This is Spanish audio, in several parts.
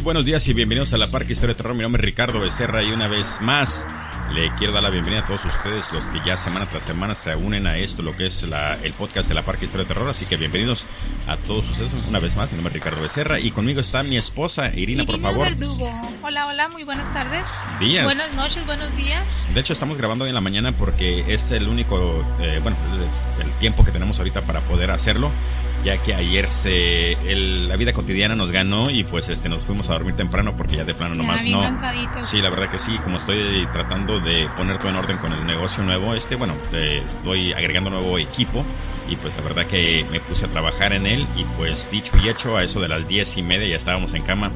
Muy buenos días y bienvenidos a la Parque Historia de Terror. Mi nombre es Ricardo Becerra y una vez más le quiero dar la bienvenida a todos ustedes, los que ya semana tras semana se unen a esto, lo que es la, el podcast de la Parque Historia de Terror. Así que bienvenidos a todos ustedes una vez más. Mi nombre es Ricardo Becerra y conmigo está mi esposa Irina, por favor. Verdugo. Hola, hola, muy buenas tardes. Días. Buenas noches, buenos días. De hecho, estamos grabando hoy en la mañana porque es el único, eh, bueno, el tiempo que tenemos ahorita para poder hacerlo ya que ayer se el, la vida cotidiana nos ganó y pues este nos fuimos a dormir temprano porque ya de plano nomás bien no. cansaditos. Sí, la verdad que sí, como estoy tratando de poner todo en orden con el negocio nuevo, este, bueno, eh, estoy agregando nuevo equipo y pues la verdad que me puse a trabajar en él y pues dicho y hecho, a eso de las diez y media ya estábamos en cama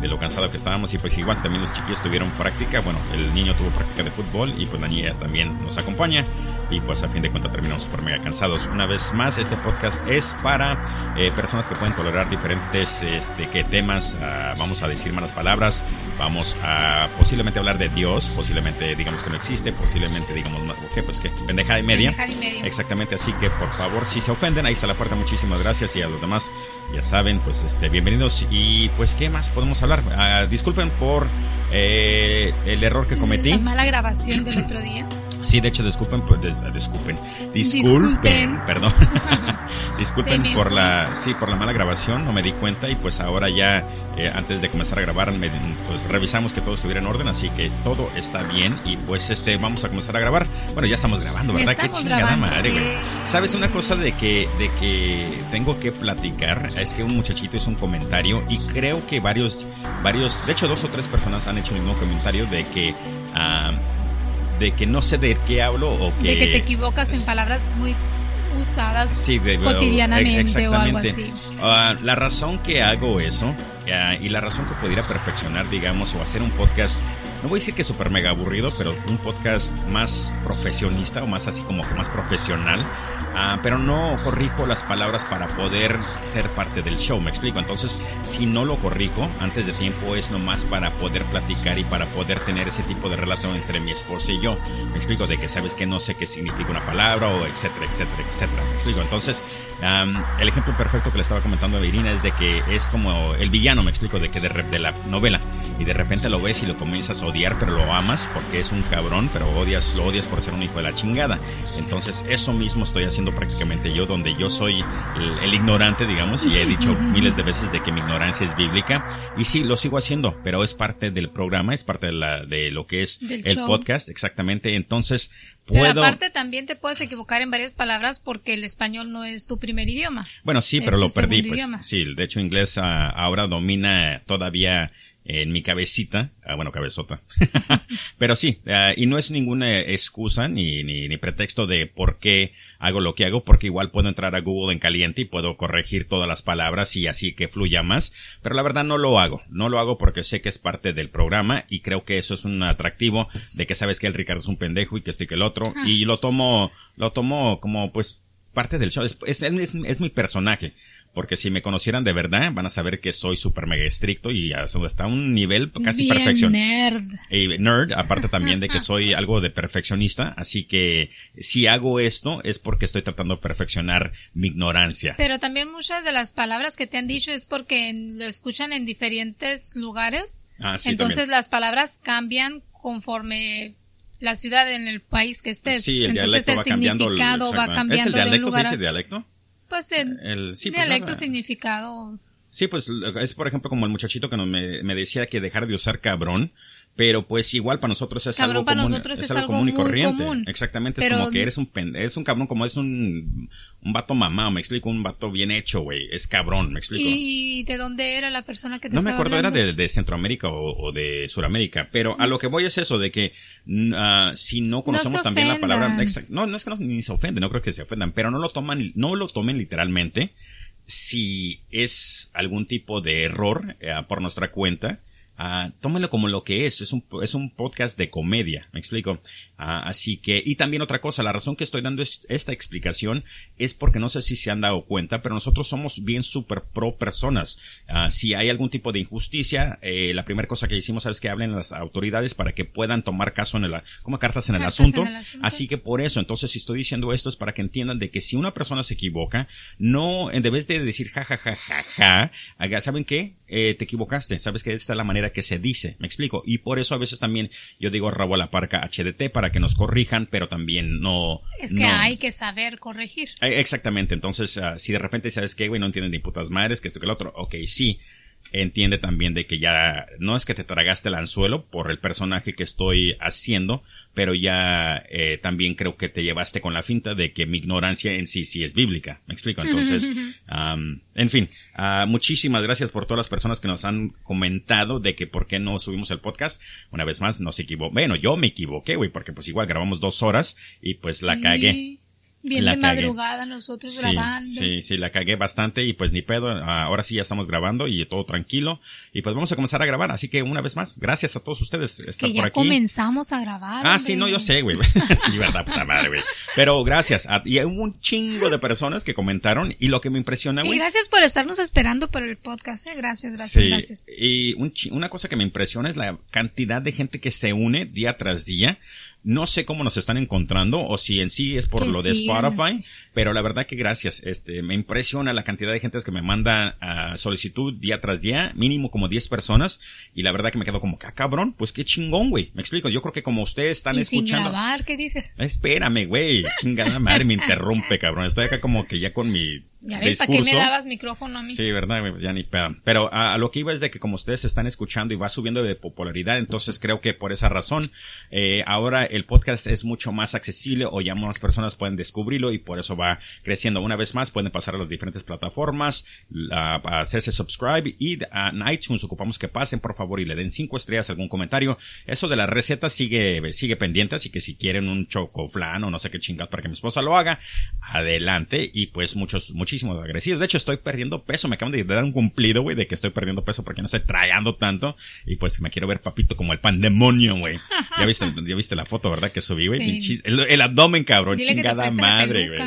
de lo cansado que estábamos y pues igual también los chiquillos tuvieron práctica, bueno, el niño tuvo práctica de fútbol y pues la niña también nos acompaña y pues a fin de cuentas terminamos super mega cansados. Una vez más, este podcast es para eh, personas que pueden tolerar diferentes este, que temas, ah, vamos a decir malas palabras, vamos a posiblemente hablar de Dios, posiblemente digamos que no existe, posiblemente digamos, ¿qué? Pues que pendeja y media. Pendejada y media. Exactamente, así que por favor, si se ofenden, ahí está la puerta, muchísimas gracias y a los demás, ya saben, pues este, bienvenidos y pues qué más podemos hablar. Ah, disculpen por eh, el error que cometí. La mala grabación del otro día. Sí, de hecho, disculpen, disculpen, disculpen, perdón, disculpen por la, sí, por la mala grabación, no me di cuenta y pues ahora ya, eh, antes de comenzar a grabar, me- pues revisamos que todo estuviera en orden, así que todo está bien y pues este, vamos a comenzar a grabar. Bueno, ya estamos grabando, ¿verdad? Qué estamos chingada grabando, madre, güey. eh. ¿Sabes una cosa de que, de que tengo que platicar? Es que un muchachito hizo un comentario y creo que varios, varios, de hecho dos o tres personas han hecho el mismo comentario de que, ah, de que no sé de qué hablo o que... De que te equivocas en palabras muy usadas Sí, de, cotidianamente o algo así. Ah, la razón que hago eso ah, y la razón que pudiera perfeccionar, digamos, o hacer un podcast, no voy a decir que súper mega aburrido, pero un podcast más profesionista o más así como que más profesional. Ah, pero no corrijo las palabras para poder ser parte del show, me explico. Entonces, si no lo corrijo antes de tiempo, es nomás para poder platicar y para poder tener ese tipo de relato entre mi esposa y yo. Me explico de que sabes que no sé qué significa una palabra o etcétera, etcétera, etcétera. Me explico. Entonces, el ejemplo perfecto que le estaba comentando a Irina es de que es como el villano, me explico, de que de, de la novela. Y de repente lo ves y lo comienzas a odiar, pero lo amas porque es un cabrón, pero odias, lo odias por ser un hijo de la chingada. Entonces, eso mismo estoy haciendo prácticamente yo, donde yo soy el, el ignorante, digamos, y he dicho miles de veces de que mi ignorancia es bíblica. Y sí, lo sigo haciendo, pero es parte del programa, es parte de, la, de lo que es Del el show. podcast, exactamente. Entonces, Pero puedo... aparte también te puedes equivocar en varias palabras porque el español no es tu primer idioma. Bueno, sí, pero lo perdí, pues. idioma. Sí, de hecho inglés ah, ahora domina todavía en mi cabecita, ah, bueno, cabezota. pero sí, ah, y no es ninguna excusa ni, ni, ni pretexto de por qué hago lo que hago, porque igual puedo entrar a Google en caliente y puedo corregir todas las palabras y así que fluya más, pero la verdad no lo hago, no lo hago porque sé que es parte del programa y creo que eso es un atractivo de que sabes que el Ricardo es un pendejo y que esto y que el otro, y lo tomo, lo tomo como pues parte del show, es, es, es- es mi personaje. Porque si me conocieran de verdad, van a saber que soy súper mega estricto y hasta un nivel casi perfección. nerd. Y nerd, aparte también de que soy algo de perfeccionista, así que si hago esto es porque estoy tratando de perfeccionar mi ignorancia. Pero también muchas de las palabras que te han dicho es porque lo escuchan en diferentes lugares. Ah, sí, Entonces también. las palabras cambian conforme la ciudad en el país que estés. Sí, el Entonces dialecto el va cambiando. el- significado va cambiando ¿Es el de un dialecto? ¿Se lugar. dice a- dialecto? Pues el El, sí, pues, dialecto, significado. Sí, pues es por ejemplo como el muchachito que me, me decía que dejar de usar cabrón, pero pues igual para nosotros es Cabrón algo para común, nosotros es, es algo común y corriente. común. Exactamente, es como que eres un pende- es un cabrón como es un un vato mamá, me explico, un vato bien hecho, güey, es cabrón, me explico. ¿Y de dónde era la persona que te No me acuerdo, era de, de Centroamérica o, o de Suramérica, pero a lo que voy es eso, de que ah, si no conocemos también la palabra, exact- no, no es que no, ni se ofenden, no creo que se ofendan, pero no lo toman, no lo tomen literalmente si es algún tipo de error eh, por nuestra cuenta. Ah, tómenlo como lo que es, es un, es un podcast de comedia, me explico. Ah, así que, y también otra cosa, la razón que estoy dando esta explicación es porque no sé si se han dado cuenta, pero nosotros somos bien super pro personas. Ah, si hay algún tipo de injusticia, eh, la primera cosa que hicimos es que hablen las autoridades para que puedan tomar caso en el, como cartas en el, asunto. en el asunto. Así que por eso, entonces si estoy diciendo esto es para que entiendan de que si una persona se equivoca, no, en vez de decir ja, ja, ja, ja, ja, ¿saben qué? Eh, te equivocaste, sabes que esta es la manera que se dice, me explico, y por eso a veces también yo digo rabo a la parca HDT para que nos corrijan, pero también no. Es que hay que saber corregir. Eh, exactamente, entonces uh, si de repente sabes que, güey, no entienden ni putas madres, que esto que el otro, ok, sí, entiende también de que ya no es que te tragaste el anzuelo por el personaje que estoy haciendo, pero ya eh, también creo que te llevaste con la finta de que mi ignorancia en sí sí es bíblica. ¿Me explico? Entonces, en fin, uh, muchísimas gracias por todas las personas que nos han comentado de que por qué no subimos el podcast. Una vez más, no se equivocó. Bueno, yo me equivoqué, güey, porque pues igual grabamos dos horas y pues la cagué. Bien de madrugada nosotros grabando. Sí, sí, la cagué bastante y pues ni pedo. Ahora sí ya estamos grabando y todo tranquilo. Y pues vamos a comenzar a grabar. Así que una vez más, gracias a todos ustedes. Estar que ya comenzamos a grabar. Ah, sí, no, yo sé, güey. sí, verdad, puta madre, güey. Pero gracias. y hubo un chingo de personas que comentaron y lo que me impresiona, güey. Y gracias por estarnos esperando por el podcast, eh. Gracias, gracias, sí. gracias. Y una cosa que me impresiona es la cantidad de gente que se une día tras día no sé cómo nos están encontrando o si en sí es por lo de Spotify, pero la verdad que gracias. Este, me impresiona la cantidad de gente que me manda a solicitud día tras día, mínimo como 10 personas, y la verdad que me quedo como, ¿qué cabrón? Pues qué chingón, güey. Me explico. Yo creo que como ustedes están ¿Y escuchando. Sin grabar, ¿qué dices? Espérame, güey. Chingada madre, me interrumpe, cabrón. Estoy acá como que ya con mi ya ves, ¿para qué me dabas micrófono a mí? Sí, verdad, pues ya ni pedo. Pero a, lo que iba es de que como ustedes están escuchando y va subiendo de popularidad, entonces creo que por esa razón, eh, ahora el podcast es mucho más accesible o ya más personas pueden descubrirlo y por eso va creciendo. Una vez más, pueden pasar a las diferentes plataformas, a hacerse subscribe y a iTunes ocupamos que pasen, por favor, y le den cinco estrellas, algún comentario. Eso de la receta sigue, sigue pendiente, así que si quieren un chocoflan o no sé qué chingado para que mi esposa lo haga, adelante y pues muchos, muchísimos muchísimo agradecido. De hecho, estoy perdiendo peso. Me acaban de dar un cumplido, güey, de que estoy perdiendo peso porque no estoy tragando tanto. Y pues me quiero ver papito como el pandemonio, güey. Ya viste, ya viste la foto, ¿verdad? Que subí, güey. El, abdomen, cabrón. chingada madre, güey.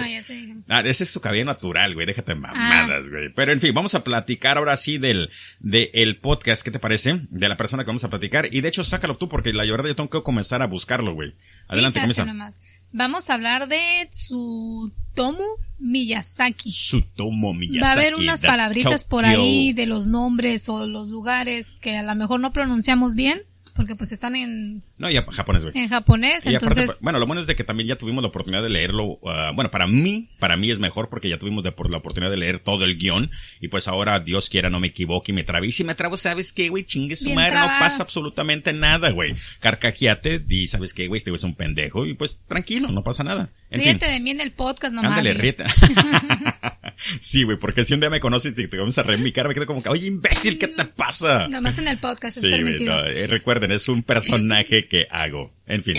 Ah, ese es su cabello natural, güey. Déjate mamadas, ah. güey. Pero en fin, vamos a platicar ahora sí del, de el podcast. ¿Qué te parece? De la persona que vamos a platicar. Y de hecho, sácalo tú porque la verdad yo tengo que comenzar a buscarlo, güey. Adelante, comienza. Vamos a hablar de Tsutomu Miyazaki. Tsutomu Miyazaki. Va a haber unas palabritas por ahí de los nombres o los lugares que a lo mejor no pronunciamos bien porque pues están en... No, ya japonés, güey. En japonés, entonces... bueno, lo bueno es de que también ya tuvimos la oportunidad de leerlo. Uh, bueno, para mí, para mí es mejor porque ya tuvimos de, por la oportunidad de leer todo el guion. Y pues ahora, Dios quiera, no me equivoque y me trabe. Y si me trabo, ¿sabes qué, güey? Chingue su madre, no pasa absolutamente nada, güey. Carcajeate y ¿sabes qué, güey? Este güey es un pendejo. Y pues tranquilo, no pasa nada. En ríete de mí en el podcast nomás. Ándale, ríete. Sí, güey, porque si un día me conoces y te vamos a reír mi cara, me quedo como que, oye, imbécil, ¿qué te pasa? Nomás en el podcast es permitido. Eh, recuerden, es un personaje que hago. En fin.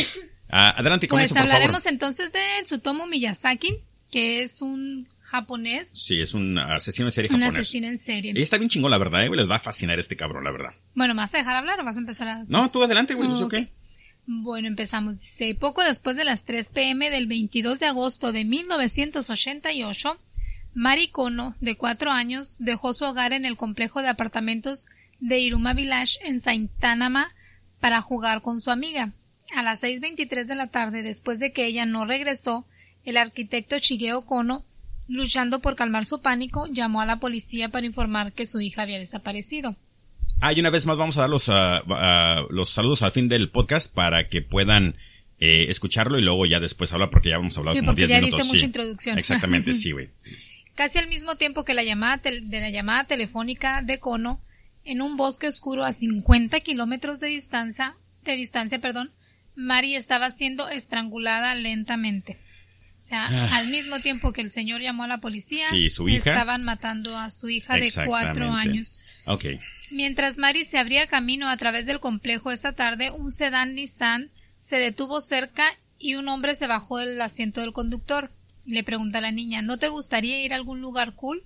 Ah, adelante con pues eso, por hablaremos entonces de Tsutomu Miyazaki, que es un japonés. Sí, es un asesino en serie un japonés. Un asesino en serie. Y está bien chingón, la verdad, eh, Les va a fascinar este cabrón, la verdad. Bueno, ¿me vas a dejar hablar o vas a empezar a...? No, tú adelante, güey, oh, okay. Bueno, empezamos. Dice, poco después de las 3 pm del 22 de agosto de 1988, Mari Kono, de cuatro años, dejó su hogar en el complejo de apartamentos de Iruma Village en Saitánama para jugar con su amiga. A las 6.23 de la tarde, después de que ella no regresó, el arquitecto Shigeo Kono, luchando por calmar su pánico, llamó a la policía para informar que su hija había desaparecido. Ah, y una vez más vamos a dar los, ah, los saludos al fin del podcast para que puedan eh, escucharlo y luego ya después hablar porque ya hemos hablado sí, como 10 ya minutos. mucha introducción. Exactamente, sí, güey. Casi al mismo tiempo que la llamada de la llamada telefónica de Cono, en un bosque oscuro a 50 kilómetros de distancia, de distancia, perdón, Mari estaba siendo estrangulada lentamente. O sea, ah. al mismo tiempo que el señor llamó a la policía, estaban matando a su hija de cuatro años. Okay. Mientras Mari se abría camino a través del complejo esa tarde, un sedán Nissan se detuvo cerca y un hombre se bajó del asiento del conductor. Le pregunta a la niña, ¿no te gustaría ir a algún lugar cool?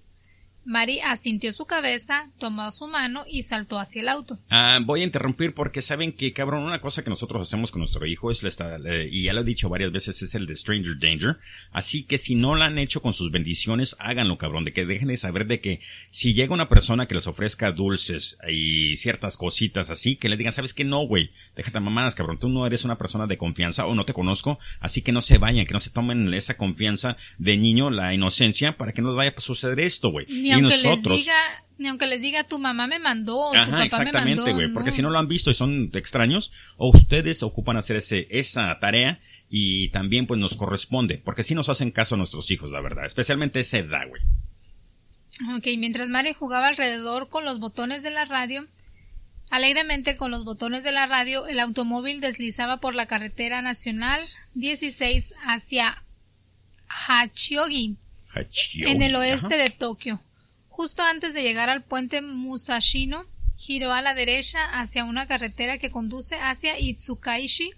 Mari asintió su cabeza, tomó su mano y saltó hacia el auto. Ah, voy a interrumpir porque saben que, cabrón, una cosa que nosotros hacemos con nuestro hijo es, esta, eh, y ya lo he dicho varias veces, es el de Stranger Danger. Así que si no lo han hecho con sus bendiciones, háganlo, cabrón, de que dejen de saber de que si llega una persona que les ofrezca dulces y ciertas cositas así, que le digan, ¿sabes qué? No, güey, déjate mamadas, cabrón, tú no eres una persona de confianza o no te conozco, así que no se vayan, que no se tomen esa confianza de niño, la inocencia, para que no les vaya a suceder esto, güey y nosotros. Les diga, ni aunque les diga tu mamá me mandó o tu papá exactamente, güey. Porque si no lo han visto y son extraños, o ustedes ocupan hacer ese, esa tarea y también pues nos corresponde, porque si nos hacen caso a nuestros hijos, la verdad, especialmente esa edad, güey. Ok, mientras Mari jugaba alrededor con los botones de la radio, alegremente con los botones de la radio, el automóvil deslizaba por la carretera nacional 16 hacia Hachiogi, en el oeste de Tokio. Justo antes de llegar al puente Musashino, giró a la derecha hacia una carretera que conduce hacia Itsukaishi,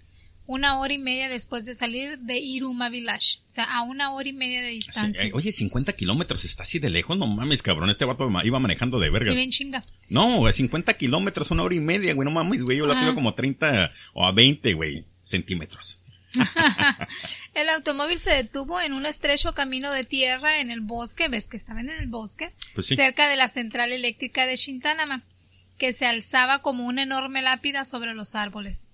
una hora y media después de salir de Iruma Village. O sea, a una hora y media de distancia. Oye, 50 kilómetros, está así de lejos, no mames, cabrón. Este vato iba manejando de verga. Sí, bien chinga. No, 50 kilómetros, una hora y media, güey, no mames, güey. Yo la tuve como 30 o a 20, güey, centímetros. el automóvil se detuvo en un estrecho camino de tierra en el bosque, ves que estaban en el bosque, pues cerca de la central eléctrica de Shintanama, que se alzaba como una enorme lápida sobre los árboles.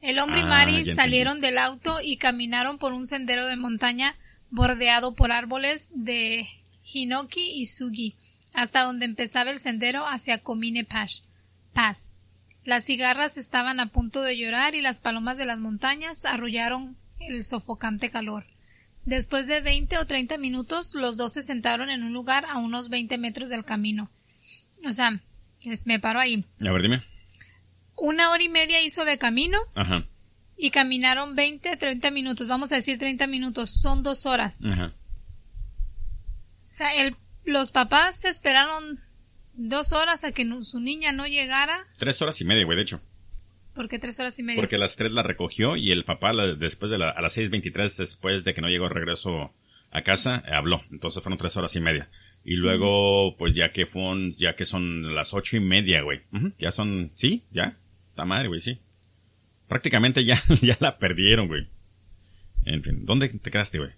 El hombre y ah, Mari salieron del auto y caminaron por un sendero de montaña bordeado por árboles de Hinoki y Sugi, hasta donde empezaba el sendero hacia Komine Pass. Las cigarras estaban a punto de llorar y las palomas de las montañas arrullaron el sofocante calor. Después de veinte o treinta minutos, los dos se sentaron en un lugar a unos veinte metros del camino. O sea, me paro ahí. A ver, dime. Una hora y media hizo de camino. Ajá. Y caminaron veinte a treinta minutos. Vamos a decir treinta minutos. Son dos horas. Ajá. O sea, el, los papás esperaron dos horas a que su niña no llegara. Tres horas y media, güey, de hecho. ¿Por qué tres horas y media? Porque a las tres la recogió y el papá después de la, a las seis veintitrés, después de que no llegó de regreso a casa, habló. Entonces fueron tres horas y media. Y luego, pues ya que fue ya que son las ocho y media, güey. Ya son, sí, ya. Está madre, güey, sí. Prácticamente ya, ya la perdieron, güey. En fin, ¿dónde te quedaste, güey?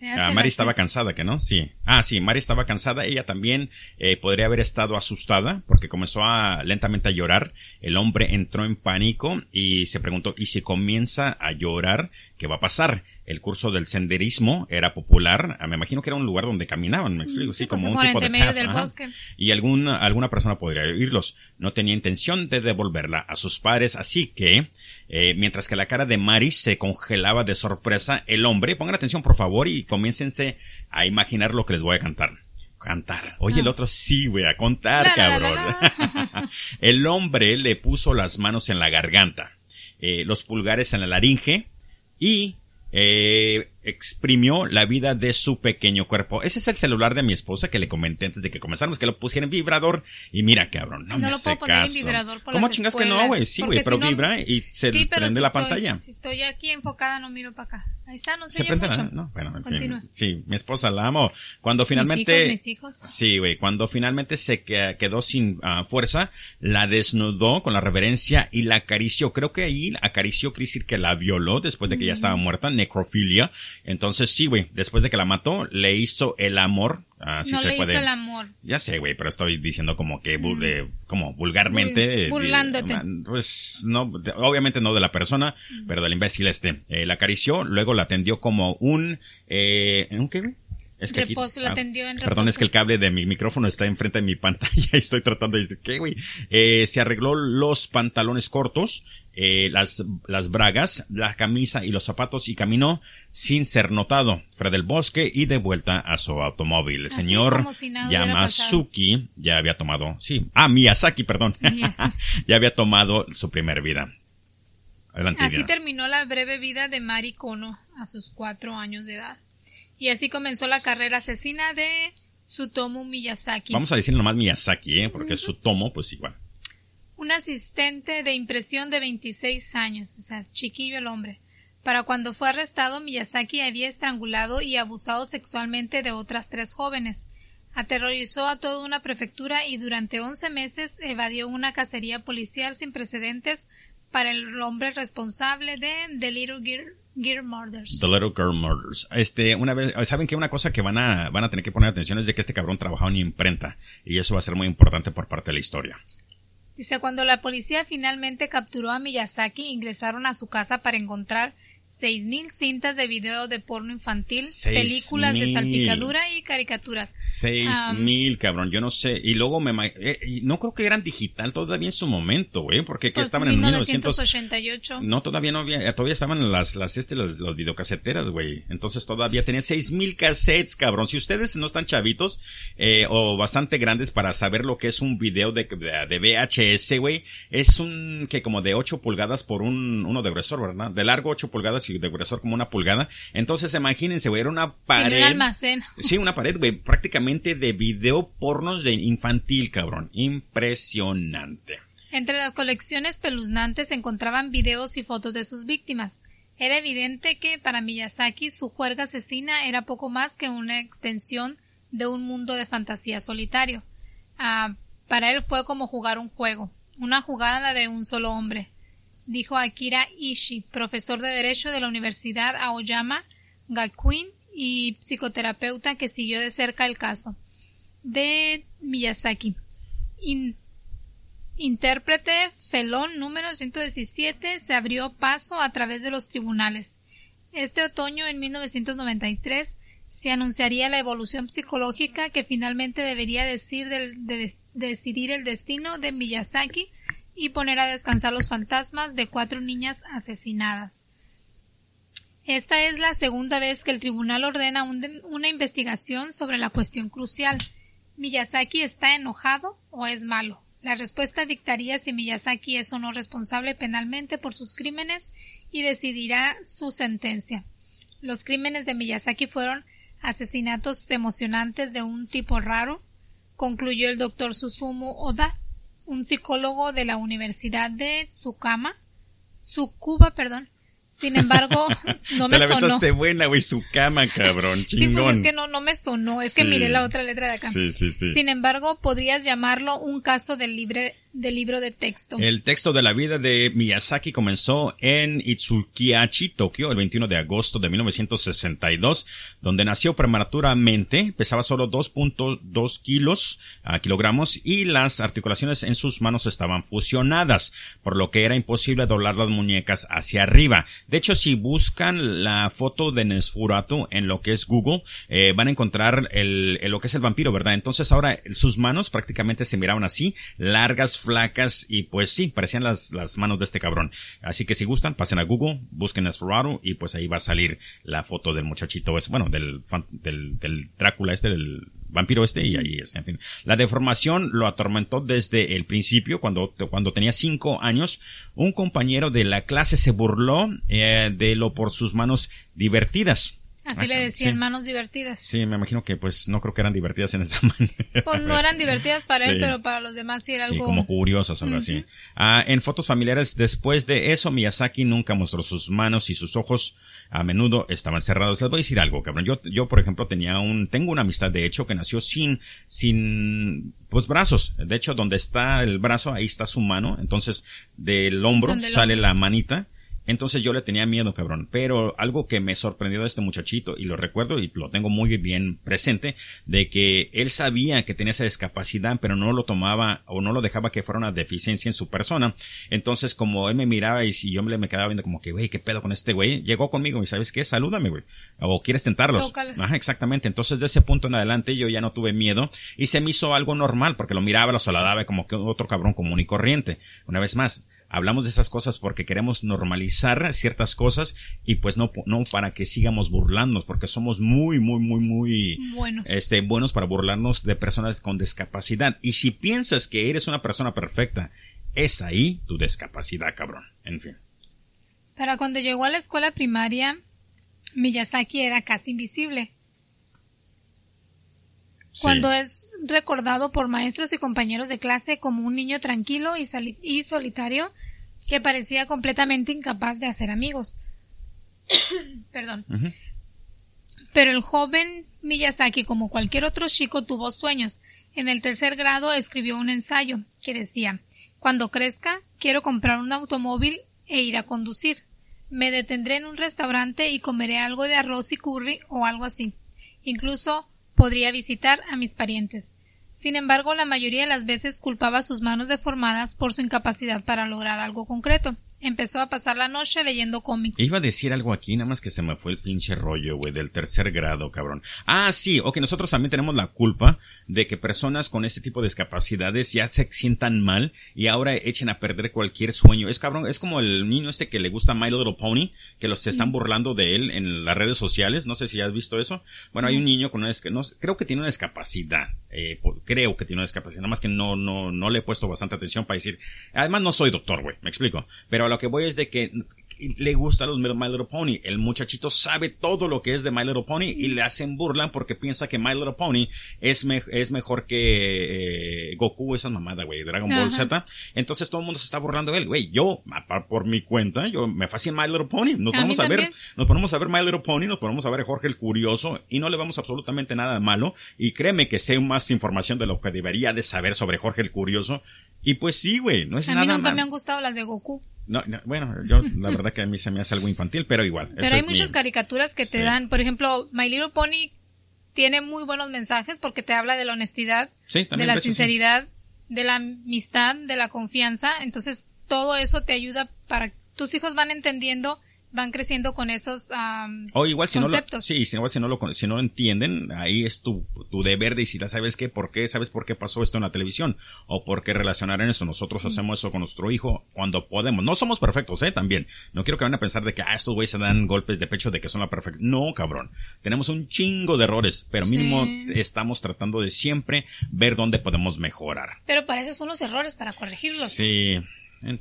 Ah, Mari estaba cansada, ¿que no? Sí. Ah, sí, Mari estaba cansada. Ella también eh, podría haber estado asustada porque comenzó a lentamente a llorar. El hombre entró en pánico y se preguntó, ¿y si comienza a llorar, qué va a pasar? El curso del senderismo era popular. Ah, me imagino que era un lugar donde caminaban, me explico, sí, como un tipo de medio del bosque. Y alguna, alguna persona podría oírlos. No tenía intención de devolverla a sus padres, así que eh, mientras que la cara de Mari se congelaba de sorpresa, el hombre, pongan atención por favor y comiéncense a imaginar lo que les voy a cantar. Cantar. Oye, el ah. otro sí, güey, a contar, cabrón. el hombre le puso las manos en la garganta, eh, los pulgares en la laringe y eh, exprimió la vida de su pequeño cuerpo. Ese es el celular de mi esposa que le comenté antes de que comenzáramos que lo pusiera en vibrador y mira cabrón, no, no lo puedo poner en vibrador por ¿Cómo chingas que no, güey? Sí, güey, pero vibra y se prende la pantalla. Si estoy aquí enfocada no miro para acá. Ahí está, no se, se prende mucho. no, bueno, en fin, sí, mi esposa la amo. Cuando finalmente mis hijos, mis hijos. Sí, güey, cuando finalmente se quedó sin uh, fuerza, la desnudó con la reverencia y la acarició. Creo que ahí acarició Crisir que la violó después de que ya estaba muerta, necrofilia entonces sí, güey, después de que la mató, le hizo el amor. Así no se le puede. hizo el amor. Ya sé, güey, pero estoy diciendo como que, como vulgarmente. burlándote. pues no, obviamente no de la persona, pero del imbécil este. Eh, la acarició, luego la atendió como un, eh, ¿un qué, güey? Es que reposo, la ah, atendió en Perdón, es que el cable de mi micrófono está enfrente de mi pantalla y estoy tratando de decir, ¿qué, güey? Eh, se arregló los pantalones cortos, eh, las, las bragas, la camisa y los zapatos y caminó sin ser notado fuera del bosque y de vuelta a su automóvil. El señor Yamasuki ya había tomado, sí, ah, Miyazaki, perdón, ya había tomado su primer vida. Adelante, así terminó la breve vida de Mari Kono a sus cuatro años de edad. Y así comenzó la carrera asesina de Sutomu Miyazaki. Vamos a decir nomás Miyazaki, ¿eh? porque Sutomo, pues igual. Un asistente de impresión de 26 años, o sea, chiquillo el hombre. Para cuando fue arrestado, Miyazaki había estrangulado y abusado sexualmente de otras tres jóvenes. Aterrorizó a toda una prefectura y durante 11 meses evadió una cacería policial sin precedentes para el hombre responsable de The Little Girl, Murders. The Little Girl Murders. Este, una vez, saben que una cosa que van a, van a tener que poner atención es de que este cabrón trabajaba en imprenta y eso va a ser muy importante por parte de la historia. Dice, cuando la policía finalmente capturó a Miyazaki, ingresaron a su casa para encontrar seis mil cintas de video de porno infantil, películas de salpicadura y caricaturas. Seis mil, cabrón, yo no sé. Y luego me... Eh, no creo que eran digital todavía en su momento, güey, porque pues estaban en 1988. No, todavía no había, todavía estaban las, las, este, las, videocaseteras, güey. Entonces todavía tenía seis mil cassettes, cabrón. Si ustedes no están chavitos, eh, o bastante grandes para saber lo que es un video de, de, VHS, güey, es un, que como de 8 pulgadas por un, uno de gruesor, ¿verdad? De largo 8 pulgadas y de gruesor como una pulgada. Entonces, imagínense, güey, era una pared. un almacén. Sí, una pared, güey, prácticamente de video pornos de infantil, cabrón. Impresionante. Entre las colecciones peluznantes se encontraban videos y fotos de sus víctimas. Era evidente que para Miyazaki su juerga asesina era poco más que una extensión de un mundo de fantasía solitario. Ah, para él fue como jugar un juego, una jugada de un solo hombre dijo Akira Ishii, profesor de Derecho de la Universidad Aoyama Gakuin y psicoterapeuta que siguió de cerca el caso. De Miyazaki. intérprete Felón número 117 se abrió paso a través de los tribunales. Este otoño, en 1993, se anunciaría la evolución psicológica que finalmente debería decidir el destino de Miyazaki y poner a descansar los fantasmas de cuatro niñas asesinadas. Esta es la segunda vez que el tribunal ordena una investigación sobre la cuestión crucial. ¿Miyazaki está enojado o es malo? La respuesta dictaría si Miyazaki es o no responsable penalmente por sus crímenes y decidirá su sentencia. Los crímenes de Miyazaki fueron asesinatos emocionantes de un tipo raro, concluyó el doctor Susumu Oda, un psicólogo de la Universidad de Tsukama, Tsukuba, perdón. Sin embargo, no me Te la sonó. buena, güey, su cama, cabrón, chingón. Sí, pues es que no, no me sonó, es que miré la otra letra de acá. Sí, sí, sí. Sin embargo, podrías llamarlo un caso del libre, del libro de texto. El texto de la vida de Miyazaki comenzó en Itsukiachi, Tokio, el 21 de agosto de 1962, donde nació prematuramente, pesaba solo 2.2 kilos, a kilogramos, y las articulaciones en sus manos estaban fusionadas, por lo que era imposible doblar las muñecas hacia arriba. De hecho, si buscan la foto de Nesfuratu en lo que es Google, eh, van a encontrar el, lo que es el vampiro, ¿verdad? Entonces ahora sus manos prácticamente se miraban así, largas, flacas y pues sí, parecían las, las manos de este cabrón. Así que si gustan, pasen a Google, busquen Nesfuratu y pues ahí va a salir la foto del muchachito, es, bueno, del, del, del Drácula este, del vampiro este y ahí es, en fin. La deformación lo atormentó desde el principio, cuando, cuando tenía cinco años. Un compañero de la clase se burló eh, de lo por sus manos divertidas. Así le decían manos divertidas. Sí, me imagino que pues no creo que eran divertidas en esa manera. Pues no eran divertidas para él, pero para los demás sí era sí, algo. como curiosas, algo así. Ah, en fotos familiares después de eso, Miyazaki nunca mostró sus manos y sus ojos a menudo estaban cerrados. Les voy a decir algo, cabrón. Yo, yo, por ejemplo, tenía un, tengo una amistad de hecho que nació sin, sin, pues brazos. De hecho, donde está el brazo, ahí está su mano. Entonces, del hombro sale la manita entonces yo le tenía miedo, cabrón. Pero algo que me sorprendió de este muchachito, y lo recuerdo y lo tengo muy bien presente, de que él sabía que tenía esa discapacidad, pero no lo tomaba o no lo dejaba que fuera una deficiencia en su persona. Entonces, como él me miraba y si yo me quedaba viendo como que, güey, ¿qué pedo con este güey? Llegó conmigo y ¿sabes qué? Salúdame, güey. O quieres tentarlos. Ajá, exactamente. Entonces, de ese punto en adelante yo ya no tuve miedo y se me hizo algo normal porque lo miraba, lo saludaba como que otro cabrón común y corriente. Una vez más, hablamos de esas cosas porque queremos normalizar ciertas cosas y pues no, no para que sigamos burlándonos, porque somos muy, muy, muy, muy buenos. Este, buenos para burlarnos de personas con discapacidad. Y si piensas que eres una persona perfecta, es ahí tu discapacidad, cabrón. En fin. Para cuando llegó a la escuela primaria, Miyazaki era casi invisible. Cuando es recordado por maestros y compañeros de clase como un niño tranquilo y, y solitario, que parecía completamente incapaz de hacer amigos. Perdón. Pero el joven Miyazaki, como cualquier otro chico, tuvo sueños. En el tercer grado escribió un ensayo que decía Cuando crezca, quiero comprar un automóvil e ir a conducir. Me detendré en un restaurante y comeré algo de arroz y curry o algo así. Incluso podría visitar a mis parientes. Sin embargo, la mayoría de las veces culpaba sus manos deformadas por su incapacidad para lograr algo concreto empezó a pasar la noche leyendo cómics. Iba a decir algo aquí, nada más que se me fue el pinche rollo, güey, del tercer grado, cabrón. Ah, sí, ok, nosotros también tenemos la culpa de que personas con este tipo de discapacidades ya se sientan mal y ahora echen a perder cualquier sueño. Es cabrón, es como el niño este que le gusta My Little Pony, que los están burlando de él en las redes sociales, no sé si has visto eso. Bueno, hay un niño con una, no, creo que tiene una discapacidad, eh, creo que tiene una discapacidad, nada más que no, no, no le he puesto bastante atención para decir, además no soy doctor, güey, me explico, pero lo que voy es de que le gusta los My Little Pony. El muchachito sabe todo lo que es de My Little Pony y le hacen burla porque piensa que My Little Pony es, es mejor que eh, Goku, esa mamada, güey, Dragon Ball Z. Entonces todo el mundo se está burlando de él, güey. Yo, por mi cuenta, yo me fascina My Little Pony. Nos ponemos a, ver, nos ponemos a ver My Little Pony, nos ponemos a ver Jorge el Curioso y no le vamos absolutamente nada de malo. Y créeme que sé más información de lo que debería de saber sobre Jorge el Curioso. Y pues sí, güey, no es nada A mí nunca me han gustado las de Goku. No, bueno, yo la verdad que a mí se me hace algo infantil, pero igual. Pero hay muchas caricaturas que te dan, por ejemplo, My Little Pony tiene muy buenos mensajes porque te habla de la honestidad, de la sinceridad, de la amistad, de la confianza. Entonces, todo eso te ayuda para tus hijos van entendiendo van creciendo con esos o igual si conceptos. No lo, sí, igual si no lo si no lo entienden, ahí es tu, tu deber de decir, ¿sabes qué? ¿Por qué? ¿Sabes por qué pasó esto en la televisión? O por qué relacionar en eso. Nosotros hacemos eso con nuestro hijo cuando podemos. No somos perfectos, eh, también. No quiero que van a pensar de que ah, estos güeyes se dan golpes de pecho de que son la perfecta. No, cabrón. Tenemos un chingo de errores, pero mínimo estamos tratando de siempre ver dónde podemos mejorar. Pero para eso son los errores, para corregirlos. Sí. En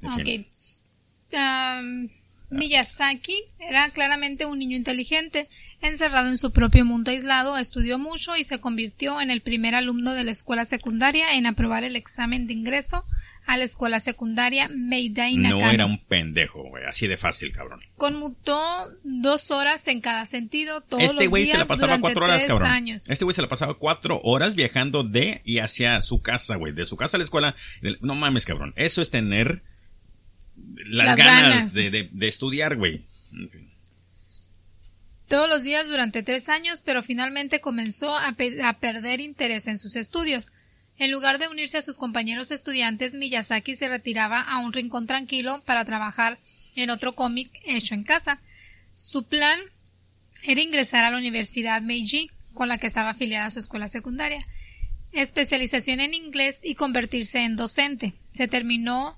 Miyazaki era claramente un niño inteligente, encerrado en su propio mundo aislado, estudió mucho y se convirtió en el primer alumno de la escuela secundaria en aprobar el examen de ingreso a la escuela secundaria Meidai Nakano. No era un pendejo, güey, así de fácil, cabrón. Conmutó dos horas en cada sentido todos este güey se la pasaba cuatro horas, cabrón. Años. Este güey se la pasaba cuatro horas viajando de y hacia su casa, güey, de su casa a la escuela. No mames, cabrón. Eso es tener las, ganas, De, estudiar, güey. Todos los días durante tres años, pero finalmente comenzó a, a perder interés en sus estudios. En lugar de unirse a sus compañeros estudiantes, Miyazaki se retiraba a un rincón tranquilo para trabajar en otro cómic hecho en casa. Su plan era ingresar a la Universidad Meiji, con la que estaba afiliada a su escuela secundaria, especialización en inglés y convertirse en docente. Se terminó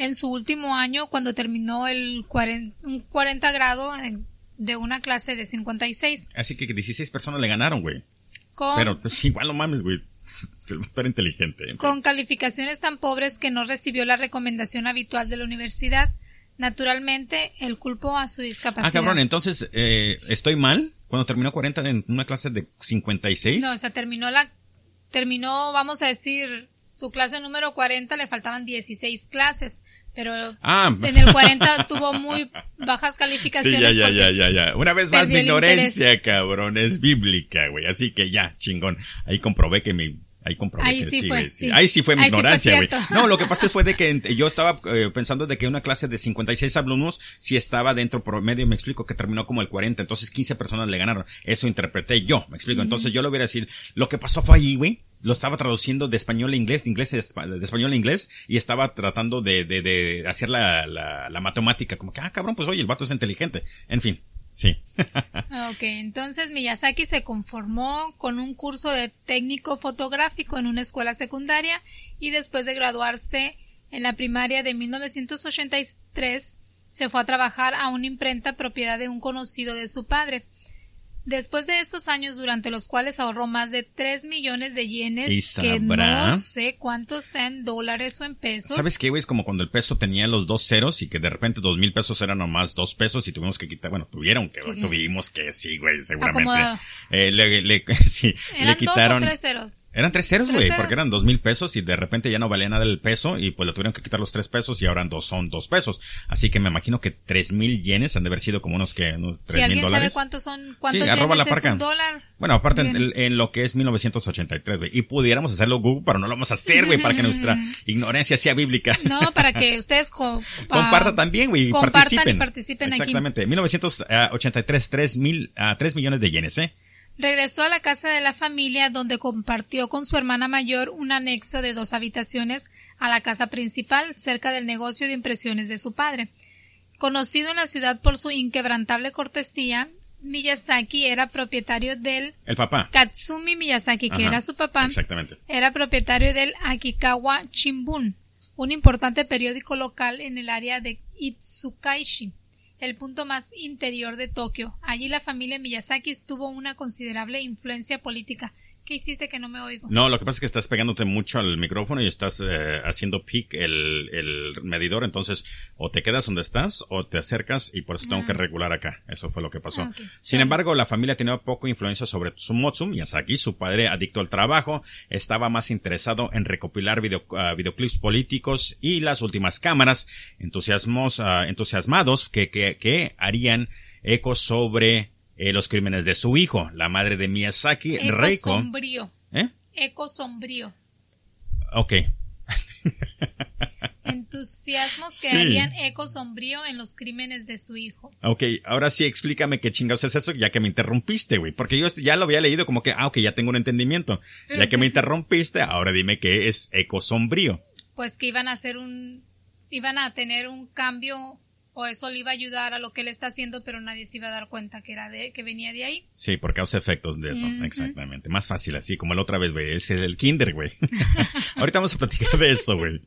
en su último año cuando terminó el 40, un 40 grado de una clase de 56. Así que 16 personas le ganaron, güey. Pero pues igual no mames, güey. Pero inteligente. Con calificaciones tan pobres que no recibió la recomendación habitual de la universidad. Naturalmente, él culpó a su discapacidad. Ah, cabrón, entonces, eh, ¿estoy mal? Cuando terminó 40 en una clase de 56. No, o sea, terminó la, terminó, vamos a decir, su clase número 40 le faltaban 16 clases, pero ah. en el 40 tuvo muy bajas calificaciones. Sí, ya, ya, ya, ya, Una vez más mi ignorancia, cabrón, es bíblica, güey. Así que ya, chingón. Ahí comprobé que mi Ahí comprobé Ahí que sí, fue, Ahí sí fue mi ignorancia, güey. No, lo que pasó fue de que yo estaba eh, pensando de que una clase de 56 alumnos si estaba dentro por medio, me explico, que terminó como el 40, entonces 15 personas le ganaron. Eso interpreté yo, me explico. Entonces yo le hubiera decir, lo que pasó fue allí, güey, lo estaba traduciendo de español a inglés, de inglés a de español a inglés, y estaba tratando de, de, de hacer la, la, la, matemática, como que, ah, cabrón, pues oye, el vato es inteligente. En fin, sí. ok, entonces Miyazaki se conformó con un curso de técnico fotográfico en una escuela secundaria y después de graduarse en la primaria de 1983 se fue a trabajar a una imprenta propiedad de un conocido de su padre. Después de estos años durante los cuales ahorró más de 3 millones de yenes, que no sé cuántos sean dólares o en pesos. ¿Sabes qué, güey? Es como cuando el peso tenía los dos ceros y que de repente dos mil pesos eran nomás dos pesos y tuvimos que quitar, bueno, tuvieron que, tuvimos que, sí, güey, seguramente. Eh, le, le, sí, ¿Eran le quitaron. Dos o tres ceros? Eran tres ceros, güey, porque eran dos mil pesos y de repente ya no valía nada el peso y pues le tuvieron que quitar los tres pesos y ahora dos son dos pesos. Así que me imagino que tres mil yenes han de haber sido como unos que, tres si alguien sabe cuántos son, cuántos arroba la parca. Bueno, aparte en, lo que es 1983, güey. Y pudiéramos hacerlo Google, pero no lo vamos a hacer, güey, para que nuestra ignorancia sea bíblica. No, para que ustedes co- Comparta ah, también, güey, y compartan participen. y participen aquí. Exactamente. 1983, 3 mil, ah, 3 millones de yenes, ¿eh? Regresó a la casa de la familia donde compartió con su hermana mayor un anexo de dos habitaciones a la casa principal cerca del negocio de impresiones de su padre. Conocido en la ciudad por su inquebrantable cortesía, Miyazaki era propietario del El papá. Katsumi Miyazaki, que Ajá, era su papá, Exactamente. era propietario del Akikawa Shimbun, un importante periódico local en el área de Itsukaishi, el punto más interior de Tokio. Allí la familia Miyazaki tuvo una considerable influencia política. ¿Qué hiciste que no me oigo? No, lo que pasa es que estás pegándote mucho al micrófono y estás eh, haciendo peak el, el medidor, entonces o te quedas donde estás o te acercas y por eso tengo que regular acá. Eso fue lo que pasó. Ah. Sin Sí. embargo, la familia tenía poco influencia sobre Tsumotsu Miyazaki, su padre adicto al trabajo, estaba más interesado en recopilar video, ah, videoclips políticos y las últimas cámaras, entusiasmos, ah, entusiasmados que, que, que harían eco sobre eh, los crímenes de su hijo, la madre de Miyazaki, Eco Reiko. sombrío. ¿Eh? Eco sombrío. Ok. Entusiasmos que Sí. harían eco sombrío en los crímenes de su hijo. Ok, ahora sí explícame qué chingados es eso, ya que me interrumpiste, güey. Porque yo ya lo había leído como que, ah, ok, ya tengo un entendimiento. Pero ya que me interrumpiste, ahora dime qué es eco sombrío. Pues que iban a hacer un, iban a tener un cambio o eso le iba a ayudar a lo que él está haciendo, pero nadie se iba a dar cuenta que era de, que venía de ahí. Sí, por causa efectos de eso, exactamente. Más fácil así, como la otra vez, güey. Es el kinder, güey. Ahorita vamos a platicar de eso, güey.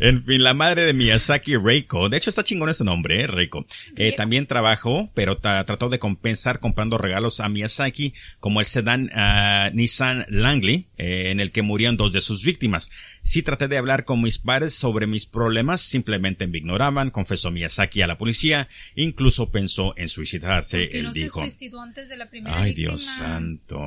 En fin, la madre de Miyazaki, Reiko. De hecho, está chingón ese nombre, eh, Reiko. Eh, también trabajó, pero ta- trató de compensar comprando regalos a Miyazaki, como el sedán ah, Nissan Langley, eh, en el que murieron dos de sus víctimas. Sí traté de hablar con mis padres sobre mis problemas, simplemente me ignoraban, confesó Miyazaki a la policía, incluso pensó en suicidarse, él no dijo. se suicidó antes de la primera Ay, víctima. Dios santo.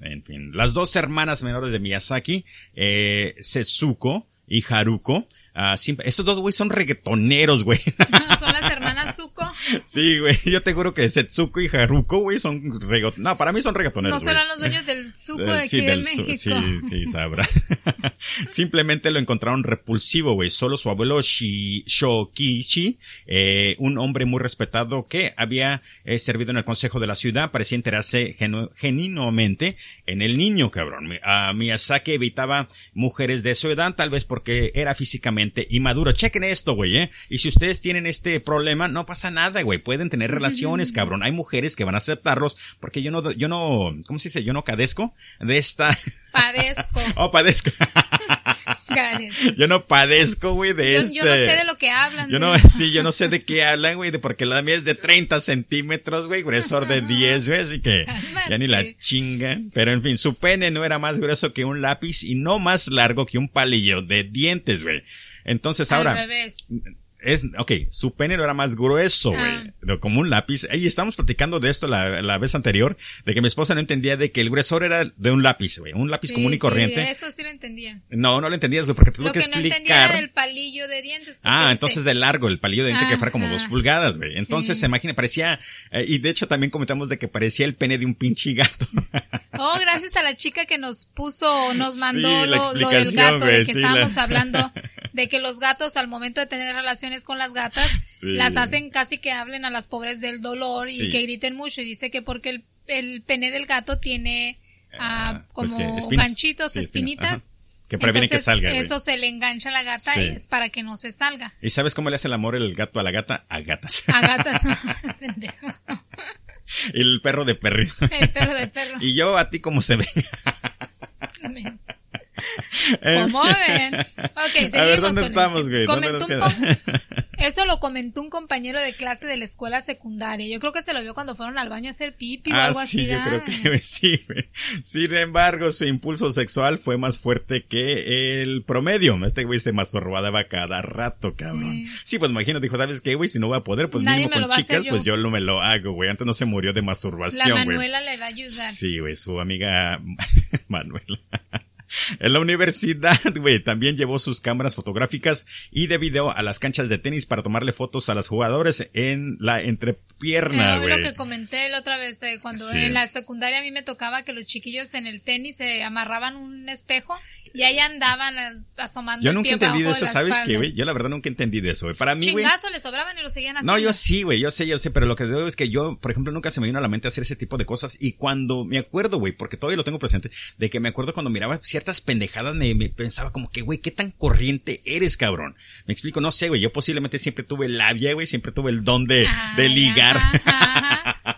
En fin, las dos hermanas menores de Miyazaki, eh, Setsuko y Haruko, ah, siempre- estos dos güey son reggaetoneros, güey. Son las hermanas Zuko. sí, güey, yo te juro que Setsuko y Haruko, güey, son reggaetoneros. No, para mí son reggaetoneros, No serán los dueños del Zuko de Eh, aquí sí, de del su- México. Sí, sí, sabrá. Simplemente lo encontraron repulsivo, güey. Solo su abuelo Shi, Shokichi, eh, un hombre muy respetado que había eh, servido en el consejo de la ciudad, parecía enterarse genu- genuinamente en el niño, cabrón. A Miyazaki evitaba mujeres de su edad, tal vez porque era físicamente inmaduro. Chequen esto, güey, eh. Y si ustedes tienen este problema, no pasa nada, güey. Pueden tener relaciones, cabrón. Hay mujeres que van a aceptarlos porque yo no, yo no, ¿cómo se dice? Yo no cadezco de esta, Padezco. oh, padezco. Yo no padezco, güey, de Yo, este. yo no sé de lo que hablan. Yo no, sí, yo no sé de qué hablan, güey, porque la mía es de 30 centímetros, güey, gruesor de 10, güey, así que ya ni la Cálmate. chinga. Pero en fin, su pene no era más grueso que un lápiz y no más largo que un palillo de dientes, güey. Entonces Al ahora, revés. Es, ok, su pene no era más grueso, güey, Ah. de- como un lápiz. Y estamos platicando de esto la, la vez anterior, de que mi esposa no entendía de que el gruesor era de un lápiz, güey, un lápiz Sí, común y sí, corriente. eso sí lo entendía. No, no lo entendías, güey, porque te tuve Lo que que, no entendía explicar. era del palillo de dientes. Ah, entonces de largo, el palillo de diente que fuera como dos pulgadas, güey. Entonces, Sí. se imagina, parecía, eh, y de hecho también comentamos de que parecía el pene de un pinche gato. Oh, gracias a la chica que nos puso, nos mandó Sí, la lo, lo del gato, de güey, que sí, estábamos la- hablando de que los gatos al momento de tener relaciones con las gatas, Sí. las hacen casi que hablen a las pobres del dolor Sí. y que griten mucho. Y dice que porque el, el pene del gato tiene ah, Ah, como pues espinas. ganchitos, Sí, espinitas. Que previenen que salga, güey. Eso se le engancha a la gata Sí. y es para que no se salga. ¿Y sabes cómo le hace el amor el gato a la gata? A gatas. A gatas. El perro de perrito. el perro de perro. y yo a ti como se ve. ¿Cómo ven? Ok, seguimos A ver, ¿dónde con estamos, güey? Eso lo comentó un compañero de clase de la escuela secundaria. Yo creo que se lo vio cuando fueron al baño a hacer pipi o Ah, algo sí, así. yo creo que sí, güey. Sin embargo, su impulso sexual fue más fuerte que el promedio. Este güey se masturbaba cada rato, cabrón. Sí. Sí, pues imagino, dijo, ¿sabes qué, güey? Si no voy a poder, pues Nadie mínimo con chicas, yo. pues yo lo me lo hago, güey. Antes no se murió de La masturbación, güey. Manuela le va a ayudar. Sí, güey, su amiga Manuela. En la universidad, güey, también llevó sus cámaras fotográficas y de video a las canchas de tenis para tomarle fotos a los jugadores en la entrepierna, Eh, güey. lo que comenté la otra vez, de cuando Sí. en la secundaria a mí me tocaba que los chiquillos en el tenis se amarraban un espejo y ahí andaban asomando Yo nunca de abajo eso, ¿sabes qué, güey? Yo la verdad nunca entendí de eso, güey. Para mí, güey. Chingazo le sobraban y lo seguían haciendo. No, yo sí, güey, yo sé, yo sé, pero lo que digo es que yo, por ejemplo, nunca se me vino a la mente hacer ese tipo de cosas y cuando me acuerdo, güey, porque todavía lo tengo presente, de que me acuerdo cuando miraba ciertas pendejadas, me, me pensaba como que, güey, qué tan corriente eres, cabrón. Me explico, no sé, güey, yo posiblemente siempre tuve labia, güey, siempre tuve el don de, de ligar. ajá, ajá.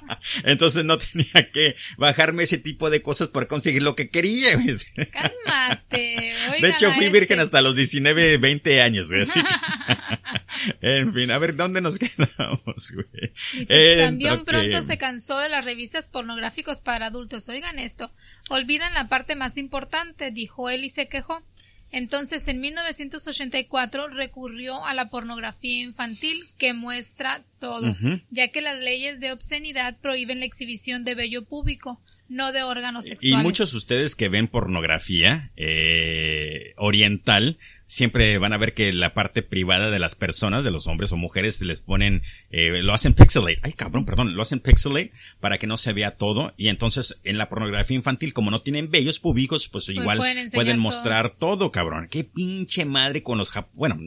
Entonces no tenía que bajarme ese tipo de cosas para conseguir lo que quería, güey. Cálmate. De hecho, fui este. virgen hasta los 19, 20 años, güey, así que... en fin, a ver, ¿dónde nos quedamos, güey? Dice, también pronto se cansó de las revistas pornográficos para adultos. Oigan esto. Olvidan la parte más importante, dijo él y se quejó. Entonces, en 1984 recurrió a la pornografía infantil que muestra todo, ya que las leyes de obscenidad prohíben la exhibición de vello público, no de órganos Y sexuales. muchos de ustedes que ven pornografía eh, oriental siempre van a ver que la parte privada de las personas, de los hombres o mujeres, les ponen, eh, lo hacen pixelate. Ay, cabrón, perdón, lo hacen pixelate para que no se vea todo. Y entonces en la pornografía infantil, como no tienen vellos públicos, pues igual pueden pueden, enseñar todo. mostrar todo. cabrón. Qué pinche madre con los bueno,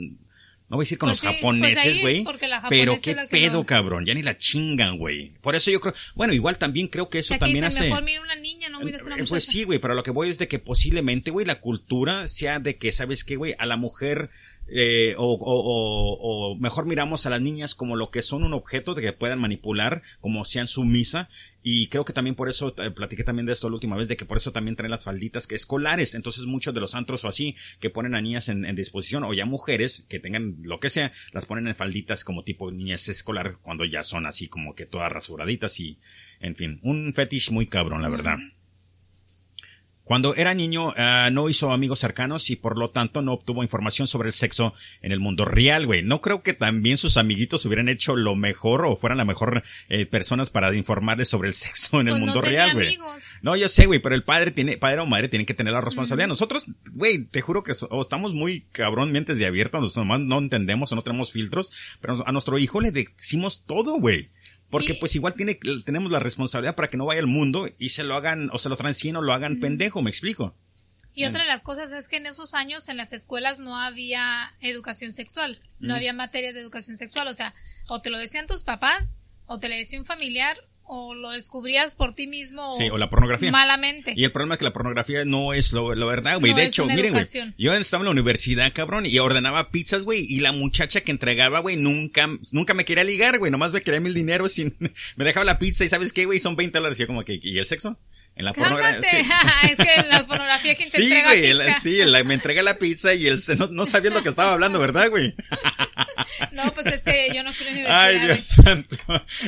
no voy a decir con Pues los sí, pues japoneses, es güey. pero qué pedo, no- cabrón. Ya ni la chingan, güey. Por eso yo creo, bueno, igual también creo que eso también dice, hace. mejor mira una niña, no mires una Eh, muchacha. Pues sí, güey, pero lo que voy es de que posiblemente, güey, la cultura sea de que, ¿sabes qué, güey? A la mujer, eh, o, o, o, mejor miramos a las niñas como lo que son un objeto de que puedan manipular, como sean sumisa. Y creo que también por eso, eh, platiqué también de esto la última vez, de que por eso también traen las falditas que escolares. Entonces muchos de los antros o así, que ponen a niñas en, disposición, o ya mujeres que tengan lo que sea, las ponen en falditas como tipo niñas escolar, cuando ya son así como que todas rasuraditas y, en fin, un fetish muy cabrón, la verdad. Cuando era niño ah, no hizo amigos cercanos y por lo tanto no obtuvo información sobre el sexo en el mundo real, güey. No creo que también sus amiguitos hubieran hecho lo mejor o fueran la mejor eh, personas para informarles sobre el sexo en el Pues mundo real, güey. No, yo sé, güey, pero el padre tiene, padre o madre tienen que tener la responsabilidad. Nosotros, güey, te juro que so- estamos muy cabrón, mentes de abierta, nos- nomás no entendemos o no tenemos filtros, pero a nuestro hijo le decimos todo, güey. Porque Y- pues igual tiene, tenemos la responsabilidad para que no vaya al mundo y se lo hagan, o se lo transien o lo hagan pendejo, me explico. Y otra de las cosas es que en esos años en las escuelas no había educación sexual, no había materias de educación sexual, o sea, o te lo decían tus papás, o te lo decía un familiar, o lo descubrías por ti mismo, Sí, o la pornografía. malamente. Y el problema es que la pornografía no es lo, lo verdad, güey. No de hecho, miren, güey. Yo estaba en la universidad, cabrón, y ordenaba pizzas, güey, y la muchacha que entregaba, güey, nunca, nunca me quería ligar, güey. Nomás me quería mil dinero sin, me dejaba la pizza y ¿sabes qué, güey? Son 20 dólares. Y yo como que, ¿y el sexo? En la pornografía. es que en la pornografía quien te Sí, entrega güey, pizza. la- sí, la- me entrega la pizza y él se- no, no sabía lo que estaba hablando, ¿verdad, güey? No, pues es que yo no fui a la universidad. Ay. Dios santo.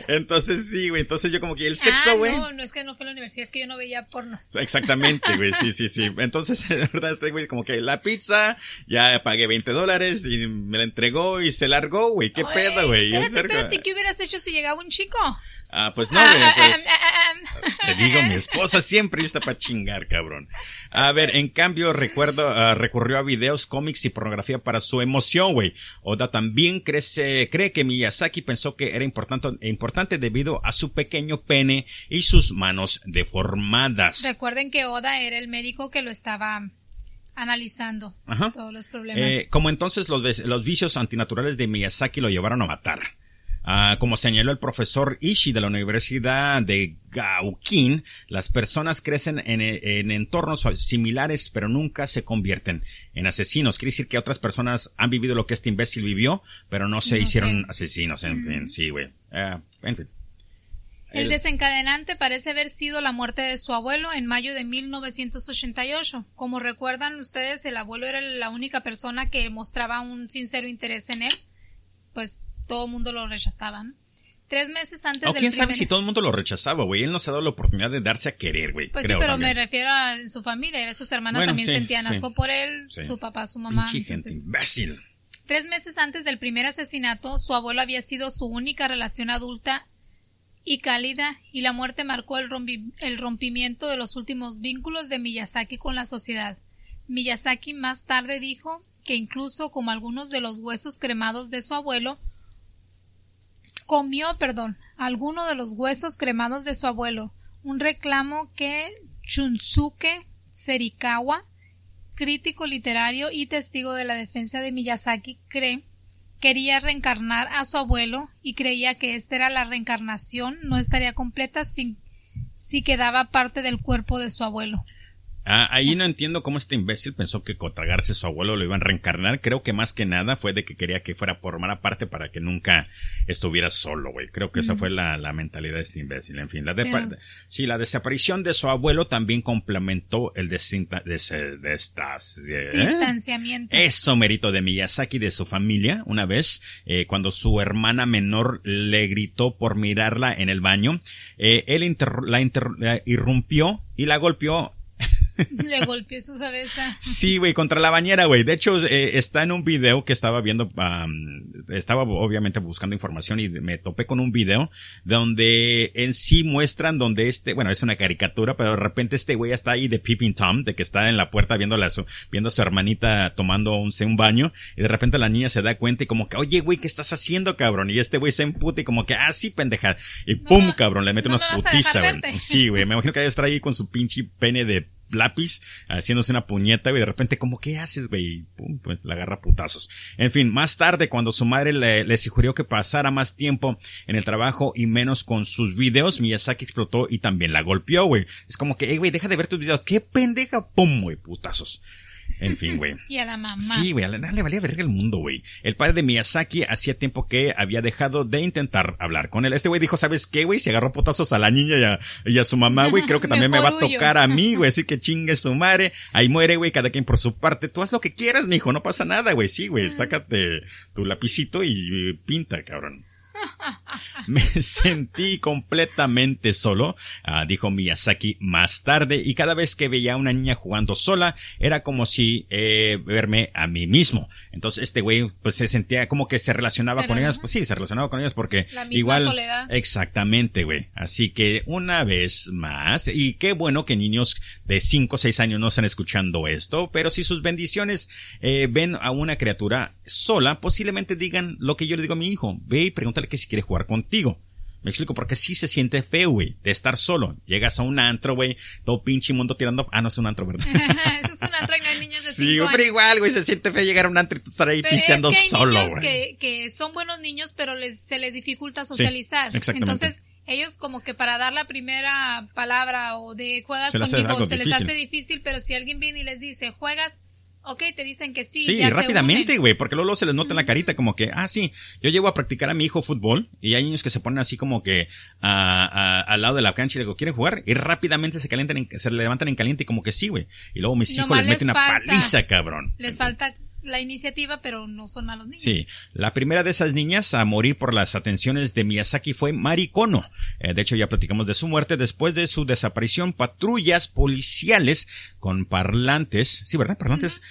Entonces sí, güey, entonces yo como que el sexo, Ah, güey. no, no es que no fue a la universidad, es que yo no veía porno. Exactamente, güey, sí, sí, sí. Entonces, de verdad, este güey, como que la pizza, ya pagué 20 dólares y me la entregó y se largó, güey. ¿Qué pedo, güey? Espérate, espérate, ¿qué hubieras hecho si llegaba un chico? Ah, pues no, güey, Ah, pues. ah, ah, ah, Te digo, mi esposa siempre está para chingar, cabrón. A ver, en cambio, recuerdo, ah, recurrió a videos, cómics y pornografía para su emoción, güey. Oda también crece, cree que Miyazaki pensó que era importante, importante debido a su pequeño pene y sus manos deformadas. Recuerden que Oda era el médico que lo estaba analizando Ajá. todos los problemas. Eh, como entonces los, los vicios antinaturales de Miyazaki lo llevaron a matar. Ah, como señaló el profesor Ishii de la Universidad de Gauquín, las personas crecen en, en entornos similares pero nunca se convierten en asesinos. Quiere decir que otras personas han vivido lo que este imbécil vivió, pero no se No hicieron sé. asesinos. En fin, sí, güey. En fin. El El- desencadenante parece haber sido la muerte de su abuelo en mayo de 1988. Como recuerdan ustedes, el abuelo era la única persona que mostraba un sincero interés en él, pues todo el mundo lo rechazaba. ¿no? Tres meses antes O del quién sabe si todo el mundo lo rechazaba, güey. Él nos ha dado la oportunidad de darse a querer, güey. Pues creo sí, pero también. me refiero a en su familia. Sus hermanas Bueno, también sí, sentían sí. asco por él, Sí. su papá, su mamá. Entonces- imbécil. Tres meses antes del primer asesinato, su abuelo había sido su única relación adulta y cálida, y la muerte marcó el, rompi- el rompimiento de los últimos vínculos de Miyazaki con la sociedad. Miyazaki más tarde dijo que incluso como algunos de los huesos cremados de su abuelo, comió, perdón, alguno de los huesos cremados de su abuelo, un reclamo que Chunsuke Serikawa, crítico literario y testigo de la defensa de Miyazaki, cree quería reencarnar a su abuelo y creía que esta era la reencarnación, no estaría completa sin si quedaba parte del cuerpo de su abuelo. Ah, ahí no entiendo cómo este imbécil pensó que cotragarse su abuelo lo iban a reencarnar. Creo que más que nada fue de que quería que fuera por mala parte para que nunca estuviera solo, güey. Creo que esa fue la, mentalidad de este imbécil. En fin, la de, sí, la desaparición de su abuelo también complementó el de, de, estas ¿eh? distanciamiento. Eso mérito de Miyazaki de su familia. Una vez, eh, cuando su hermana menor le gritó por mirarla en el baño, eh, él la irrumpió y la golpeó Le golpeó su cabeza. Sí, güey, contra la bañera, güey. De hecho, eh, está en un video que estaba viendo, estaba obviamente buscando información y me topé con un video donde en sí muestran donde este, bueno, es una caricatura, pero de repente este güey está ahí de Peeping Tom, de que está en la puerta viendo a su, viendo a su hermanita tomando un, un baño y de repente la niña se da cuenta y como que, oye, güey, ¿qué estás haciendo, cabrón? Y este güey se emputa y como que, ah, sí, pendeja. Y pum, cabrón, le mete unas putizas, güey. Sí, güey, me imagino que debe estar ahí con su pinche pene de lápiz, haciéndose una puñeta, y de repente, como, ¿qué haces, güey? Pum, pues la agarra putazos. En fin, más tarde, cuando su madre le, le, sugirió que pasara más tiempo en el trabajo y menos con sus videos, Miyazaki explotó y también la golpeó, güey. Es como que, hey, güey, deja de ver tus videos. ¿Qué pendeja? Pum, güey, putazos. En fin, güey. y a la mamá. Sí, güey, a la le valía verga el mundo, güey. El padre de Miyazaki hacía tiempo que había dejado de intentar hablar con él. Este güey dijo, ¿sabes qué, güey? Se agarró potazos a la niña y a, y a su mamá, güey. Creo que también me va a tocar a mí, güey. Así que chingue su madre. Ahí muere, güey, cada quien por su parte. Tú haz lo que quieras, mijo. No pasa nada, güey. Sí, güey. Sácate tu lapicito y pinta, cabrón. Me sentí completamente solo, ah, dijo Miyazaki más tarde, y cada vez que veía a una niña jugando sola, era como si eh, verme a mí mismo. Entonces este güey pues se sentía como que se relacionaba con ellas, pues sí, se relacionaba con ellas porque igual exactamente, güey. Así que una vez más, y qué bueno que niños de 5 o 6 años no están escuchando esto, pero si sus bendiciones eh, ven a una criatura sola, posiblemente digan lo que yo le digo a mi hijo, ve y pregúntale que si quiere jugar contigo. Me explico, porque sí se siente feo, güey, de estar solo. Llegas a un antro, güey, todo pinche mundo tirando. Ah, no es un antro, ¿verdad? Eso es un antro y no hay niños de Sí, pero igual, güey, se siente feo llegar a un antro y tú estar ahí pisteando solo, güey. Que, que son buenos niños, pero les, se les dificulta socializar. exactamente. Entonces, ellos como que para dar la primera palabra o de juegas conmigo se les hace difícil, pero si alguien viene y les dice, juegas Ok, te dicen que sí. Sí, rápidamente, güey, porque luego se les nota en la carita como que, ah, sí, yo llevo a practicar a mi hijo fútbol y hay niños que se ponen así como que al lado de la cancha y le digo, ¿quieren jugar? Y rápidamente se calientan, se levantan en caliente y como que sí, güey. Y luego mis hijos les meten una paliza, cabrón. Les falta la iniciativa, pero no son malos niños. Sí, la primera de esas niñas a morir por las atenciones de Miyazaki fue Marikono. Eh, de hecho, ya platicamos de su muerte. Después de su desaparición, patrullas policiales con parlantes, sí, ¿verdad? Parlantes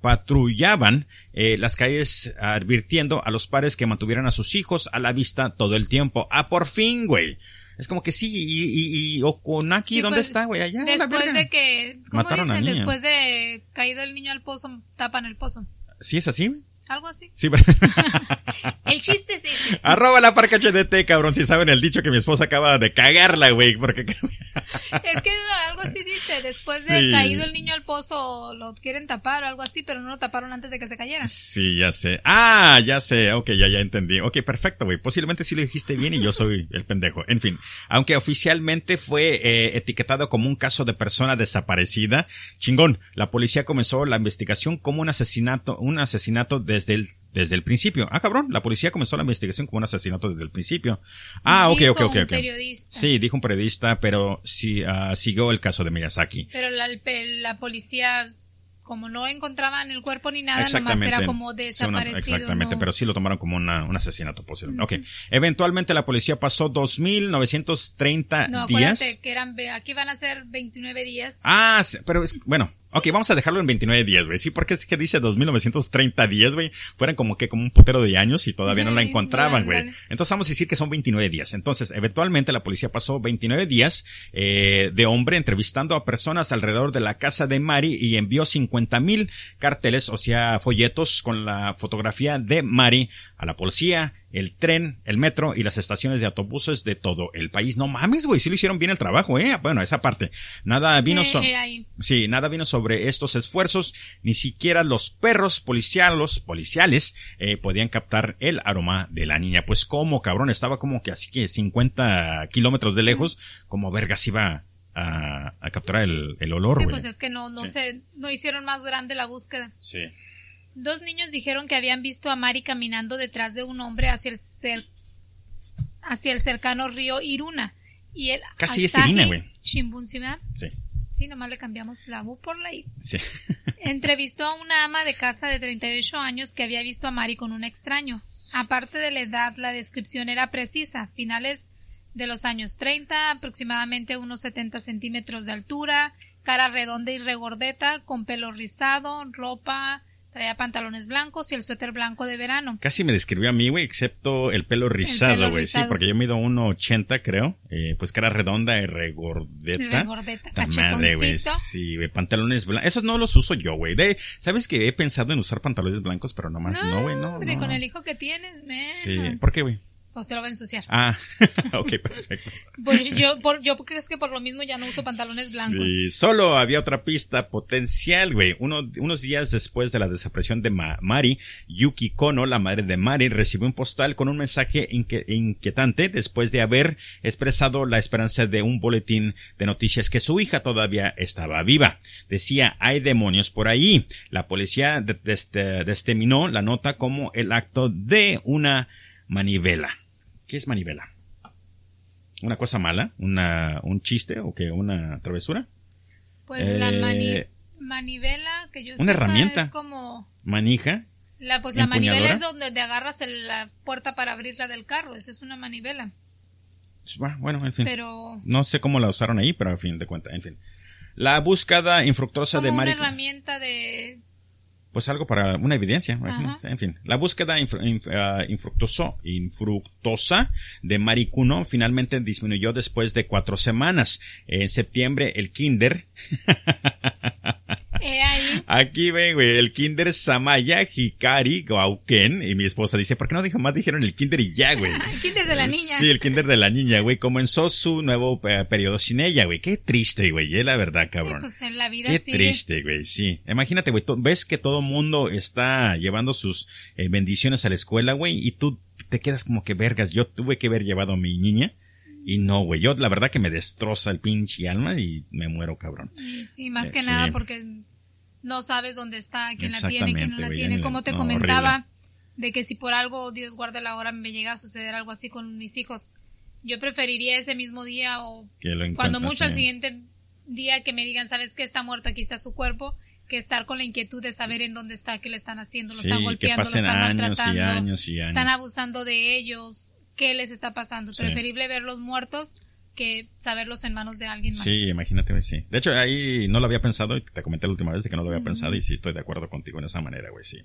patrullaban eh, las calles advirtiendo a los padres que mantuvieran a sus hijos a la vista todo el tiempo. Ah, por fin, güey. Es como que sí, y, y, Okonaki, ¿dónde pues, está, güey? Allá. Después de que, ¿cómo Mataron dicen? Después de caído el niño al pozo, tapan el pozo. ¿Sí es así? Algo así. Sí, El chiste es ese. Arroba la parca HDT, cabrón, si saben el dicho que mi esposa acaba de cagarla, güey, porque... es que algo así dice, después de caído el niño al pozo, lo quieren tapar o algo así, pero no lo taparon antes de que se cayera. Sí, ya sé. Ah, ya sé, ok, ya, ya entendí. Ok, perfecto, güey. Posiblemente sí lo dijiste bien y yo soy el pendejo. En fin, aunque oficialmente fue eh, etiquetado como un caso de persona desaparecida, chingón, la policía comenzó la investigación como un asesinato, un asesinato de desde el, desde el principio. Ah, cabrón, la policía comenzó la investigación como un asesinato desde el principio. Ah, ok, ok, ok. Un periodista. Sí, dijo un periodista, pero sí, uh, siguió el caso de Miyazaki. Pero la, la policía como no encontraban el cuerpo ni nada, nomás era como desaparecido. exactamente, pero sí lo tomaron como una, un asesinato posible. Ok. Eventualmente la policía pasó 2.930 no, días. que eran, aquí van a ser 29 días. Ah, pero es, bueno, Ok, vamos a dejarlo en 29 días, güey. Sí, porque es que dice 2930 días, güey. Fueran como que como un putero de años y todavía no la encontraban, güey. Entonces vamos a decir que son 29 días. Entonces, eventualmente la policía pasó 29 días eh, de hombre entrevistando a personas alrededor de la casa de Mari y envió 50 mil carteles, o sea, folletos con la fotografía de Mari a la policía, el tren, el metro y las estaciones de autobuses de todo el país. No mames, güey, sí lo hicieron bien el trabajo, eh. Bueno, esa parte. Nada vino Eh, so- eh. Sí, nada vino sobre estos esfuerzos, ni siquiera los perros policialos, policiales eh, podían captar el aroma de la niña. Pues como, cabrón, estaba como que así que 50 kilómetros de lejos, como vergas iba a, a capturar el, el olor, Sí, pues es que no, no Sí. sé, no hicieron más grande la búsqueda. Sí. Dos niños dijeron que habían visto a Mari caminando detrás de un hombre hacia el, cer- hacia el cercano río Iruna. Y el Casi es Irina, güey. Sí. Sí, nomás le cambiamos la U por la I. Sí. Entrevistó a una ama de casa de 38 años que había visto a Mari con un extraño. Aparte de la edad, la descripción era precisa. Finales de los años 30, aproximadamente unos 70 centímetros de altura, cara redonda y regordeta, con pelo rizado, ropa, traía pantalones blancos y el suéter blanco de verano. Casi me describió a mí, güey, excepto el pelo rizado, güey. Sí, porque yo mido 1,80 creo. Eh, pues cara redonda y regordeta. Regordeta, Ta madre, güey. Sí, güey, pantalones blancos. Esos no los uso yo, güey. ¿Sabes que he pensado en usar pantalones blancos, pero nomás no, güey, no. no. con el hijo que tienes, Sí, nena, ¿por qué, güey? Pues te lo va a ensuciar. Ah, ok, perfecto. Pues yo, por, yo crees que por lo mismo ya no uso pantalones blancos. Sí, solo había otra pista potencial, güey. Uno- unos días después de la desaparición de Ma- Mari, Yuki Kono, la madre de Mari, recibió un postal con un mensaje inque- inquietante después de haber expresado la esperanza de un boletín de noticias que su hija todavía estaba viva. Decía, hay demonios por ahí. La policía de- deste- determinó la nota como el acto de una manivela. ¿Qué es manivela? ¿Una cosa mala? ¿Una, un chiste o qué? ¿Una travesura? Pues la mani- Eh, manivela que yo una herramienta. es como ¿Manija? la pues la manivela es donde te agarras el- la puerta para abrirla del carro, esa es una manivela, Bueno, Bueno, en fin. pero No sé cómo la usaron ahí, pero a fin de cuentas, en fin. La búsqueda infructuosa como de una Mari. herramienta de Pues algo para una evidencia. Ajá. En fin, la búsqueda inf- inf- ah, infructuoso- infructuosa de Maricuno finalmente disminuyó después de cuatro semanas. En septiembre, el Kinder Aquí ven, güey, el Kinder Samaya Hikari Gauken. Y mi esposa dice, ¿por qué no dijo más? Dijeron el Kinder y ya, güey. el kinder de la niña. Sí, el Kinder de la niña, güey. Comenzó su nuevo eh, periodo sin ella, güey. Qué triste, güey. Es la verdad, Sí, cabrón. pues en la vida Qué triste, güey, sí. Imagínate, güey, ves que todo mundo está llevando sus eh, bendiciones a la escuela, güey, y tú te quedas como que vergas. Yo tuve que haber llevado a mi niña y no, güey. Yo la verdad que me destroza el pinche alma y me muero, cabrón. Sí, más Eh, que sí. nada porque no sabes dónde está, quién la tiene, quién no la güey, tiene. Como te no, comentaba, de que si por algo Dios guarda la hora me llega a suceder algo así con mis hijos, yo preferiría ese mismo día o cuando mucho al siguiente día que me digan, sabes que está muerto, aquí está su cuerpo, que estar con la inquietud de saber en dónde está, qué le están haciendo, lo Sí, están golpeando, lo están años y maltratando, años y están años. abusando de ellos, qué les está pasando. Sí. Preferible verlos muertos que saberlos en manos de alguien más. Sí, imagínate, sí. De hecho, ahí no lo había pensado y te comenté la última vez de que no lo había pensado y sí estoy de acuerdo contigo en esa manera, güey, sí.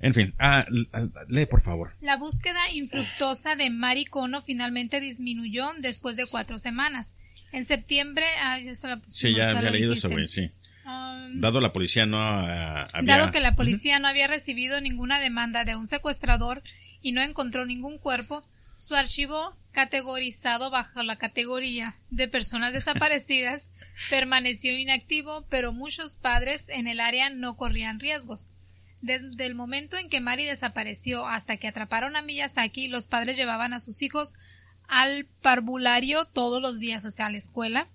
En fin, ah, ah, lee por favor. La búsqueda infructuosa de Mari Kono finalmente disminuyó después de cuatro semanas. En septiembre, ah, ya se la pusimos, Sí, ya había leído eso, güey, sí. Um, Dado la policía no ah, había... Dado que la policía no había recibido ninguna demanda de un secuestrador y no encontró ningún cuerpo, su archivo, categorizado bajo la categoría de personas desaparecidas, permaneció inactivo, pero muchos padres en el área no corrían riesgos. Desde el momento en que Mari desapareció hasta que atraparon a Miyazaki, los padres llevaban a sus hijos al parvulario todos los días, o sea, a la escuela,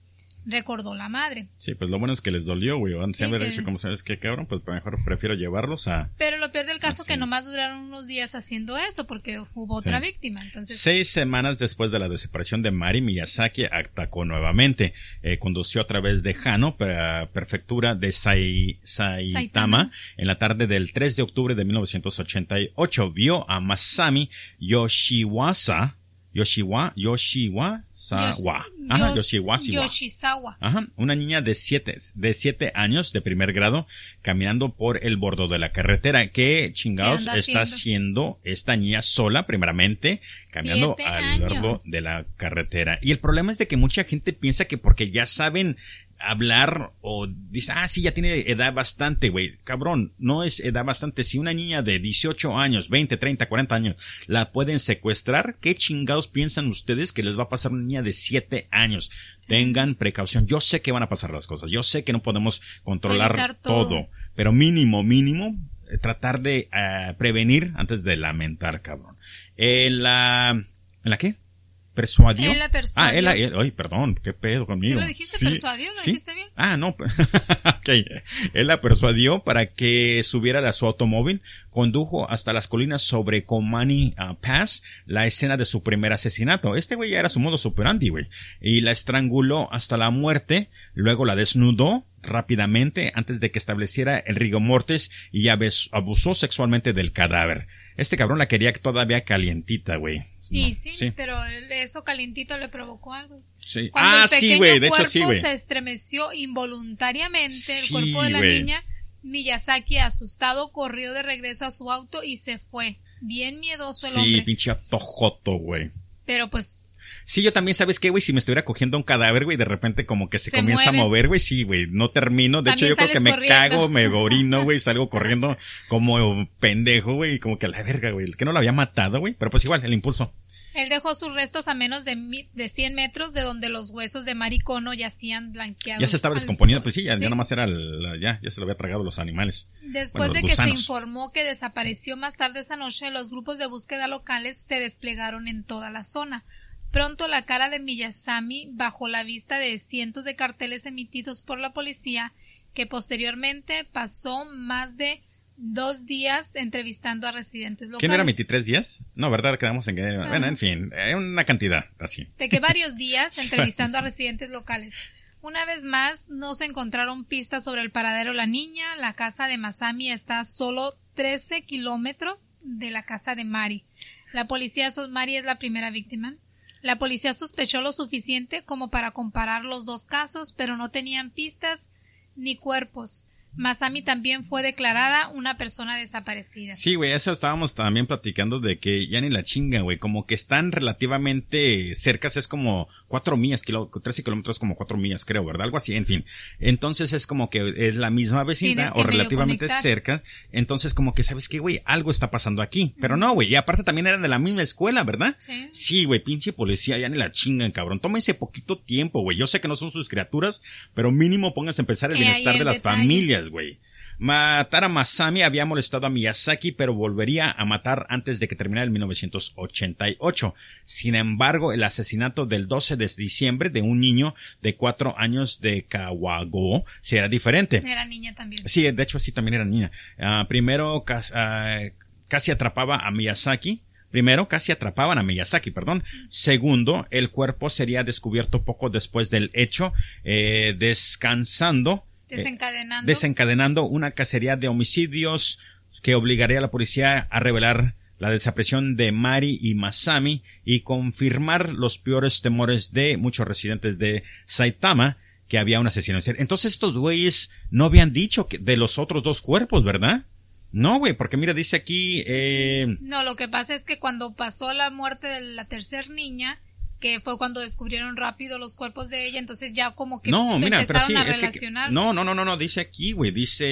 recordó la madre. Sí, pues lo bueno es que les dolió, güey. Antes de Sí, haber dicho, como sabes qué, cabrón, pues mejor prefiero llevarlos a... Pero lo peor del caso Así. que nomás duraron unos días haciendo eso porque hubo otra Sí. víctima. Entonces, Seis semanas después de la desaparición de Mari, Miyazaki atacó nuevamente. Eh, condució a través de Hano, pre- prefectura de Sai- Saitama, Saitama. en la tarde del 3 de octubre de 1988. Vio a Masami Yoshiwasa, Yoshiwa, Yoshiwa, Sawa. Ajá, Yoshiwa, Siwa. Yoshizawa. Ajá, una niña de siete, de siete años de primer grado caminando por el bordo de la carretera. ¿Qué chingados ¿Qué anda está haciendo? haciendo esta niña sola, primeramente, caminando Siete al bordo años. de la carretera? Y el problema es de que mucha gente piensa que porque ya saben hablar o dice, ah, sí, ya tiene edad bastante, güey. Cabrón, no es edad bastante. Si una niña de 18 años, 20, 30, 40 años la pueden secuestrar, ¿qué chingados piensan ustedes que les va a pasar a una niña de 7 años? Tengan precaución. Yo sé que van a pasar las cosas. Yo sé que no podemos controlar todo. Pero mínimo, mínimo, eh, tratar de eh, prevenir antes de lamentar, cabrón. En la, ¿en la qué? ¿Persuadió? Él la persuadió. Ah, él, la- él- ay, perdón, qué pedo conmigo. ¿Sí lo dijiste, persuadió? ¿Lo dijiste bien? Ah, no. ok. Él la persuadió para que subiera a su automóvil, condujo hasta las colinas sobre Comani ah, Pass, la escena de su primer asesinato. Este güey ya era su modo superandi, güey. Y la estranguló hasta la muerte, luego la desnudó rápidamente antes de que estableciera el rigor mortis y abusó sexualmente del cadáver. Este cabrón la quería todavía calientita, güey. Y No, sí, pero eso calientito le provocó algo. sí. Cuando Ah, el sí, güey, de hecho cuerpo sí, güey. se estremeció involuntariamente Sí, el cuerpo de la niña, Miyazaki asustado corrió de regreso a su auto y se fue. Bien miedoso el Sí, hombre. pinche atojoto, güey. Pero pues Sí, yo también, ¿sabes qué, güey? Si me estuviera cogiendo un cadáver, güey, de repente como que se, Se comienza mueve. a mover, güey, sí, güey, no termino. De hecho, yo creo que me corriendo. cago, me orino, güey, salgo corriendo como pendejo, güey, como que a la verga, güey, que no lo había matado, güey, pero pues igual, el impulso. él dejó sus restos a menos de, mi- de 100 metros de donde los huesos de Maricono yacían blanqueados. Ya se estaba descomponiendo, pues sí, ya, ya Sí. nomás era, el- ya, ya se lo había tragado los animales. Después Bueno, los de que se informó que desapareció más tarde esa noche, los grupos de búsqueda locales se desplegaron en toda la zona. Pronto la cara de Miyazami bajo la vista de cientos de carteles emitidos por la policía, que posteriormente pasó más de dos días entrevistando a residentes locales. ¿Quién era 23 días? No, ¿verdad? Quedamos en que, bueno, en fin, eh, una cantidad, así. de que varios días entrevistando a residentes locales. Una vez más, no se encontraron pistas sobre el paradero de la niña. La casa de Masami está a solo 13 kilómetros de la casa de Mari. La policía, sos- Mari es la primera víctima. La policía sospechó lo suficiente como para comparar los dos casos, pero no tenían pistas ni cuerpos. Masami también fue declarada una persona desaparecida. Sí, güey, eso estábamos también platicando de que ya ni la chinga, güey, como que están relativamente cercas, es como cuatro millas, kilo, 13 kilómetros como cuatro millas, creo, ¿verdad? Algo así, en fin. Entonces es como que es la misma vecindad que o relativamente cerca, entonces como que, ¿sabes qué, güey? Algo está pasando aquí. Pero no, güey, y aparte también eran de la misma escuela, ¿verdad? Sí. Sí, güey, pinche policía, ya ni la chingan, cabrón. Tómense poquito tiempo, güey. Yo sé que no son sus criaturas, pero mínimo pónganse a empezar el Eh, bienestar el de las detalle. familias, güey. Matar a Masami había molestado a Miyazaki, pero volvería a matar antes de que terminara el 1988. Sin embargo, el asesinato del 12 de diciembre de un niño de cuatro años de Kawago será diferente. Era niña también. Sí, de hecho sí también era niña. Ah, primero cas- ah, casi atrapaba a Miyazaki. Primero, casi atrapaban a Miyazaki, perdón. Segundo, el cuerpo sería descubierto poco después del hecho, eh, descansando, Desencadenando. desencadenando una cacería de homicidios que obligaría a la policía a revelar la desaparición de Mari y Masami y confirmar los peores temores de muchos residentes de Saitama que había un asesino en serie. Entonces estos güeyes no habían dicho que de los otros dos cuerpos, ¿verdad? No, güey, porque mira, dice aquí, eh, No, lo que pasa es que cuando pasó la muerte de la tercer niña, que fue cuando descubrieron rápido los cuerpos de ella, entonces ya como que no, mira, pero empezaron sí, a que, relacionar. no, no, no, no, no, dice aquí, güey, dice,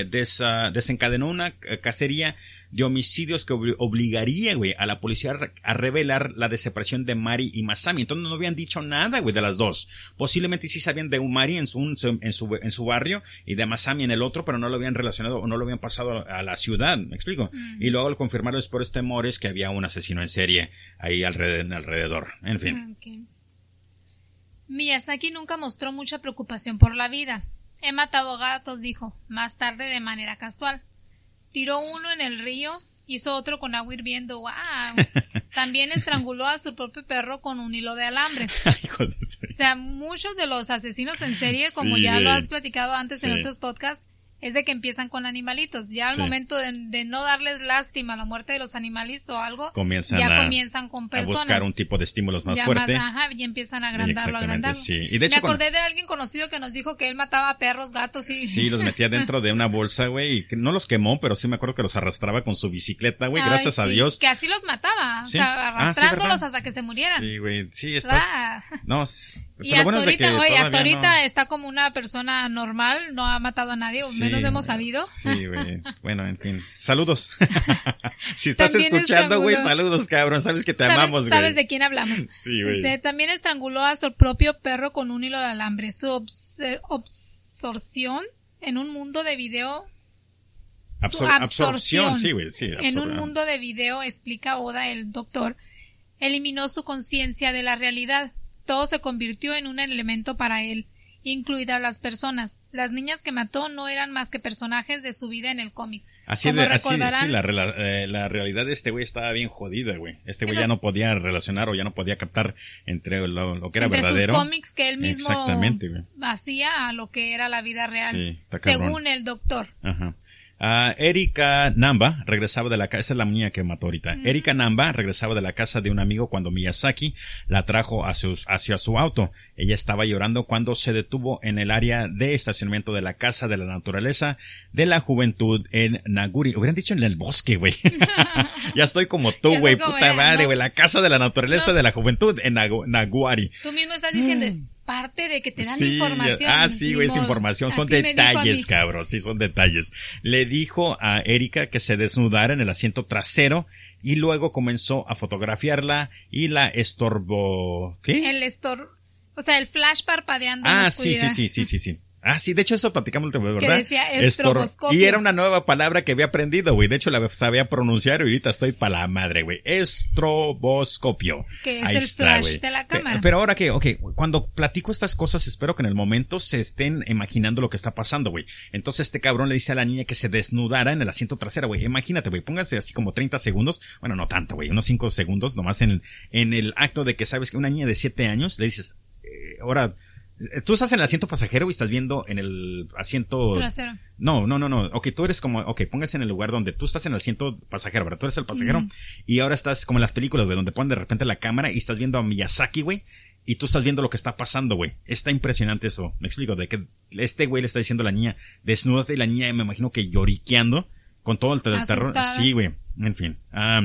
eh, des- desencadenó una eh, cacería de homicidios que obli- obligaría, güey, a la policía a re- a revelar la desaparición de Mari y Masami. Entonces no habían dicho nada, güey, de las dos. Posiblemente sí sabían de un Mari en su, en su, en su barrio y de Masami en el otro, pero no lo habían relacionado o no lo habían pasado a la ciudad, ¿me explico? Y luego al confirmar los temores que había un asesino en serie ahí alrededor, alrededor. En fin. Ok. Miyazaki nunca mostró mucha preocupación por la vida. He matado gatos, dijo, más tarde de manera casual. Tiró uno en el río, hizo otro con agua hirviendo. ¡Wow! También estranguló a su propio perro con un hilo de alambre. O sea, muchos de los asesinos en serie, como Sí, ya lo has platicado antes en otros podcasts, es de que empiezan con animalitos. Ya al momento de, no darles lástima a la muerte de los animales o algo, comienzan ya a, comienzan con personas. A buscar un tipo de estímulos más fuerte. ajá, y empiezan a agrandarlo, agrandarlo. Sí. Y de hecho, Me acordé de alguien conocido que nos dijo que él mataba perros, gatos y... Sí, los metía dentro de una bolsa, güey, y no los quemó, pero sí me acuerdo que los arrastraba con su bicicleta, güey, gracias a Dios. Que así los mataba, o sea, ah, arrastrándolos hasta que se murieran. Sí, güey, sí, estás... No, y hasta ahorita, oye, hasta ahorita está como una persona normal, no ha matado a nadie, o menos hemos sabido. Sí, güey. Bueno, en fin. Saludos. si estás escuchando, güey, saludos, cabrón. Sabes que te amamos, güey. Sabes de quién hablamos. Sí, güey. Este, también estranguló a su propio perro con un hilo de alambre. Su absorción en un mundo de video absorción, sí, güey, sí. En un mundo de video, explica Oda, el doctor, eliminó su conciencia de la realidad. Todo se convirtió en un elemento para él incluidas las personas. Las niñas que mató no eran más que personajes de su vida en el cómic. Así, de, así sí, la, eh, la, realidad de este güey estaba bien jodida, güey. Este güey ya no podía relacionar o ya no podía captar entre lo, que era entre verdadero. Sus cómics que él mismo hacía a lo que era la vida real, según el doctor. Ajá. Uh, Erika Namba regresaba de la casa, esa es la niña que mató ahorita. Erika Namba regresaba de la casa de un amigo cuando Miyazaki la trajo hacia, hacia su auto. Ella estaba llorando cuando se detuvo en el área de estacionamiento de la casa de la naturaleza de la juventud en Naguri. Hubieran dicho en el bosque, güey. ya estoy como tú, güey, puta madre, güey. La casa de la naturaleza de la juventud en Naguari. Tú mismo estás diciendo, es parte de que te dan información. Ah, sí, güey, es información. Son detalles, cabrón. Sí, son detalles. Le dijo a Erika que se desnudara en el asiento trasero y luego comenzó a fotografiarla y la estorbó. ¿Qué? El estor... O sea, el flash parpadeando. Ah, sí, sí, sí, sí, sí, sí. Ah, sí, de hecho eso platicamos, ¿verdad? Que decía estroboscopio. Y era una nueva palabra que había aprendido, güey. De hecho la sabía pronunciar y ahorita estoy para la madre, güey. Estroboscopio. Que es el flash de la cámara. Pero ahora que, ok, cuando platico estas cosas espero que en el momento se estén imaginando lo que está pasando, güey. Entonces este cabrón le dice a la niña que se desnudara en el asiento trasero, güey. Imagínate, güey, póngase así como 30 segundos. Bueno, no tanto, güey, unos 5 segundos nomás en, en el acto de que sabes que una niña de 7 años le dices, eh, ahora tú estás en el asiento pasajero y estás viendo en el asiento. Trasero. No, no, no, no. Ok, tú eres como, ok, póngase en el lugar donde tú estás en el asiento pasajero, ¿verdad? Tú eres el pasajero. Y ahora estás como en las películas, güey, donde ponen de repente la cámara y estás viendo a Miyazaki, güey. Y tú estás viendo lo que está pasando, güey. Está impresionante eso. Me explico, de que este güey le está diciendo a la niña, desnúdate y la niña me imagino que lloriqueando con todo el, terror. Sí, güey. En fin. Ah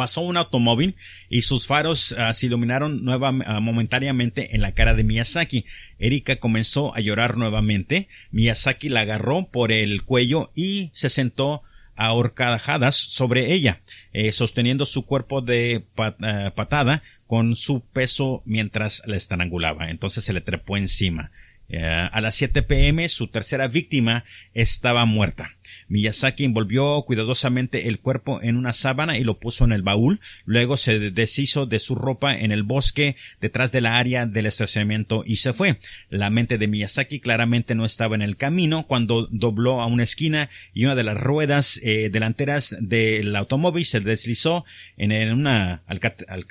pasó un automóvil y sus faros ah, se iluminaron nueva, ah, momentáneamente en la cara de Miyazaki. Erika comenzó a llorar nuevamente. Miyazaki la agarró por el cuello y se sentó a horcajadas sobre ella, eh, sosteniendo su cuerpo de ah, patada con su peso mientras la estrangulaba. Entonces se le trepó encima. Eh, a las 7 pm su tercera víctima estaba muerta. Miyazaki envolvió cuidadosamente el cuerpo en una sábana y lo puso en el baúl. Luego se deshizo de su ropa en el bosque detrás de la área del estacionamiento y se fue. La mente de Miyazaki claramente no estaba en el camino cuando dobló a una esquina y una de las ruedas eh, delanteras del automóvil se deslizó en, una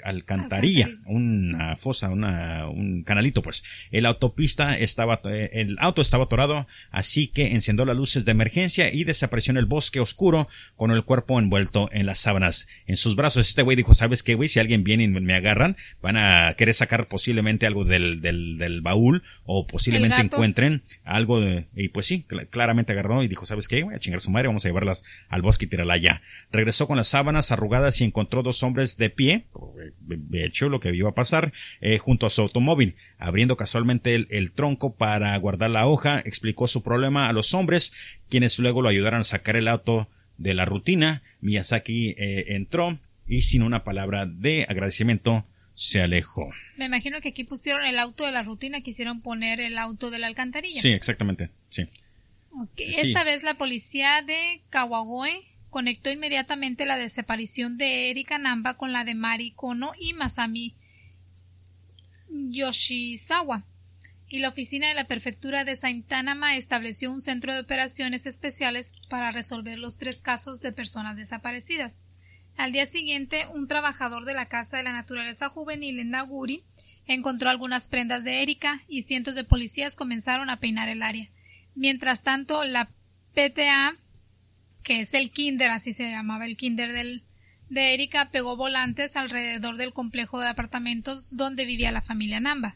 alcantarilla, una fosa, una, un canalito pues. El autopista estaba, eh, el auto estaba atorado, así que encendió las luces de emergencia y desapareció apareció en el bosque oscuro con el cuerpo envuelto en las sábanas. En sus brazos este güey dijo, ¿sabes qué güey? Si alguien viene y me agarran, van a querer sacar posiblemente algo del, del, del baúl o posiblemente encuentren algo de... Y pues sí, claramente agarró y dijo, ¿sabes qué? Voy a chingar su madre, vamos a llevarlas al bosque y tirarla allá. Regresó con las sábanas arrugadas y encontró dos hombres de pie, de hecho lo que iba a pasar, eh, junto a su automóvil abriendo casualmente el, tronco para guardar la hoja, explicó su problema a los hombres, quienes luego lo ayudaron a sacar el auto de la rutina. Miyazaki eh, entró y sin una palabra de agradecimiento se alejó. Me imagino que aquí pusieron el auto de la rutina, quisieron poner el auto de la alcantarilla. Sí, exactamente, sí. Esta vez la policía de Kawagoe conectó inmediatamente la desaparición de Erika Namba con la de Mari Kono y Masami Yoshizawa, y la oficina de la prefectura de Saitama estableció un centro de operaciones especiales para resolver los tres casos de personas desaparecidas. Al día siguiente, un trabajador de la Casa de la Naturaleza Juvenil en Naguri encontró algunas prendas de Erika y cientos de policías comenzaron a peinar el área. Mientras tanto, la PTA, que es el kinder, así se llamaba el kinder del, de Erika, pegó volantes alrededor del complejo de apartamentos donde vivía la familia Namba.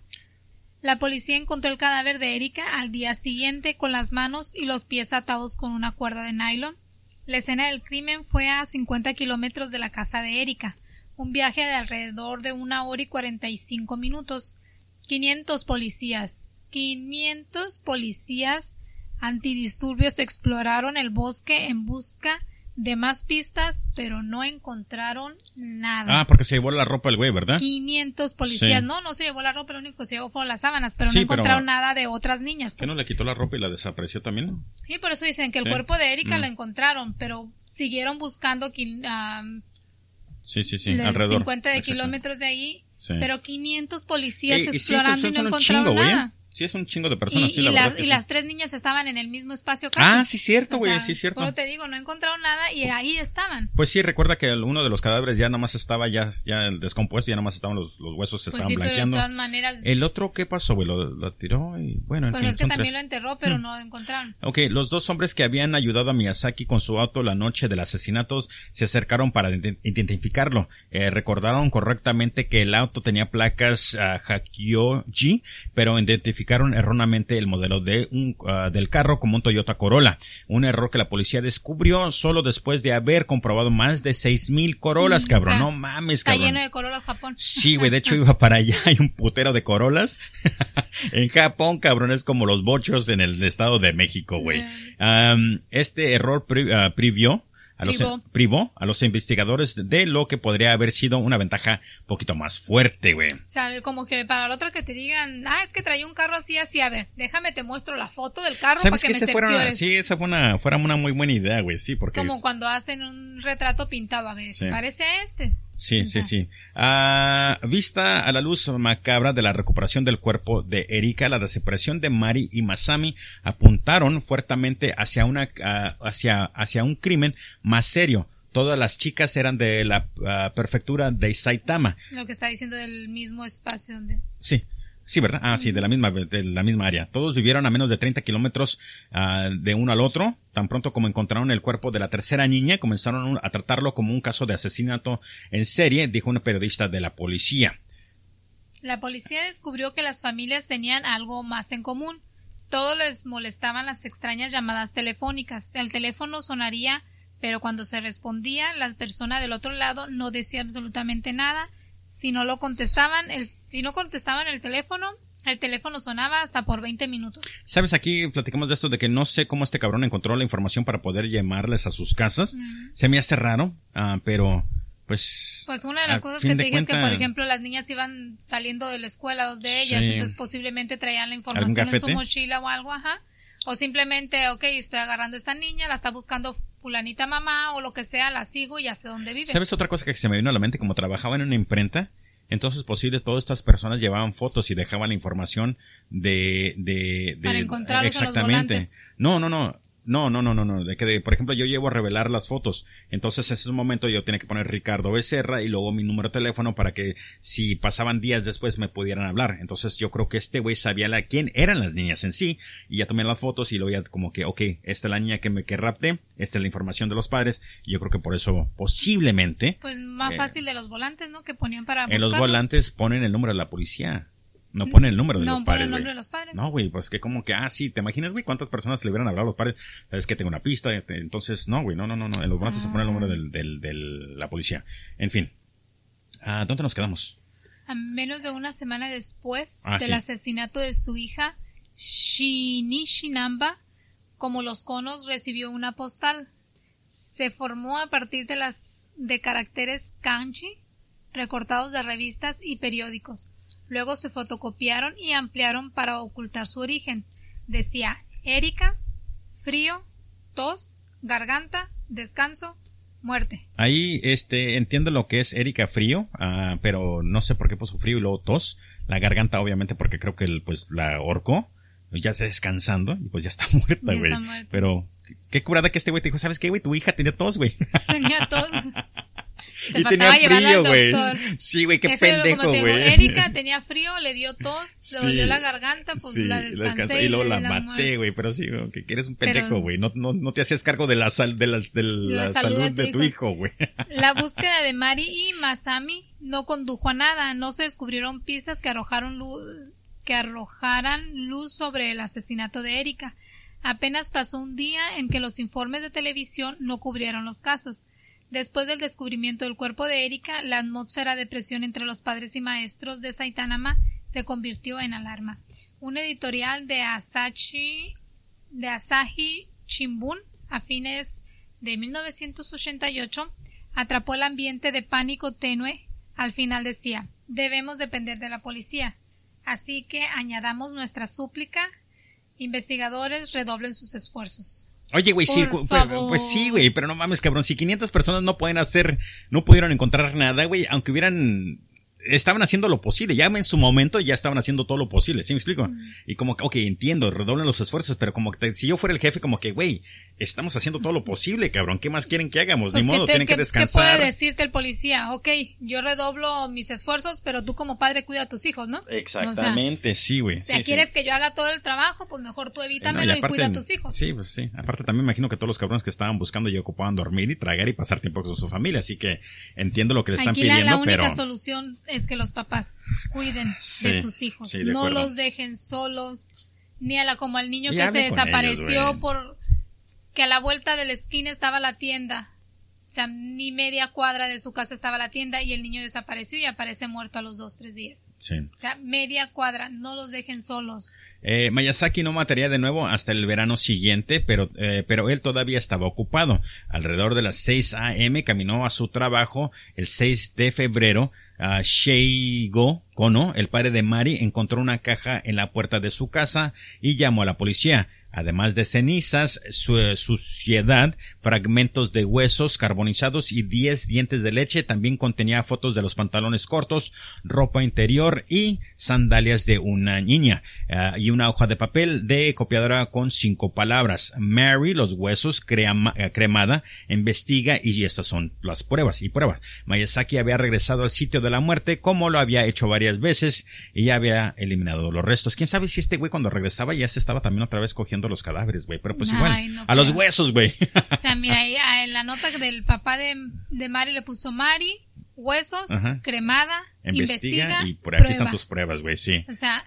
La policía encontró el cadáver de Erika al día siguiente con las manos y los pies atados con una cuerda de nylon. La escena del crimen fue a 50 kilómetros de la casa de Erika, un viaje de alrededor de una hora y 45 minutos. 500 policías, 500 policías antidisturbios exploraron el bosque en busca de más pistas, pero no encontraron nada. Ah, porque se llevó la ropa el güey, ¿verdad? 500 policías. No, no se llevó la ropa, lo único que se llevó fueron las sábanas, pero no encontraron nada de otras niñas. ¿Que no pues. le quitó la ropa y la desapareció también? Sí, por eso dicen que el cuerpo de Erika lo mm. encontraron, pero siguieron buscando um, sí, sí, sí, alrededor. 50 de kilómetros de ahí, pero 500 policías explorando y no encontraron nada. Sí, es un chingo de personas, y, sí, la y, y las tres niñas estaban en el mismo espacio casi. Ah, sí, cierto, güey, sí, cierto. Pero te digo, no encontraron nada y ahí estaban. Pues sí, recuerda que uno de los cadáveres ya nada más estaba ya, ya descompuesto, ya nada más estaban los, los huesos, se pues estaban sí, blanqueando. Pero de todas maneras. El otro, ¿qué pasó, güey? Lo, tiró y bueno, Pues es que también lo enterró, pero no lo encontraron. Ok, los dos hombres que habían ayudado a Miyazaki con su auto la noche del asesinato se acercaron para identificarlo. Eh, recordaron correctamente que el auto tenía placas uh, Hakyoji, pero identificaron erróneamente el modelo de un, ah, del carro como un Toyota Corolla. Un error que la policía descubrió solo después de haber comprobado más de seis mil Corollas, mm, cabrón. no mames, cabrón. Está lleno de Corollas Japón. Sí, güey. De hecho iba para allá. Hay un putero de Corollas. en Japón, cabrón, es como los bochos en el estado de México, güey. este error ah, previó a los, privó. a los investigadores de lo que podría haber sido una ventaja un poquito más fuerte, güey. O sea, como que para el otro que te digan, ah, es que traía un carro así, así, a ver, déjame te muestro la foto del carro para que, me fuera, Sí, esa fue una, fuera una muy buena idea, güey, sí, porque... Como cuando hacen un retrato pintado, a ver, si parece a este. Sí, sí, sí. Ah, vista a la luz macabra de la recuperación del cuerpo de Erika, la desaparición de Mari y Masami apuntaron fuertemente hacia una, ah, hacia, hacia un crimen más serio. Todas las chicas eran de la ah, prefectura de Saitama. Lo que está diciendo del mismo espacio donde. Sí. Sí, ¿verdad? Ah, sí, de la misma, de la misma área. Todos vivieron a menos de 30 kilómetros uh, de uno al otro. Tan pronto como encontraron el cuerpo de la tercera niña, comenzaron a tratarlo como un caso de asesinato en serie, dijo una periodista de la policía. La policía descubrió que las familias tenían algo más en común. Todos les molestaban las extrañas llamadas telefónicas. El teléfono sonaría, pero cuando se respondía, la persona del otro lado no decía absolutamente nada si no lo contestaban, el, si no contestaban el teléfono, el teléfono sonaba hasta por 20 minutos. Sabes, aquí platicamos de esto de que no sé cómo este cabrón encontró la información para poder llamarles a sus casas. Se me hace raro, uh, pero pues... Pues una de las cosas que te dije es que, por ejemplo, las niñas iban saliendo de la escuela, dos de ellas, entonces posiblemente traían la información en su mochila o algo, ajá. O simplemente, ok, estoy agarrando a esta niña, la está buscando fulanita mamá o lo que sea, la sigo y ya sé dónde vive. ¿Sabes otra cosa que se me vino a la mente? Como trabajaba en una imprenta, entonces posible todas estas personas llevaban fotos y dejaban la información de... de, de Para encontrarlos exactamente. no, no, no. No, no, no, no, no. De que, por ejemplo, yo llevo a revelar las fotos. Entonces, ese es un momento yo tenía que poner Ricardo Becerra y luego mi número de teléfono para que si pasaban días después me pudieran hablar. Entonces, yo creo que este güey sabía la, quién eran las niñas en sí. Y ya tomé las fotos y luego ya como que, ok, esta es la niña que me que rapté, esta es la información de los padres. Y yo creo que por eso, posiblemente. Pues más eh, fácil de los volantes, ¿no? Que ponían para. En los volantes ponen el número de la policía. No pone el número de los padres, güey. de los padres. No, güey, pues que como que, ah, sí, ¿te imaginas, güey, cuántas personas le hubieran hablado a los padres? Sabes que tengo una pista, entonces, no, güey, no, no, no, no, en los volantes se pone el número del, del, del, la policía. En fin. ¿A dónde nos quedamos? A menos de una semana después ah, del asesinato de su hija, Shinichi Namba, como los conos, recibió una postal. Se formó a partir de las, de caracteres kanji, recortados de revistas y periódicos Luego se fotocopiaron y ampliaron para ocultar su origen. Decía Erika, frío, tos, garganta, descanso, muerte. Ahí este entiendo lo que es Erika frío, uh, pero no sé por qué puso frío y luego tos. La garganta obviamente porque creo que el, pues la ahorcó, ya está descansando y pues ya está muerta, güey. Pero qué curada que este güey te dijo, ¿sabes qué, güey? Tu hija tenía tos, güey. Tenía tos. Te y tenía frío, güey. Sí, güey, qué Eso pendejo, güey. Erika tenía frío, le dio tos, le dolió la garganta, pues Sí, la descansé y luego la maté, güey, pero sí, güey, que eres un pendejo, güey. No, no, no te hacías cargo de la sal, de la, de la, salud, de tu hijo, güey. La búsqueda de Mari y Masami no condujo a nada, no se descubrieron pistas que arrojaron luz, que arrojaran luz sobre el asesinato de Erika. Apenas pasó un día en que los informes de televisión no cubrieron los casos. Después del descubrimiento del cuerpo de Erika, la atmósfera de presión entre los padres y maestros de Saitama se convirtió en alarma. Un editorial de Asahi, de Asahi Shimbun a fines de 1988 atrapó el ambiente de pánico tenue. Al final decía, debemos depender de la policía. Así que añadamos nuestra súplica. Investigadores redoblen sus esfuerzos. Oye, güey, sí, pues, pues sí, güey, pero no mames, cabrón, si 500 personas no pueden hacer, no pudieron encontrar nada, güey, aunque hubieran, estaban haciendo lo posible, ya en su momento ya estaban haciendo todo lo posible, ¿sí me explico? Mm. Y como que, ok, entiendo, redoblen los esfuerzos, pero como que si yo fuera el jefe, como que, güey, estamos haciendo todo lo posible, cabrón, ¿qué más quieren que hagamos? Pues, Ni ¿qué modo, te- tienen que qué- ¿Qué descansar. puede decirte el policía? Ok, yo redoblo mis esfuerzos, pero tú como padre cuida a tus hijos, ¿no? O sea, Exactamente, sí, güey. si sí, sí. quieres que yo haga todo el trabajo, pues mejor tú Sí, no, evítamelo y, aparte- cuida a tus hijos. Sí, pues sí. Aparte también me imagino que todos los cabrones que estaban buscando ya ocupaban dormir y tragar y pasar tiempo con su familia, así que entiendo lo que le están Aquí la, pidiendo, la única pero solución es que los papás cuiden Sí, de sus hijos. sí, de no los dejen solos, ni a la, como al niño Y que se desapareció ellos, por que a la vuelta de la esquina estaba la tienda. O sea, ni media cuadra de su casa estaba la tienda y el niño desapareció y aparece muerto a los dos, tres días. sí. O sea, media cuadra, no los dejen solos. Eh, Mayasaki no mataría de nuevo hasta el verano siguiente, pero, eh, pero él todavía estaba ocupado. Alrededor de las 6 a.m. caminó a su trabajo el 6 de febrero. a Sheigo Kono, el padre de Mari, encontró una caja en la puerta de su casa y llamó a la policía. Además de cenizas, su, suciedad, fragmentos de huesos carbonizados y 10 dientes de leche, también contenía fotos de los pantalones cortos, ropa interior y sandalias de una niña, ah, y una hoja de papel de copiadora con cinco palabras. Mary, los huesos, creama- eh, cremada, investiga y estas son las pruebas y pruebas. Mayasaki había regresado al sitio de la muerte como lo había hecho varias veces y ya había eliminado los restos. ¿Quién sabe si este güey cuando regresaba ya se estaba también otra vez cogiendo los cadáveres, güey? Pero pues Ay, igual, no a los huesos, güey. O sea, mira, ahí, ah, en la nota del papá de, de Mari le puso Mari, huesos, Ajá. cremada, Investiga, investiga, y por aquí prueba. están tus pruebas, güey, sí. O sea,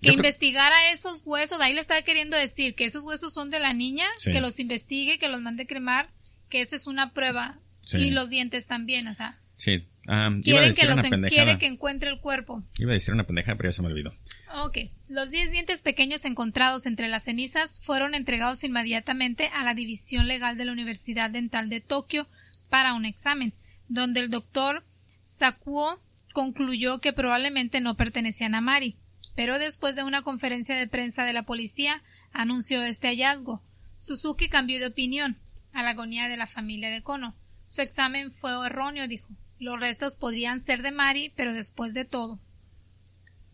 que Yo creo- investigara esos huesos, ahí le estaba queriendo decir que esos huesos son de la niña, Sí. que los investigue, que los mande cremar, que esa es una prueba. Sí. Y los dientes también, o sea, Sí. Iba a quieren decir que los una en- pendejada. quiere que encuentre el cuerpo. Iba a decir una pendejada, pero ya se me olvidó. Ok, los 10 dientes pequeños encontrados entre las cenizas fueron entregados inmediatamente a la División Legal de la Universidad Dental de Tokio para un examen, donde el doctor Sakuo concluyó que probablemente no pertenecían a Mari, pero después de una conferencia de prensa de la policía anunció este hallazgo. Suzuki cambió de opinión a la agonía de la familia de Kono. Su examen fue erróneo, dijo. Los restos podrían ser de Mari, pero después de todo.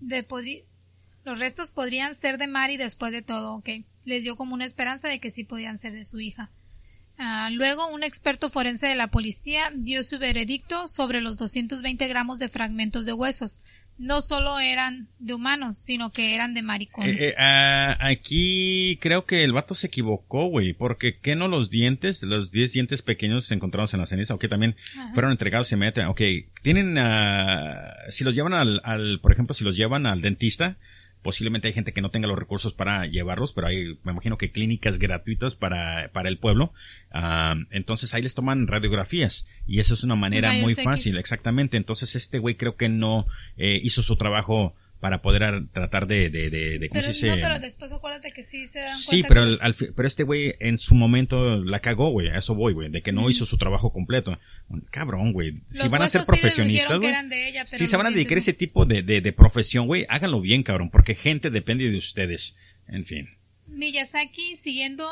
De los restos podrían ser de Mari después de todo, ok. Les dio como una esperanza de que sí podían ser de su hija. Ah, luego, un experto forense de la policía dio su veredicto sobre los 220 gramos de fragmentos de huesos. No solo eran de humanos, sino que eran de maricón. Eh, eh, ah, aquí creo que el vato se equivocó, güey, porque ¿qué no los dientes, los 10 dientes pequeños encontrados en la ceniza, ok, también Ajá. fueron entregados inmediatamente, ok, tienen, ah, si los llevan al, al, por ejemplo, si los llevan al dentista, posiblemente hay gente que no tenga los recursos para llevarlos, pero hay, me imagino que clínicas gratuitas para, para el pueblo, ah, entonces ahí les toman radiografías, y eso es una manera Rayos muy X. fácil, exactamente, entonces este güey creo que no eh, hizo su trabajo para poder ar- tratar de, de, de, de- ¿cómo pero se no, dice? pero después acuérdate que sí se dan Sí, pero, que- al- al pero este güey en su momento la cagó, güey. A eso voy, güey. De que no hizo su trabajo completo. Cabrón, güey. Si van a ser profesionistas, güey. Si se van a dedicar a ese tipo de, de, de profesión, güey, háganlo bien, cabrón. Porque gente depende de ustedes. En fin. Miyazaki, siguiendo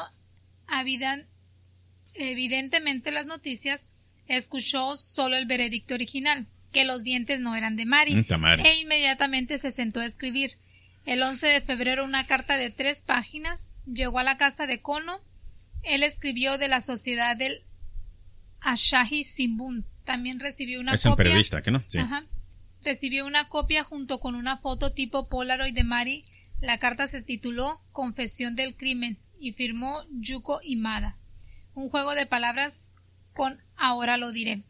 evidentemente las noticias, escuchó solo el veredicto original, que los dientes no eran de Mari, Mm, madre. e inmediatamente se sentó a escribir. El 11 de febrero una carta de tres páginas llegó a la casa de Kono. Él escribió de la sociedad del Asahi Shimbun, también recibió una Es un copia. periodista, ¿que no? Sí. Ajá. Recibió una copia junto con una foto tipo Polaroid de Mari. La carta se tituló Confesión del crimen y firmó Yuko Imada. Un juego de palabras con Ahora lo diré.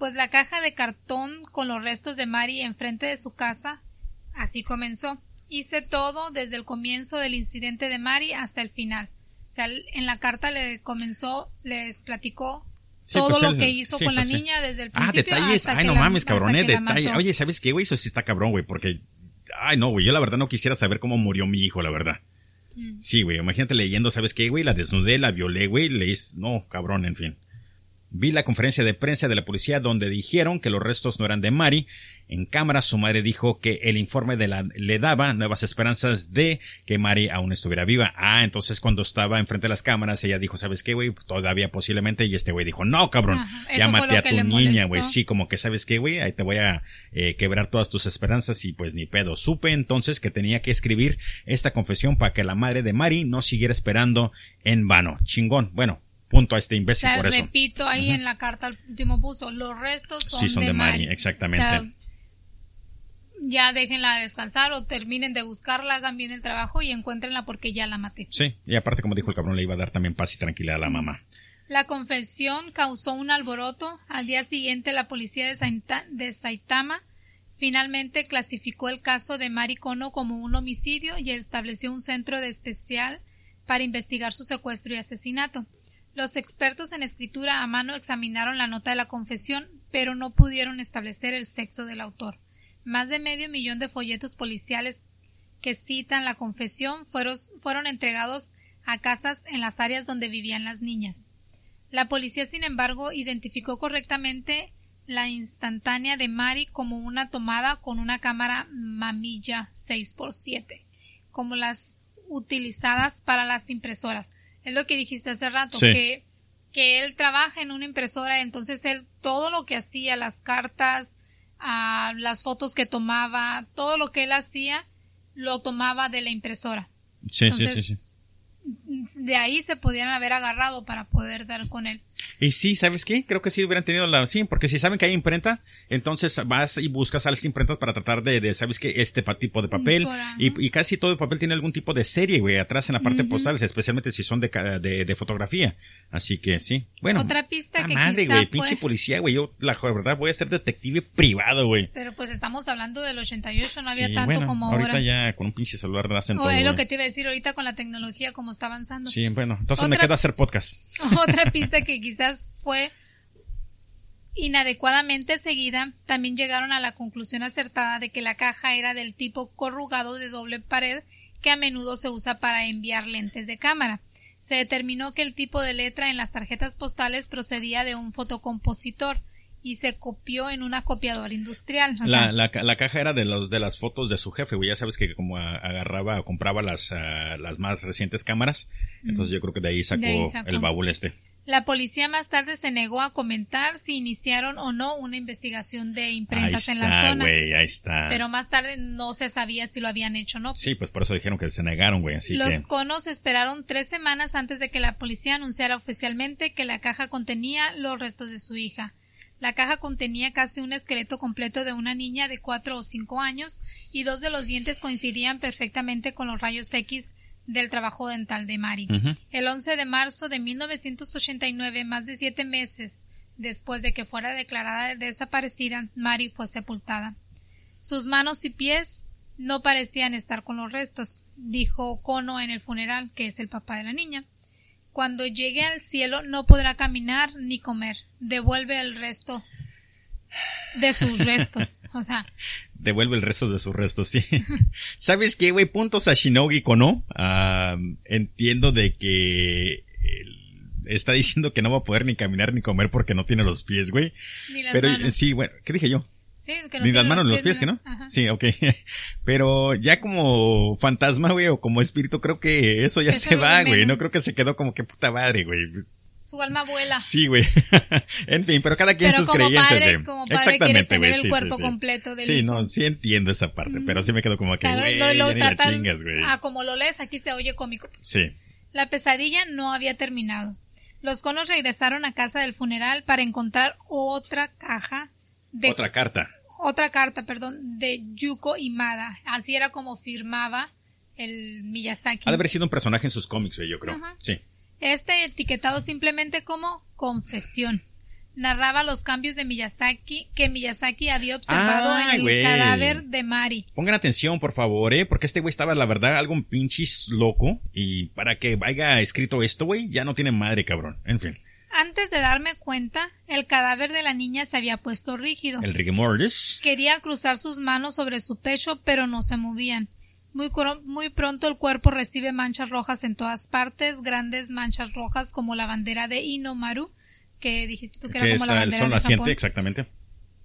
Pues la caja de cartón con los restos de Mari enfrente de su casa, así comenzó. Hice todo desde el comienzo del incidente de Mari hasta el final. O sea, en la carta le comenzó, les platicó Sí, todo pues lo él- que hizo sí, con la pues sí. niña desde el Ah, principio detalles. hasta Ay, que no la- mames, que eh, detalles. Oye, ¿sabes qué, güey? Eso sí está cabrón, güey, porque. Ay, no, güey, yo la verdad no quisiera saber cómo murió mi hijo, la verdad. Mm. Sí, güey, imagínate leyendo, ¿sabes qué, güey? La desnudé, la violé, güey, le hice... No, cabrón, en fin. Vi la conferencia de prensa de la policía donde dijeron que los restos no eran de Mari. En cámara su madre dijo que el informe de la, le daba nuevas esperanzas de que Mari aún estuviera viva. Ah, entonces cuando estaba enfrente de las cámaras ella dijo, ¿sabes qué, güey? Todavía posiblemente. Y este güey dijo, no, cabrón. Ajá, ya maté a tu niña, güey. Sí, como que, ¿sabes qué, güey? Ahí te voy a eh, quebrar todas tus esperanzas y pues ni pedo. Supe entonces que tenía que escribir esta confesión para que la madre de Mari no siguiera esperando en vano. Chingón. Bueno, punto a este O imbécil sea, por eso. repito, ahí en la carta al último puso, los restos son, Sí, son de Mari, Mari. exactamente. O sea, ya déjenla descansar o terminen de buscarla, hagan bien el trabajo y encuéntrenla porque ya la maté. Sí, y aparte, como dijo el cabrón, le iba a dar también paz y tranquilidad a la mamá. La confesión causó un alboroto. Al día siguiente, la policía de, Saita- de Saitama finalmente clasificó el caso de Mari Kono como un homicidio y estableció un centro de especial para investigar su secuestro y asesinato. Los expertos en escritura a mano examinaron la nota de la confesión, pero no pudieron establecer el sexo del autor. Más de medio millón de folletos policiales que citan la confesión fueron, entregados a casas en las áreas donde vivían las niñas. La policía, sin embargo, identificó correctamente la instantánea de Mari como una tomada con una cámara mamilla 6x7, como las utilizadas para las impresoras. Es lo que dijiste hace rato, Sí. que, que él trabaja en una impresora, entonces él todo lo que hacía, las cartas, ah, las fotos que tomaba, todo lo que él hacía, lo tomaba de la impresora. Sí, Entonces, sí, sí, sí. De ahí se pudieran haber agarrado para poder dar con él. Y sí, ¿sabes qué? Creo que sí hubieran tenido la... Sí, porque si saben que hay imprenta, entonces vas y buscas a las imprentas para tratar de, de ¿sabes qué? Este tipo de papel. Y, y casi todo el papel tiene algún tipo de serie, güey, atrás en la parte postal, especialmente si son de, de, de fotografía. Así que sí. Bueno. Otra pista que madre, güey, fue- pinche policía, güey. Yo, la verdad, voy a ser detective privado, güey. Pero pues estamos hablando del 88, no había Sí, tanto bueno, como ahorita ahora. ya con un pinche celular hacen O todo, es lo que te iba a decir ahorita con la tecnología como está avanzando. Sí, bueno, entonces me Otra- queda hacer podcast. Otra pista que quizás fue inadecuadamente seguida, también llegaron a la conclusión acertada de que la caja era del tipo corrugado de doble pared que a menudo se usa para enviar lentes de cámara. Se determinó que el tipo de letra en las tarjetas postales procedía de un fotocompositor y se copió en una copiadora industrial. O La, sea, la, ca- la caja era de los de las fotos de su jefe, güey. Ya sabes que como agarraba o compraba las, ah, las más recientes cámaras. Entonces yo creo que de ahí sacó, De ahí sacó. el baúl este. La policía más tarde se negó a comentar si iniciaron o no una investigación de Ahí imprentas en la zona. ahí está. Pero más tarde no se sabía si lo habían hecho o no. Sí, pues por eso dijeron que se negaron, güey. Así Los que. conos esperaron tres semanas antes de que la policía anunciara oficialmente que la caja contenía los restos de su hija. La caja contenía casi un esqueleto completo de una niña de cuatro o cinco años y dos de los dientes coincidían perfectamente con los rayos X del trabajo dental de Mari. El 11 de marzo de 1989, más de siete meses después de que fuera declarada desaparecida, Mari fue sepultada. Sus manos y pies no parecían estar con los restos, dijo Kono en el funeral, que es el papá de la niña. Cuando llegue al cielo no podrá caminar ni comer. Devuelve el resto de sus restos. O sea, Devuelve el resto de sus restos, sí. ¿Sabes qué, güey? Puntos a Shinogi Kono. Ah, entiendo de que él está diciendo que no va a poder ni caminar ni comer porque no tiene los pies, güey. ni las Pero manos. sí, bueno, ¿qué dije yo? Sí, que no Ni las manos ni los pies, que no? Ajá. Sí, ok. Pero ya como fantasma, güey, o como espíritu, creo que eso ya se va, güey. No creo que se quedó como que puta madre, güey. Su alma vuela. Sí, güey. en fin, pero cada quien Pero sus como creencias, padre- güey. como padre quieres tener güey, el sí, cuerpo sí, sí. completo del Sí, hijo. no, sí entiendo esa parte, pero sí me quedo como O que, sea, güey, lo, lo ya tratan- chingas, güey. Ah, como lo lees, aquí se oye cómico. Sí. La pesadilla no había terminado. Los conos regresaron a casa del funeral para encontrar otra caja de Otra carta. otra carta, perdón, de Yuko Imada. Así era como firmaba el Miyazaki. Ha de haber sido un personaje en sus cómics, güey, yo creo. Ajá. Sí. Este etiquetado simplemente como confesión. Narraba los cambios de Miyazaki que Miyazaki había observado en el cadáver de Mari. Pongan atención, por favor, eh, porque este güey estaba, la verdad, algo un pinches loco. Y para que haya escrito esto, güey, ya no tiene madre, cabrón. En fin. Antes de darme cuenta, el cadáver de la niña se había puesto rígido. El rigor. Quería cruzar sus manos sobre su pecho, pero no se movían. Muy, muy pronto el cuerpo recibe manchas rojas en todas partes, grandes manchas rojas como la bandera de Inomaru, que dijiste tú que, era Que como es la el bandera sol de naciente, Japón. exactamente.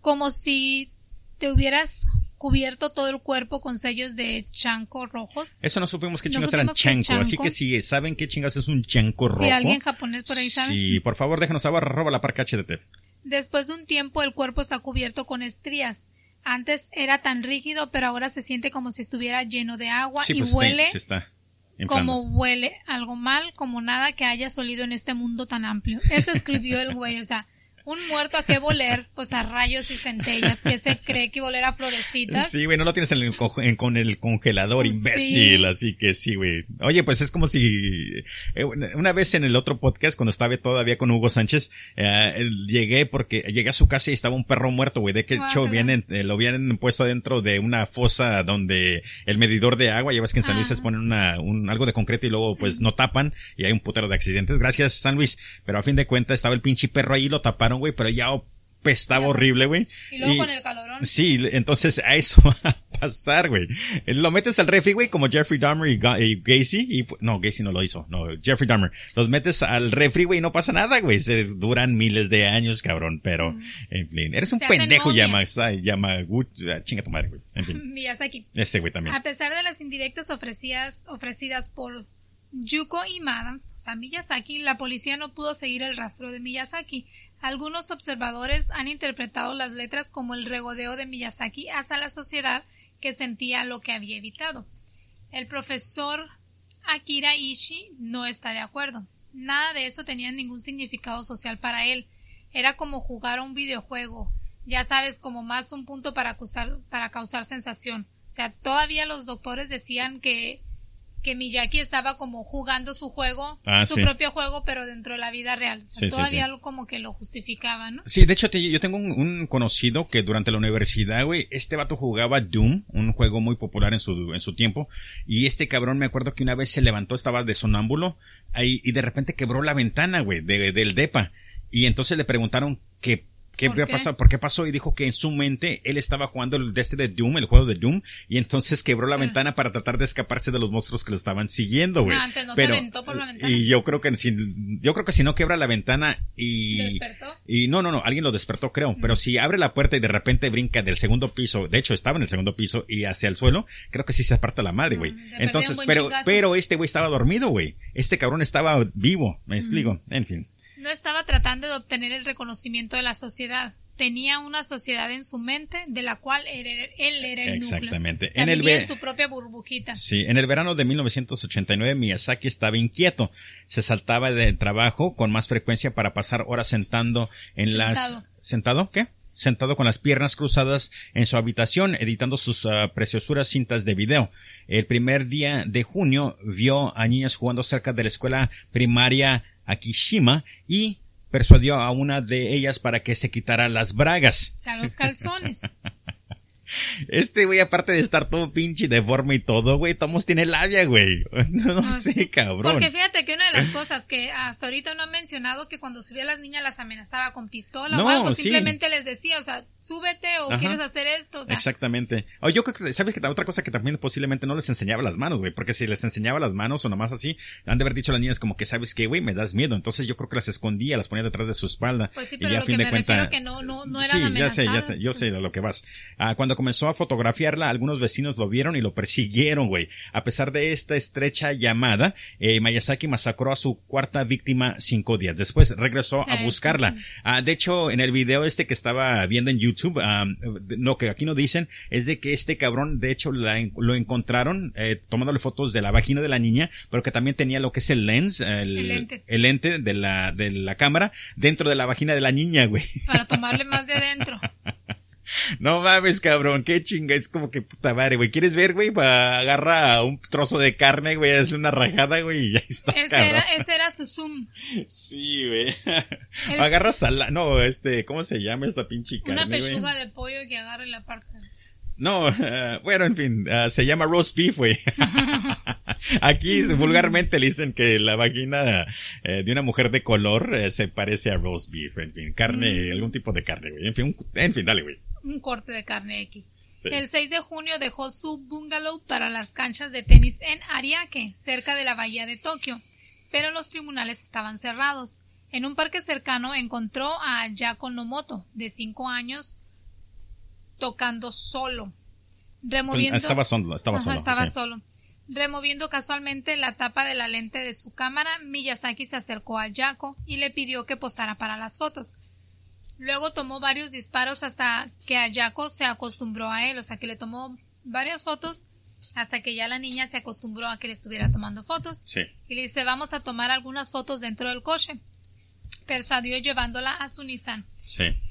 como si te hubieras cubierto todo el cuerpo con sellos de chanco rojos. Eso no supimos qué No chingados eran chanco, así que si saben qué chingados es un chanco rojo. Si alguien japonés por ahí sabe. Sí, por favor, déjenos saber, arroba la parca HDT. Después de un tiempo el cuerpo está cubierto con estrías. Antes era tan rígido, pero ahora se siente como si estuviera lleno de agua Sí, y pues huele se está inflando. como huele algo mal, como nada que haya solido en este mundo tan amplio. Eso escribió el güey, o sea, un muerto a qué voler, pues a rayos y centellas, que se cree que voler a florecitas. Sí, güey, no lo tienes en el en- con el congelador, Sí. imbécil, así que sí, güey. Oye, pues es como si eh, una vez en el otro podcast, cuando estaba todavía con Hugo Sánchez, eh, llegué porque llegué a su casa y estaba un perro muerto, güey. De que hecho vienen, eh, lo habían puesto dentro de una fosa donde el medidor de agua, ya ves que en San Luis Ah. les ponen una, un, algo de concreto y luego pues no tapan y hay un putero de accidentes. Gracias, San Luis. Pero a fin de cuentas estaba el pinche perro ahí, lo taparon, güey, pero ya pestaba horrible, güey. Y luego con el calorón. Sí, entonces a eso va a pasar, güey. Lo metes al refri, güey, como Jeffrey Dahmer y, y Gacy, y no, Gacy no lo hizo, no, Jeffrey Dahmer. Los metes al refri, güey, y no pasa nada, güey. Se duran miles de años, cabrón, pero, en fin, eres un Se pendejo, llama, llama, ah, chinga tu madre, güey. En fin, Miyazaki. ese güey también. A pesar de las indirectas ofrecidas, ofrecidas por Yuko Imada, o sea, Miyazaki, la policía no pudo seguir el rastro de Miyazaki. Algunos observadores han interpretado las letras como el regodeo de Miyazaki hacia la sociedad que sentía lo que había evitado. El profesor Akira Ishii no está de acuerdo. Nada de eso tenía ningún significado social para él. Era como jugar a un videojuego. Ya sabes, como más un punto para, acusar, para causar sensación. O sea, todavía los doctores decían que, que Miyaki estaba como jugando su juego, Ah, su sí. propio juego, pero dentro de la vida real. O sea, Sí, todavía sí. lo- como que lo justificaba, ¿no? Sí, de hecho, te- yo tengo un, un conocido que durante la universidad, güey, este vato jugaba Doom, un juego muy popular en su, en su tiempo, y este cabrón me acuerdo que una vez se levantó, estaba de sonámbulo, ahí, y de repente quebró la ventana, güey, de- del depa, y entonces le preguntaron que, ¿Qué ¿Por qué? pasado? ¿Por qué pasó? Y dijo que en su mente él estaba jugando el de este de Doom, el juego de Doom, y entonces quebró la Ah. ventana para tratar de escaparse de los monstruos que lo estaban siguiendo, güey. Ah, antes no se aventó por la ventana. Y yo creo que si, yo creo que si no quebra la ventana y ¿Despertó? y no, no, no, alguien lo despertó, creo. Pero si abre la puerta y de repente brinca del segundo piso, de hecho estaba en el segundo piso y hacia el suelo, creo que sí se aparta la madre, güey. Mm, perder Entonces, pero, chingazo. pero este güey estaba dormido, güey. Este cabrón estaba vivo, me explico. En fin. No estaba tratando de obtener el reconocimiento de la sociedad. Tenía una sociedad en su mente de la cual él era, él era el Exactamente. núcleo. Sea, En el en su propia burbujita. Sí, en el verano de 1989 Miyazaki estaba inquieto. Se saltaba del trabajo con más frecuencia para pasar horas sentando en Sentado. las... ¿Sentado? ¿Qué? Sentado con las piernas cruzadas en su habitación editando sus ah, preciosuras cintas de video. El primer día de junio vio a niñas jugando cerca de la escuela primaria Akishima y persuadió a una de ellas para que se quitara las bragas. O sea, los calzones. Este güey, aparte de estar todo pinche deforme y todo, güey, Tomos tiene labia, güey. No, Ah, sé, sí. cabrón. Porque fíjate que una de las cosas que hasta ahorita no han mencionado que cuando subía a las niñas las amenazaba con pistola No, o algo, sí. simplemente les decía, o sea, súbete o Ajá. quieres hacer esto, o sea, Exactamente. O yo creo que, ¿sabes que otra cosa que también posiblemente no les enseñaba las manos, güey? Porque si les enseñaba las manos o nomás así, han de haber dicho a las niñas como que, ¿sabes qué, güey? Me das miedo. Entonces yo creo que las escondía, las ponía detrás de su espalda. Pues sí, y pero a lo fin que de me cuenta- que no- no- no Sí, eran ya sé, ya sé, yo sé a lo que vas. Ah, cuando cuando comenzó a fotografiarla, algunos vecinos lo vieron y lo persiguieron, güey. A pesar de esta estrecha llamada, eh, Mayasaki masacró a su cuarta víctima cinco días. Después regresó a buscarla. Ah, de hecho, en el video este que estaba viendo en YouTube, ah, lo que aquí no dicen es de que este cabrón, de hecho, lo encontraron eh, tomándole fotos de la vagina de la niña, pero que también tenía lo que es el lens, el, lente. el lente de la, de la cámara dentro de la vagina de la niña, güey. Para tomarle más de adentro. No mames, cabrón, qué chinga, es como que puta madre, güey. ¿Quieres ver, güey? Agarra un trozo de carne, güey, hazle una rajada, güey, y ya está. Ese era, ese era su zoom. Sí, güey. Agarra sala, no, este, ¿cómo se llama esta pinche carne? Una pechuga de pollo que agarre la parte. No, bueno, en fin, uh, se llama roast beef, güey. Aquí vulgarmente le dicen que la vagina eh, de una mujer de color eh, se parece a roast beef, en fin, carne, mm. algún tipo de carne, güey. En fin, en fin, dale, güey. Un corte de carne X. El 6 de junio dejó su bungalow para las canchas de tenis en Ariake, cerca de la bahía de Tokio, pero los tribunales estaban cerrados. En un parque cercano encontró a Yako Nomoto, de 5 años, tocando solo. Removiendo, estaba solo, estaba solo. estaba solo. Removiendo casualmente la tapa de la lente de su cámara, Miyazaki se acercó a Yako y le pidió que posara para las fotos. Luego tomó varios disparos hasta que Ayako se acostumbró a él, o sea que le tomó varias fotos hasta que ya la niña se acostumbró a que le estuviera tomando fotos. Sí. Y le dice, vamos a tomar algunas fotos dentro del coche. Persuadió llevándola a su Nissan.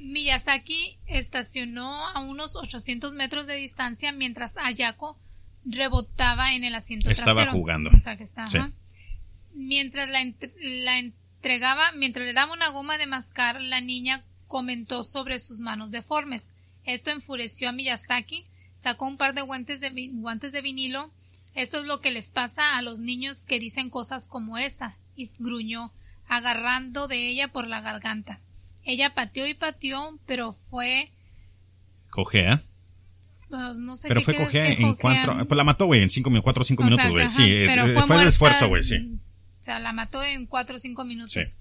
Miyazaki estacionó a unos 800 metros de distancia mientras Ayako rebotaba en el asiento estaba trasero. jugando. Mientras la, la entregaba, mientras le daba una goma de mascar, la niña comentó sobre sus manos deformes. Esto enfureció a Miyazaki, sacó un par de guantes de, guantes de vinilo. Eso es lo que les pasa a los niños que dicen cosas como esa, y gruñó, agarrando de ella por la garganta. Ella pateó y pateó, pero fue... Cojea. Pues no sé pero fue cojea en cuatro... Pues la mató, güey, en cinco, cuatro o cinco minutos, güey. Sí, pero eh, fue, el esfuerzo, güey, sí. O sea, la mató en cuatro o cinco minutos.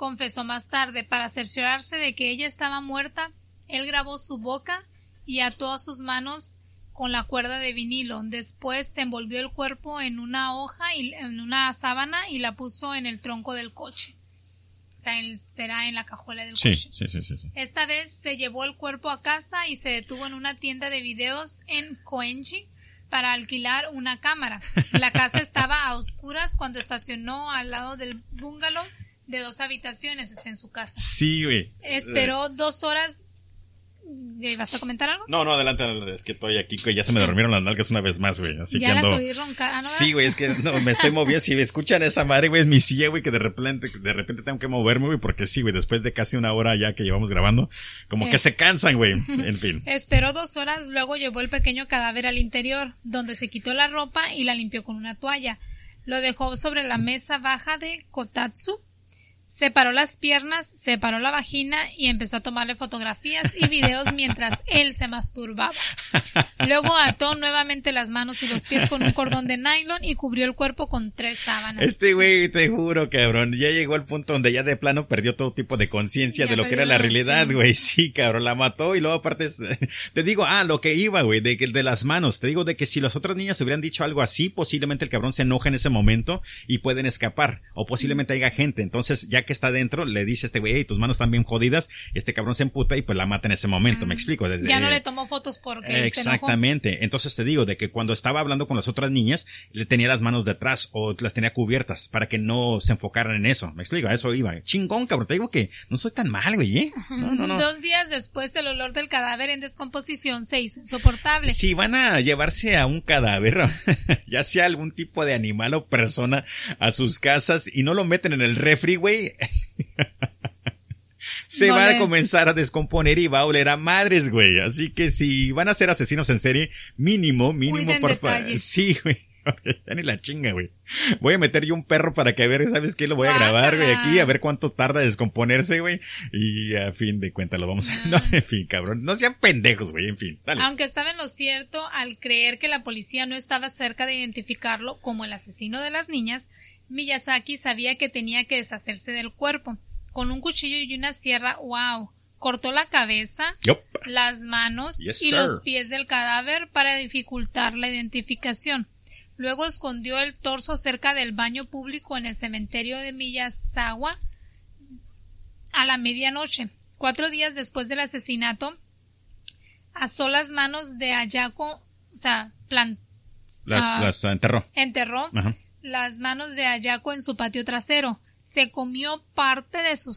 Confesó más tarde, para cerciorarse de que ella estaba muerta, él grabó su boca y ató a sus manos con la cuerda de vinilo. Después envolvió el cuerpo en una hoja y en una sábana y la puso en el tronco del coche será en la cajuela del coche. Sí, sí, sí, Esta vez se llevó el cuerpo a casa y se detuvo en una tienda de videos en Koenji para alquilar una cámara. La casa estaba a oscuras cuando estacionó al lado del bungalow de dos habitaciones, en su casa. Sí, güey. Esperó dos horas ¿Vas a comentar algo? No, no, adelante, adelante. Es que estoy aquí, que ya se me dormieron las nalgas una vez más, güey. Así ya que ando... las roncar, ¿no? Sí, güey, es que no, me estoy moviendo. Si me escuchan esa madre, güey, es mi silla, güey, que de repente, de repente tengo que moverme, güey, porque sí, güey, después de casi una hora ya que llevamos grabando, como que eh. se cansan, güey. En fin. Esperó dos horas, luego llevó el pequeño cadáver al interior, donde se quitó la ropa y la limpió con una toalla. Lo dejó sobre la mesa baja de Kotatsu Separó las piernas, separó la vagina y empezó a tomarle fotografías y videos mientras él se masturbaba. Luego ató nuevamente las manos y los pies con un cordón de nylon y cubrió el cuerpo con tres sábanas. Este güey, te juro, cabrón, ya llegó al punto donde ya de plano perdió todo tipo de conciencia de lo que era la realidad, güey. Sí, cabrón, la mató y luego aparte, te digo, ah, lo que iba, güey, de, de las manos. Te digo de que si las otras niñas hubieran dicho algo así, posiblemente el cabrón se enoja en ese momento y pueden escapar. O posiblemente haya gente. Entonces, ya que está dentro, le dice este güey, tus manos están bien jodidas, este cabrón se emputa y pues la mata en ese momento, me explico. ya no le tomó fotos porque Exactamente. Entonces te digo de que cuando estaba hablando con las otras niñas, le tenía las manos detrás o las tenía cubiertas para que no se enfocaran en eso. Me explico, a eso iba. Chingón, cabrón, te digo que no soy tan mal, güey, ¿eh? No, no, no. Dos días después el olor del cadáver en descomposición se hizo insoportable. Si van a llevarse a un cadáver, ya sea algún tipo de animal o persona a sus casas y no lo meten en el refri, güey, se va a comenzar a descomponer y va a oler a madres, güey. Así que si van a ser asesinos en serie, mínimo, mínimo, por favor. Sí, güey. ya ni la chinga, güey. Voy a meter yo un perro para que a ver, ¿sabes qué? Lo voy a grabar, güey, aquí, a ver cuánto tarda descomponerse, güey. Y a fin de cuentas lo vamos a... No, en fin, cabrón. No sean pendejos, güey, en fin. Dale. Aunque estaba en lo cierto al creer que la policía no estaba cerca de identificarlo como el asesino de las niñas, Miyazaki sabía que tenía que deshacerse del cuerpo. Con un cuchillo y una sierra, wow, cortó la cabeza, las manos Yes, y sir. los pies del cadáver para dificultar la identificación. Luego escondió el torso cerca del baño público en el cementerio de Miyazawa a la medianoche. Cuatro días después del asesinato, asó las manos de Ayako, o sea, plan- Las, ah, las enterró. enterró Ajá. Las manos de Ayako en su patio trasero. Se comió parte de su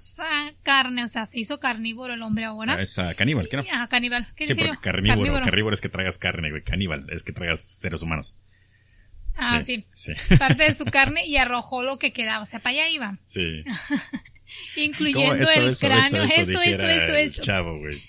carne, o sea, se hizo carnívoro el hombre ahora. Es ah, caníbal, ¿qué no? Ah, caníbal. ¿Qué Sí, porque carnívoro, carnívoro. es que tragas carne, güey. Caníbal es que tragas seres humanos. Ah, sí. Sí. Parte de su carne y arrojó lo que quedaba. O sea, para allá iba. sí. Incluyendo el eso, cráneo. eso, Eso, eso, eso, eso. Chavo, güey.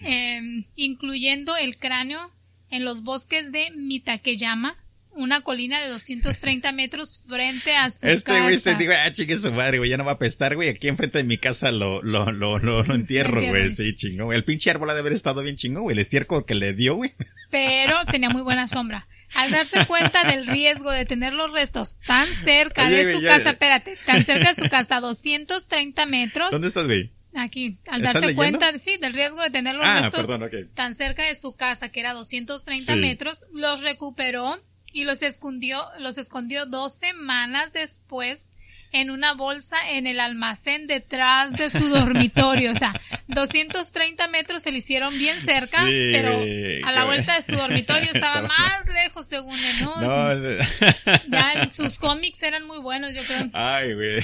Em, incluyendo el cráneo en los bosques de Mitakeyama, una colina de 230 metros frente a su Este casa. güey se digo, ah, chingue su madre, güey, ya no va a apestar, güey. Aquí enfrente de mi casa lo, lo, lo, lo, lo entierro, güey. Sí, chingón, güey. El pinche árbol ha de haber estado bien chingón, güey. El estiércol que le dio, güey. pero tenía muy buena sombra. Al darse cuenta del riesgo de tener los restos tan cerca Oye, de su ya- casa, espérate, tan cerca de su casa, a 230 metros, ¿Dónde estás, güey? aquí, al ¿Estás darse cuenta, sí, del riesgo de tener los Ah, restos perdón, tan cerca de su casa, que era 230 Sí. metros, los recuperó y los escondió, los escondió dos semanas después en una bolsa en el almacén detrás de su dormitorio. O sea, 230 metros se le hicieron bien cerca, Sí, pero a la vuelta de su dormitorio estaba más lejos, según él, ¿no? No, Ya sus cómics eran muy buenos, yo creo. ay, güey.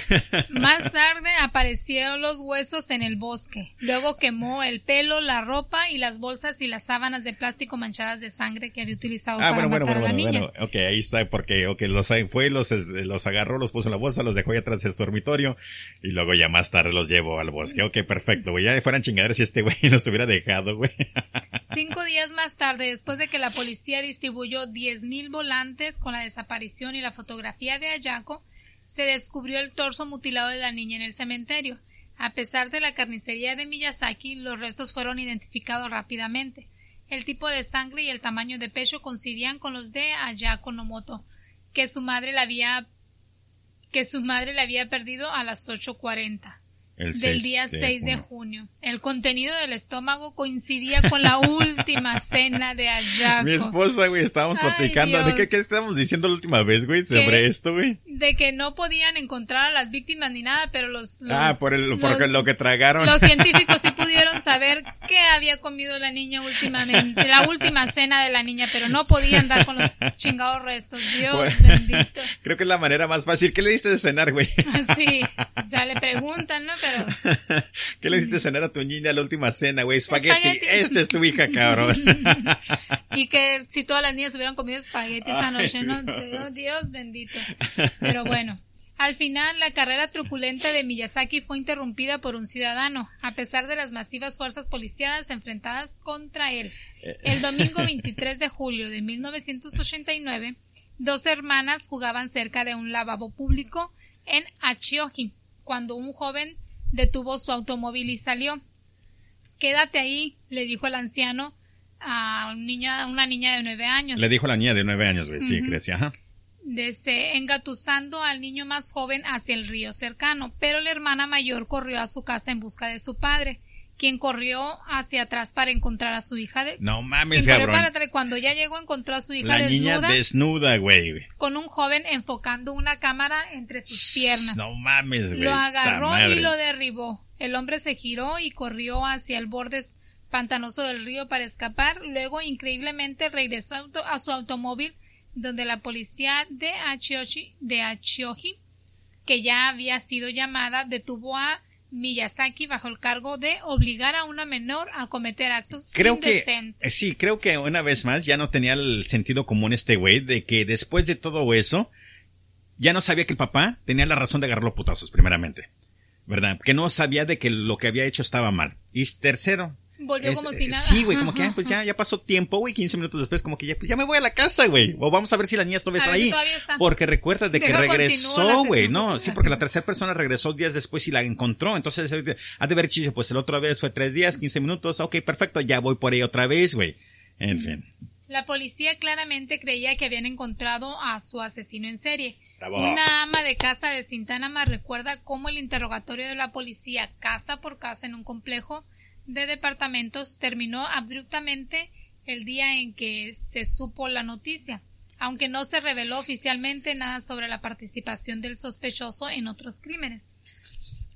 Más tarde aparecieron los huesos en el bosque. Luego quemó el pelo, la ropa y las bolsas y las sábanas de plástico manchadas de sangre que había utilizado Ah, para bueno, bueno, matar bueno, a la bueno, niña. bueno. Ok, ahí está, porque, ok, los fue, los, los agarró, los puso en la bolsa, los dejó su dormitorio, y luego ya más tarde los llevó al bosque. Ok, perfecto. Ya fueran chingaderas si este güey los hubiera dejado, güey. Cinco días más tarde, después de que la policía distribuyó 10.000 volantes con la desaparición y la fotografía de Ayako, se descubrió el torso mutilado de la niña en el cementerio. A pesar de la carnicería de Miyazaki, los restos fueron identificados rápidamente. El tipo de sangre y el tamaño de pecho coincidían con los de Ayako Nomoto, que su madre la había que su madre le había perdido a las 8.40 El del 6 día de 6 de junio. junio. El contenido del estómago coincidía con la última cena de Ayako. Mi esposa, güey, estábamos Ay, platicando. ¿De qué, qué estábamos diciendo la última vez, güey? Sobre esto, güey. De que no podían encontrar a las víctimas ni nada, pero los... los- Ah, por el, por los- lo que tragaron. Los científicos sí pudieron saber qué había comido la niña últimamente, la última cena de la niña, pero no podían dar con los chingados restos. Dios Pues- bendito. Creo que es la manera más fácil. ¿Qué le diste de cenar, güey? Sí, o sea, le preguntan, ¿no? Pero ¿Qué le de cenar a tu niña la última cena, güey? Espagueti. Esta es tu hija, cabrón. y que si todas las niñas hubieran comido espagueti esa noche, ¿no? Dios. Dios, Dios bendito. Pero bueno, al final la carrera truculenta de Miyazaki fue interrumpida por un ciudadano, a pesar de las masivas fuerzas policiales enfrentadas contra él. El domingo 23 de julio de 1989, dos hermanas jugaban cerca de un lavabo público en Achioji, cuando un joven detuvo su automóvil y salió. Quédate ahí, le dijo el anciano a un niño, a una niña de nueve años, Le dijo la niña de nueve años. Sí, Ujú. creció, ajá. desde engatusando al niño más joven hacia el río cercano, pero la hermana mayor corrió a su casa en busca de su padre, quien corrió hacia atrás para encontrar a su hija de No quien mames, cabrón. para atrás. cuando ya llegó encontró a su hija La niña desnuda desnuda, güey. con un joven enfocando una cámara entre sus piernas. No mames, güey. Lo agarró y lo derribó. El hombre se giró y corrió hacia el borde pantanoso del río para escapar. Luego, increíblemente, regresó a auto- a su automóvil, donde la policía de Achioji, de Achioji, que ya había sido llamada, detuvo a Miyazaki bajo el cargo de obligar a una menor a cometer actos Creo que, indecentes. eh, sí, creo que una vez más ya no tenía el sentido común este güey de que después de todo eso, ya no sabía que el papá tenía la razón de agarrarlo putazos, primeramente. ¿Verdad? Que no sabía de que lo que había hecho estaba mal. Y tercero. Volvió es- como si eh, nada. Sí, güey, como que ah, pues ya, ya pasó tiempo, güey, 15 minutos después, como que ya, pues ya me voy a la casa, güey. O vamos a ver si las niñas todavía están ver si ahí. todavía está. Porque recuerda de que Deja, regresó, güey, no, sí, porque la tercera persona regresó días después y la encontró. Entonces, eh, ha de haber dicho, pues el otra vez fue tres días, 15 minutos, ok, perfecto, ya voy por ahí otra vez, güey. En fin. La policía claramente creía que habían encontrado a su asesino en serie. Bravo. Una ama de casa de Sintánama recuerda cómo el interrogatorio de la policía casa por casa en un complejo de departamentos terminó abruptamente el día en que se supo la noticia, aunque no se reveló oficialmente nada sobre la participación del sospechoso en otros crímenes.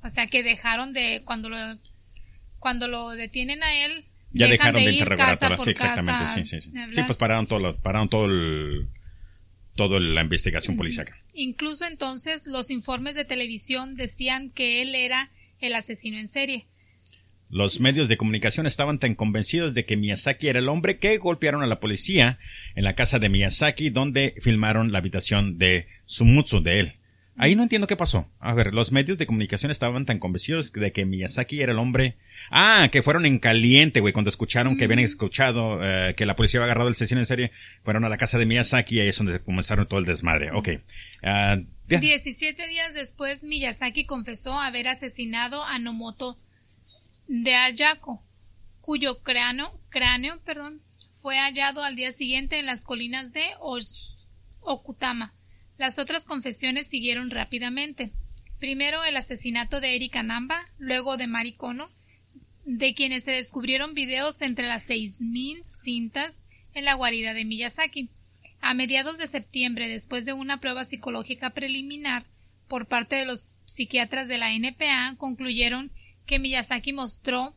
O sea que dejaron de cuando lo cuando lo detienen a él ya dejaron de, interrogar a todas, sí, exactamente, casa sí, sí, sí. Sí, pues pararon todo, lo- pararon todo el, toda la investigación policíaca. Incluso entonces los informes de televisión decían que él era el asesino en serie. Los medios de comunicación estaban tan convencidos de que Miyazaki era el hombre que golpearon a la policía en la casa de Miyazaki donde filmaron la habitación de Sumutsu de él. Ahí no entiendo qué pasó. A ver, los medios de comunicación estaban tan convencidos de que Miyazaki era el hombre. Ah, que fueron en caliente, güey, cuando escucharon que habían escuchado eh, que la policía había agarrado al asesino en serie. Fueron a la casa de Miyazaki y ahí es donde comenzaron todo el desmadre. Ok. Ah, ya. 17 días después, Miyazaki confesó haber asesinado a Nomoto de Ayako, cuyo cráneo, cráneo fue hallado al día siguiente en las colinas de Os- Okutama. Las otras confesiones siguieron rápidamente. Primero el asesinato de Erika Namba, luego de Marikono, de quienes se descubrieron videos entre las 6.000 cintas en la guarida de Miyazaki. A mediados de septiembre, después de una prueba psicológica preliminar por parte de los psiquiatras de la NPA, concluyeron que Miyazaki mostró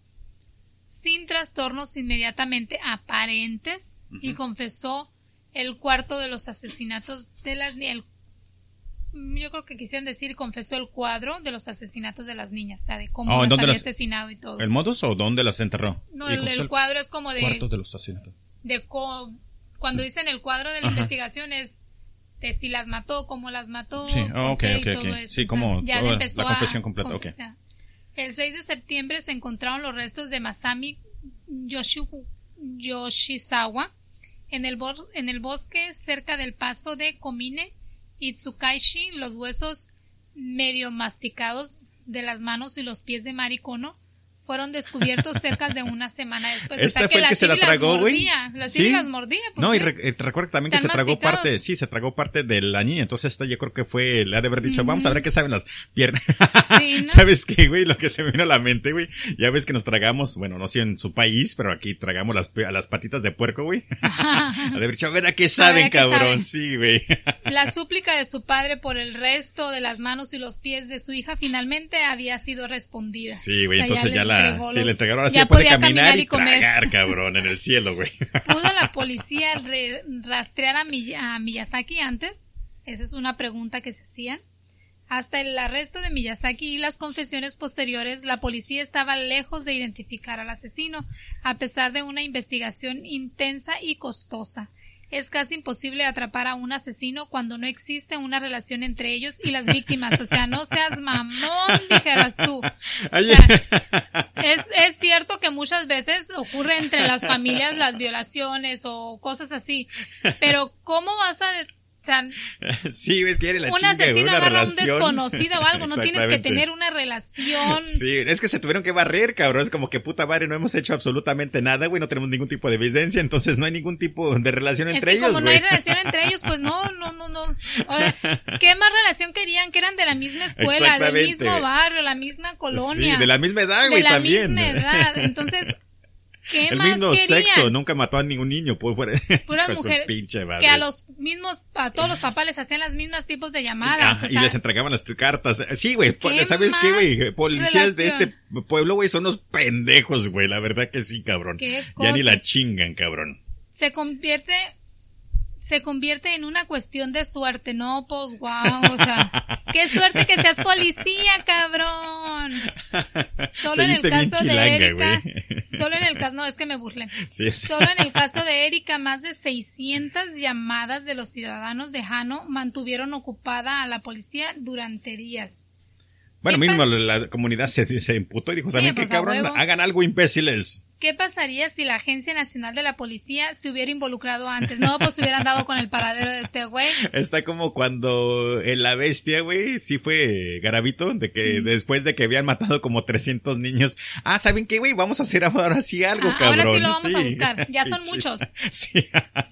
sin trastornos inmediatamente aparentes y confesó el cuarto de los asesinatos de las ni- el- yo creo que quisieron decir confesó el cuadro de los asesinatos de las niñas, o sea, de cómo Oh, ¿en las había las- asesinado y todo. ¿El modus o dónde las enterró? no, el, cuadro es como de cuarto de los asesinatos. de co- cuando dicen el cuadro de la Ajá. investigación es de si las mató, cómo las mató, Sí, oh, por qué ok, y ok, todo ok. eso. Sí, como ya empezó la a confesión completa, confesar. El 6 de septiembre se encontraron los restos de Masami Yoshi- Yoshizawa en el, en el bosque cerca del paso de Komine y. Los huesos medio masticados de las manos y los pies de Marikono fueron descubiertos cerca de una semana después. o Este sea fue el la que se la tragó, güey. La Sí. Las mordía. pues, no, y sí. re- eh, recuerda también que se tragó parte, sí, se tragó parte de la niña. Entonces esta yo creo que fue, le ha de haber dicho, vamos a ver qué saben las piernas. Sí, ¿no? ¿Sabes qué, güey? Lo que se me vino a la mente, güey. Ya ves que nos tragamos, bueno, no sé en su país, pero aquí tragamos las, las patitas de puerco, güey. ha de haber dicho, a ver a qué saben, a qué cabrón. saben. Sí, güey. La súplica de su padre por el resto de las manos y los pies de su hija finalmente había sido respondida. Sí, güey, O sea, entonces ya, la, entregó sí, le entregaron, ahora sí ya ya puede podía caminar y, comer. tragar, cabrón, en el cielo, güey. ¿Pudo la policía re- rastrear a, Miy- a Miyazaki antes? Esa es una pregunta que se hacían. Hasta el arresto de Miyazaki y las confesiones posteriores, la policía estaba lejos de identificar al asesino, a pesar de una investigación intensa y costosa. Es casi imposible atrapar a un asesino cuando no existe una relación entre ellos y las víctimas. O sea, no seas mamón, dijeras tú. Ay, Es, es cierto que muchas veces ocurre entre las familias las violaciones o cosas así, pero ¿cómo vas a... O sea, sí, ves que la un chinga, asesino una agarra a un relación. desconocido o algo, no tienes que tener una relación. Sí, es que se tuvieron que barrer, cabrón. Es como que puta madre, no hemos hecho absolutamente nada, güey. No tenemos ningún tipo de evidencia, entonces no hay ningún tipo de relación Es entre que ellos, como no hay relación entre ellos, pues no, no, no, no. O sea, ¿Qué más relación querían? Que eran de la misma escuela, del mismo barrio, la misma colonia. Sí, de la misma edad, de güey, la también. misma edad. Entonces, ¿qué El más mismo querían? sexo, nunca mató a ningún niño, pues fuera. Puras Con su mujeres pinche madre. que a los mismos, a todos los papás les hacían las mismas tipos de llamadas. Ajá, y les entregaban las cartas. Sí, güey, po- ¿Qué ¿sabes qué, güey? Policías de este pueblo, güey, son unos pendejos, güey. La verdad que sí, cabrón. ¿Qué Ya ni la chingan, cabrón. se convierte se convierte en una cuestión de suerte, no, pues wow, o sea, qué suerte que seas policía, cabrón. Solo en el caso de Erika, solo en el caso, no, es que me burlen. Sí, Solo en el caso de Erika, más de 600 llamadas de los ciudadanos de Jano mantuvieron ocupada a la policía durante días. Bueno, ¿Qué mismo la, comunidad se, se imputó y dijo, ¿saben qué, pues, cabrón? Hagan algo, imbéciles. ¿Qué pasaría si la Agencia Nacional de la Policía se hubiera involucrado antes? No, pues se hubieran dado con el paradero de este güey. Está como cuando en La Bestia, güey, sí fue Garabito, de que después de que habían matado como 300 niños, ah, ¿saben qué, güey? Vamos a hacer ahora sí algo, Ah, cabrón. ahora sí lo vamos a buscar. Ya son Pinche- muchos. Sí.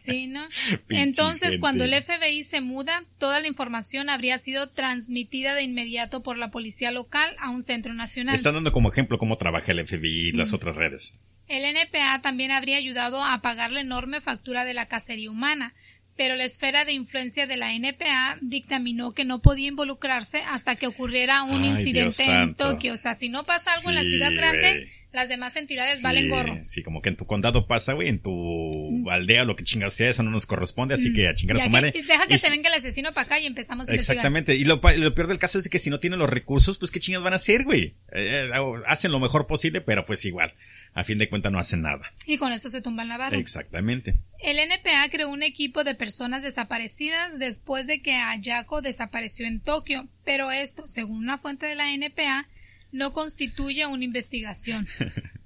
Sí, ¿no? Pinche Entonces, gente. cuando el FBI se muda, toda la información habría sido transmitida de inmediato por la policía local a un centro nacional. Están dando como ejemplo cómo trabaja el FBI y Mm. las otras redes. El NPA también habría ayudado a pagar la enorme factura de la cacería humana, pero la esfera de influencia de la NPA dictaminó que no podía involucrarse hasta que ocurriera un Ay, incidente en. Tokio. O sea, si no pasa algo en la ciudad grande, las demás entidades Sí, valen gorro. Sí, como que en tu condado pasa, güey, en tu aldea, lo que chingas sea, eso no nos corresponde, así que a chingar a su madre. deja que Y se venga el asesino para acá y empezamos a investigar. Exactamente. Y lo, lo peor del caso es que si no tienen los recursos, pues qué chingas van a hacer, güey. Eh, eh, hacen lo mejor posible, pero pues igual. A fin de cuentas no hacen nada. Y con eso se tumban la barra. Exactamente. El NPA creó un equipo de personas desaparecidas después de que Ayako desapareció en Tokio, pero esto, según una fuente de la NPA, no constituye una investigación.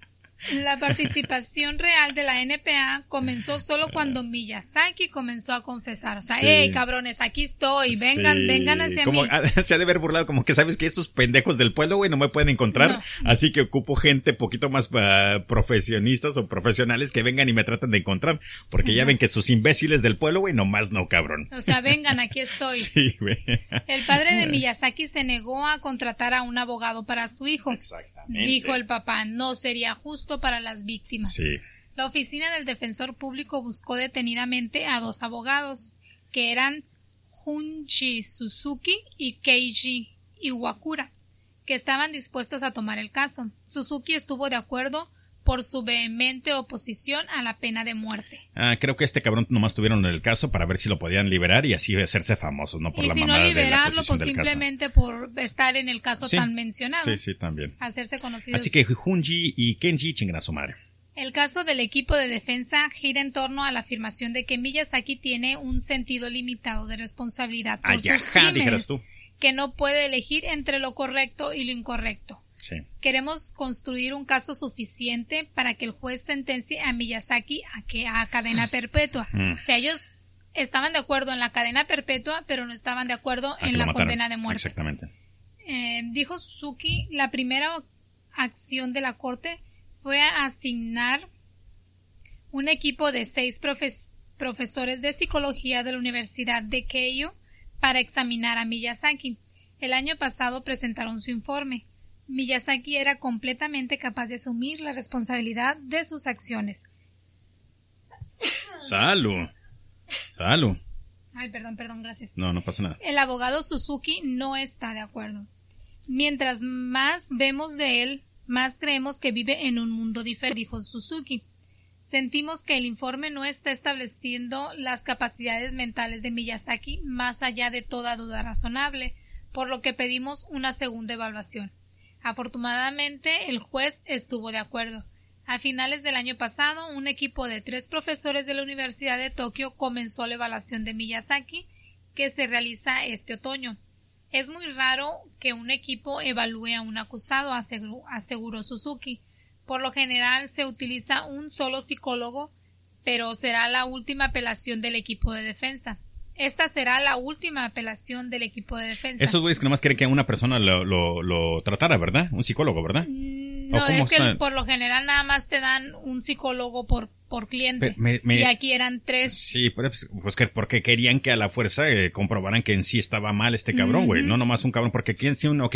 La participación real de la NPA comenzó solo cuando Miyazaki comenzó a confesar. O sea, Sí. hey, cabrones, aquí estoy, vengan, Sí, vengan hacia como, mí. ah, se ha de haber burlado, como que sabes que estos pendejos del pueblo, güey, no me pueden encontrar. No. Así que ocupo gente poquito más ah, profesionistas o profesionales que vengan y me traten de encontrar. Porque ya ven que sus imbéciles del pueblo, güey, nomás no, cabrón. O sea, vengan, aquí estoy. Sí, güey. El padre de Miyazaki se negó a contratar a un abogado para su hijo. Exactamente. Dijo el papá, no sería justo para las víctimas. Sí. La oficina del defensor público buscó detenidamente a dos abogados, que eran Junji Suzuki y Keiji Iwakura, que estaban dispuestos a tomar el caso. Suzuki estuvo de acuerdo por su vehemente oposición a la pena de muerte. Ah, creo que este cabrón nomás tuvieron el caso para ver si lo podían liberar y así hacerse famosos, no por y la si no mamada de la liberarlo, pues del caso. simplemente por estar en el caso Sí. tan mencionado, Sí, sí, también. hacerse conocidos. Así que Junji y Kenji chingan a su madre. El caso del equipo de defensa gira en torno a la afirmación de que Miyazaki tiene un sentido limitado de responsabilidad por sus Ayaja, crímenes, dijeras tú. que no puede elegir entre lo correcto y lo incorrecto. Sí. Queremos construir un caso suficiente para que el juez sentencie a Miyazaki a que a cadena perpetua. Mm. O sea, ellos estaban de acuerdo en la cadena perpetua, pero no estaban de acuerdo a en la mataron. condena de muerte. Exactamente. Eh, dijo Suzuki, la primera acción de la corte fue asignar un equipo de seis profes- profesores de psicología de la Universidad de Keio para examinar a Miyazaki. El año pasado presentaron su informe. Miyazaki era completamente capaz de asumir la responsabilidad de sus acciones. Salud. Salud. Ay, perdón, perdón, gracias. No, no pasa nada. El abogado Suzuki no está de acuerdo. Mientras más vemos de él, más creemos que vive en un mundo diferente, dijo Suzuki. Sentimos que el informe no está estableciendo las capacidades mentales de Miyazaki más allá de toda duda razonable, por lo que pedimos una segunda evaluación. Afortunadamente, el juez estuvo de acuerdo. A finales del año pasado, un equipo de tres profesores de la Universidad de Tokio comenzó la evaluación de Miyazaki, que se realiza este otoño. Es muy raro que un equipo evalúe a un acusado, aseguró, Suzuki. Por lo general se utiliza un solo psicólogo, pero será la última apelación del equipo de defensa. Esta será la última apelación del equipo de defensa. Esos güeyes que nomás quieren que una persona lo, lo, lo tratara, ¿verdad? Un psicólogo, ¿verdad? Mm, ¿O No, es que el- por lo general nada más te dan un psicólogo por, por cliente. Pe- me- me- Y aquí eran tres. Sí, pero pues, pues que porque querían que a la fuerza eh, comprobaran que en sí estaba mal este cabrón, güey. No nomás un cabrón, porque aquí en sí un, ok.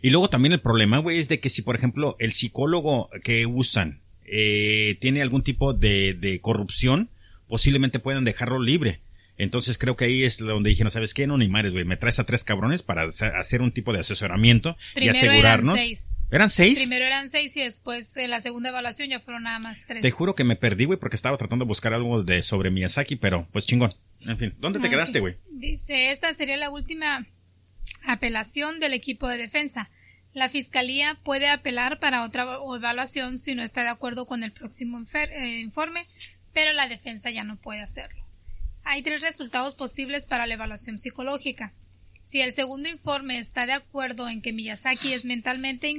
Y luego también el problema, güey, es de que si, por ejemplo, el psicólogo que usan eh, tiene algún tipo de, de corrupción, posiblemente puedan dejarlo libre. Entonces creo que ahí es donde dijeron, ¿sabes qué? No, ni madres, güey. Me traes a tres cabrones para hacer- un tipo de asesoramiento Primero y asegurarnos. eran seis. ¿Eran seis? Primero eran seis y después en la segunda evaluación ya fueron nada más tres. Te juro que me perdí, güey, porque estaba tratando de buscar algo de sobre Miyazaki, pero pues chingón. En fin, ¿dónde te Ah, quedaste, güey? Dice, esta sería la última apelación del equipo de defensa. La fiscalía puede apelar para otra evaluación si no está de acuerdo con el próximo eh, informe, pero la defensa ya no puede hacerlo. Hay tres resultados posibles para la evaluación psicológica. Si el segundo informe está de acuerdo en que Miyazaki es mentalmente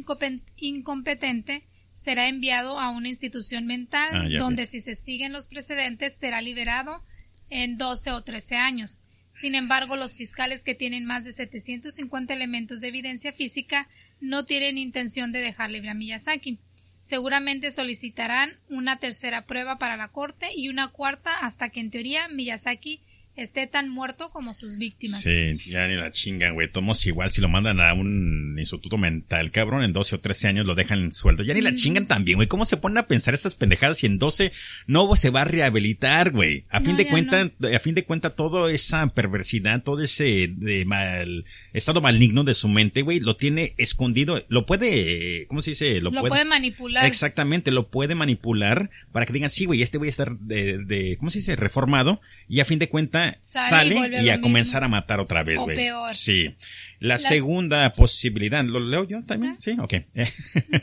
incompetente, será enviado a una institución mental Ah, ya donde vi. si se siguen los precedentes será liberado en 12 o 13 años. Sin embargo, los fiscales que tienen más de 750 elementos de evidencia física no tienen intención de dejar libre a Miyazaki. Seguramente solicitarán una tercera prueba para la corte y una cuarta hasta que en teoría Miyazaki esté tan muerto como sus víctimas. Sí, ya ni la chingan, güey. Tomos igual si lo mandan a un instituto mental, cabrón, en 12 o 13 años lo dejan en sueldo. Ya ni la chingan también, güey. ¿Cómo se ponen a pensar estas pendejadas si en 12 no se va a rehabilitar, güey? A fin No, de cuenta, a fin de cuenta, toda esa perversidad, todo ese de mal, estado maligno de su mente, güey, lo tiene escondido. Lo puede, ¿cómo se dice? Lo puede manipular. Exactamente, lo puede manipular para que digan, sí, güey, este voy a estar de, de, ¿cómo se dice? Reformado. Y a fin de cuenta Sale y sale, a y, comenzar a matar otra vez, güey. peor. Sí. La, La- segunda posibilidad, ¿lo leo yo también? Sí, ok.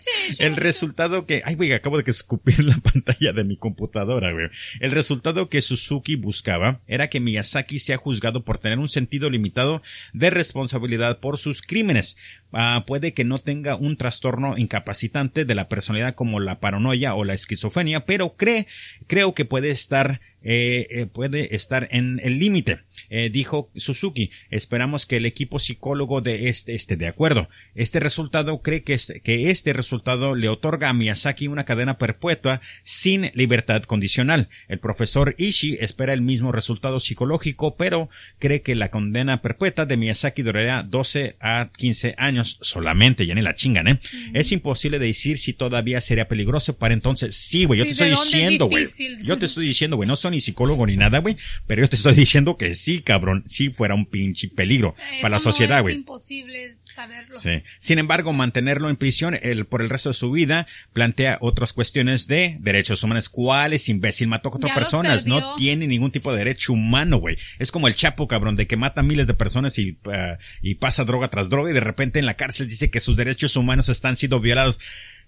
Sí, sí. El resultado que, ay, güey, acabo de escupir la pantalla de mi computadora, güey. El resultado que Suzuki buscaba era que Miyazaki sea juzgado por tener un sentido limitado de responsabilidad por sus crímenes. Ah, puede que no tenga un trastorno incapacitante de la personalidad como la paranoia o la esquizofrenia, pero cree, creo que puede estar eh, eh, puede estar en el límite, eh, dijo Suzuki. Esperamos que el equipo psicólogo de este esté de acuerdo. Este resultado cree que este, que este resultado le otorga a Miyazaki una cadena perpetua sin libertad condicional. El profesor Ishii espera el mismo resultado psicológico, pero cree que la condena perpetua de Miyazaki durará 12 a 15 años solamente, ya ni la chingan, ¿eh? Es imposible decir si todavía sería peligroso para entonces. Sí, güey, yo Sí, te ¿de estoy diciendo, güey. Yo te estoy diciendo, güey, no soy ni psicólogo ni nada, güey, pero yo te estoy diciendo que sí, cabrón, sí fuera un pinche peligro Eso para la no sociedad, es güey. imposible saberlo. Sí. Sin embargo, mantenerlo en prisión el, por el resto de su vida plantea otras cuestiones de derechos humanos. ¿Cuál es imbécil? Mató a los personas. No tiene ningún tipo de derecho humano, güey. Es como el Chapo, cabrón, de que mata miles de personas y, ah, y pasa droga tras droga y de repente en la cárcel dice que sus derechos humanos están siendo violados.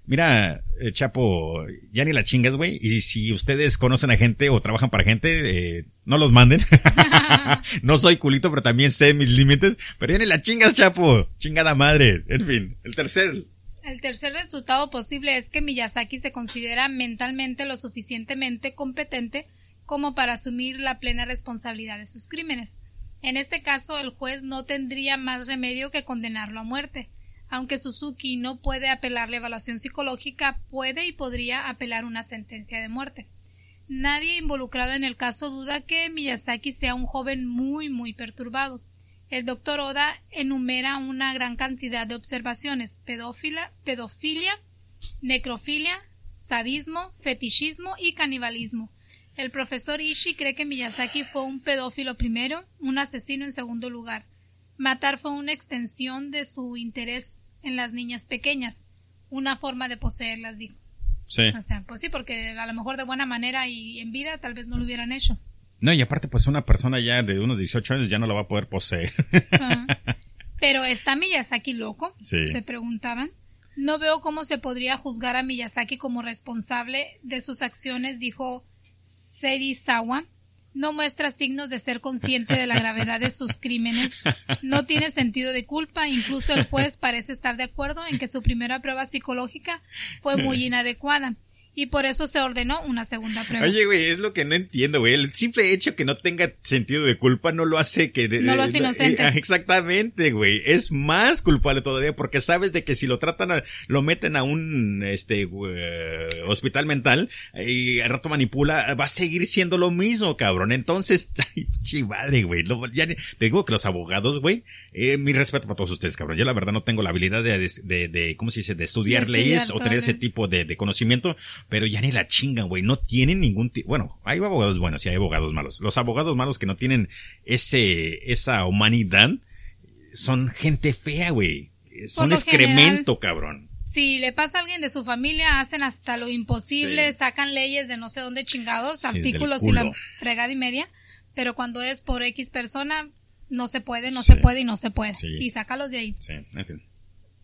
Mira, eh, Chapo, ya ni la chingas, güey. Y si ustedes conocen a gente o trabajan para gente, eh, no los manden. no soy culito, pero también sé mis límites. Pero ya ni la chingas, Chapo. Chingada madre. En fin, el tercer. El tercer resultado posible es que Miyazaki se considera mentalmente lo suficientemente competente como para asumir la plena responsabilidad de sus crímenes. En este caso, el juez no tendría más remedio que condenarlo a muerte. Aunque Suzuki no puede apelar la evaluación psicológica, puede y podría apelar una sentencia de muerte. Nadie involucrado en el caso duda que Miyazaki sea un joven muy muy perturbado. El doctor Oda enumera una gran cantidad de observaciones pedófila, pedofilia, necrofilia, sadismo, fetichismo y canibalismo. El profesor Ishii cree que Miyazaki fue un pedófilo primero, un asesino en segundo lugar. Matar fue una extensión de su interés en las niñas pequeñas, una forma de poseerlas, dijo. Sí. O sea, pues sí, porque a lo mejor de buena manera y en vida tal vez no lo hubieran hecho. No, y aparte, pues una persona ya de unos 18 años ya no la va a poder poseer. Pero ¿está Miyazaki loco? Sí. Se preguntaban. No veo cómo se podría juzgar a Miyazaki como responsable de sus acciones, dijo Serizawa. No muestra signos de ser consciente de la gravedad de sus crímenes. No tiene sentido de culpa. Incluso el juez parece estar de acuerdo en que su primera prueba psicológica fue muy inadecuada. Y por eso se ordenó una segunda prueba. Oye, güey, es lo que no entiendo, güey. El simple hecho que no tenga sentido de culpa no lo hace que... No lo hace inocente. eh, exactamente, güey. Es más culpable todavía porque sabes de que si lo tratan, a- lo meten a un este eh, hospital mental y al rato manipula, va a seguir siendo lo mismo, cabrón. Entonces, ay, chivadre, güey. Ya te digo que los abogados, güey, eh, mi respeto para todos ustedes, cabrón. Yo la verdad no tengo la habilidad de, de, de ¿cómo se dice? De estudiar De leyes estudiar o tener ese tipo de, de conocimiento, pero ya ni la chingan, güey. No tienen ningún tipo, bueno, hay abogados buenos y hay abogados malos. Los abogados malos que no tienen ese, esa humanidad son gente fea, güey. Son excremento, cabrón. Si le pasa a alguien de su familia, hacen hasta lo imposible, Sí. sacan leyes de no sé dónde chingados, Sí, artículos y la fregada y media, pero cuando es por X persona, no se puede, no Sí. se puede y no se puede. Sí. Y sácalos de ahí. Sí, en fin.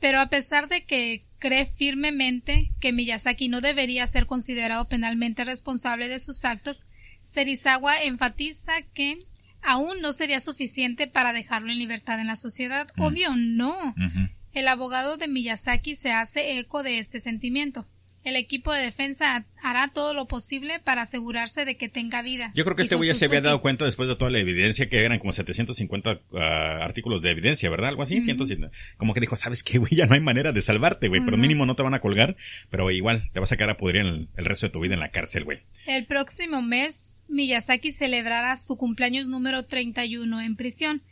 Pero a pesar de que cree firmemente que Miyazaki no debería ser considerado penalmente responsable de sus actos, Serizawa enfatiza que aún no sería suficiente para dejarlo en libertad en la sociedad. Obvio, no. El abogado de Miyazaki se hace eco de este sentimiento. El equipo de defensa hará todo lo posible para asegurarse de que tenga vida. Yo creo que este güey ya se había dado cuenta después de toda la evidencia que eran como 750 ah, artículos de evidencia, ¿verdad? Algo así, 150. como que dijo, ¿sabes qué, güey? Ya no hay manera de salvarte, güey, pero mínimo no te van a colgar, pero igual te vas a quedar a pudrir el, el resto de tu vida en la cárcel, güey. El próximo mes, Miyazaki celebrará su cumpleaños número 31 en prisión.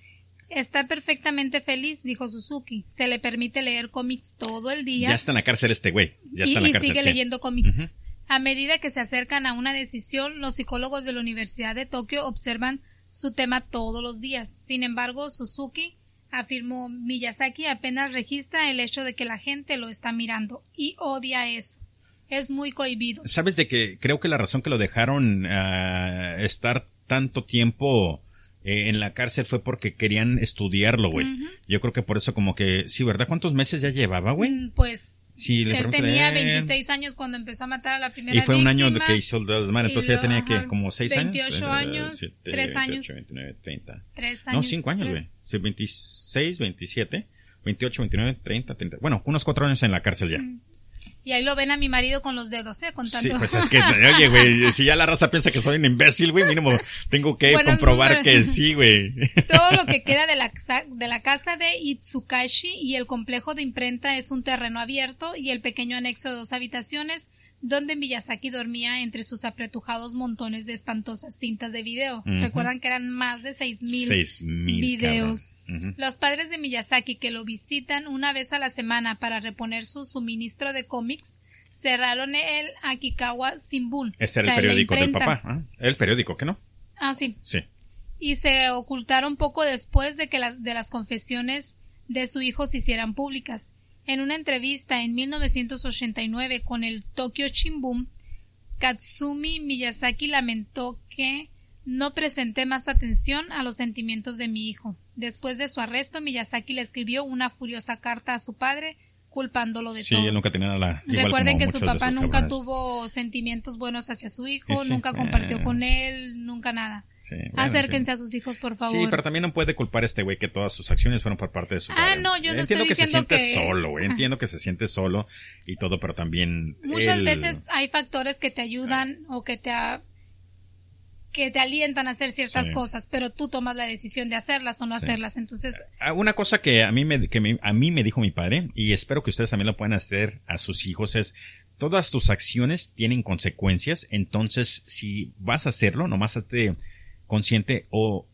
Está perfectamente feliz, dijo Suzuki. Se le permite leer cómics todo el día. Ya está en la cárcel este güey, ya y, está en la y cárcel. sigue sí. leyendo cómics. A medida que se acercan a una decisión, los psicólogos de la Universidad de Tokio observan su tema todos los días. Sin embargo, Suzuki afirmó Miyazaki apenas registra el hecho de que la gente lo está mirando y odia eso. Es muy cohibido. Sabes de que creo que la razón que lo dejaron ah, estar tanto tiempo eh, en la cárcel fue porque querían estudiarlo, güey. Ujú. Yo creo que por eso como que, sí, ¿verdad? ¿Cuántos meses ya llevaba, güey? Mm, Pues Sí, le él tenía eh, 26 años cuando empezó a matar a la primera Y fue un año víctima. que hizo el desmadre, entonces ya tenía que como 6 años. 28 Eh, años, siete, tres años. 28, 29, 30. Tres No, años. 5 años, güey. Sí, 26, 27, 28, 29, 30, 30. Bueno, unos 4 años en la cárcel ya. Y ahí lo ven a mi marido con los dedos, ¿eh? Contando. Sí, pues es que, oye, güey, si ya la raza piensa que soy un imbécil, güey, mínimo tengo que comprobar que sí, güey. Todo lo que queda de la, de la casa de Itsukashi y el complejo de imprenta es un terreno abierto y el pequeño anexo de dos habitaciones donde Miyazaki dormía entre sus apretujados montones de espantosas cintas de video. Recuerdan que eran más de seis mil Seis mil videos. cabrón. Ujú. Los padres de Miyazaki que lo visitan una vez a la semana para reponer su suministro de cómics cerraron el Akikawa Shimbun. Ese o era sea, el periódico del papá. ¿ah? El periódico, ¿qué no? Ah, sí. Sí. y se ocultaron poco después de que las, de las confesiones de su hijo se hicieran públicas. En una entrevista en 1989 con el Tokyo Shimbun, Katsumi Miyazaki lamentó que no presenté más atención a los sentimientos de mi hijo. Después de su arresto, Miyazaki le escribió una furiosa carta a su padre culpándolo de Sí, todo. él nunca tenía la. igual Recuerden que su papá nunca cabrones. tuvo sentimientos buenos hacia su hijo, Sí, sí. nunca compartió Eh. con él, nunca nada. Sí, bueno, Acérquense en a sus hijos, por favor. Sí, pero también no puede culpar a este güey que todas sus acciones fueron por parte de su Ah, padre. no, yo no Entiendo estoy que se diciendo siente que- solo, güey. Ah. Entiendo que se siente solo y todo, pero también. Muchas él- veces hay factores que te ayudan o que te a- que te alientan a hacer ciertas Sí. cosas, pero tú tomas la decisión de hacerlas o no Sí. hacerlas. Entonces, Ah, Una cosa que a mí me, que me- a mí me dijo mi padre, y espero que ustedes también lo puedan hacer a sus hijos, es todas tus acciones tienen consecuencias, entonces si vas a hacerlo, nomás hazte consciente o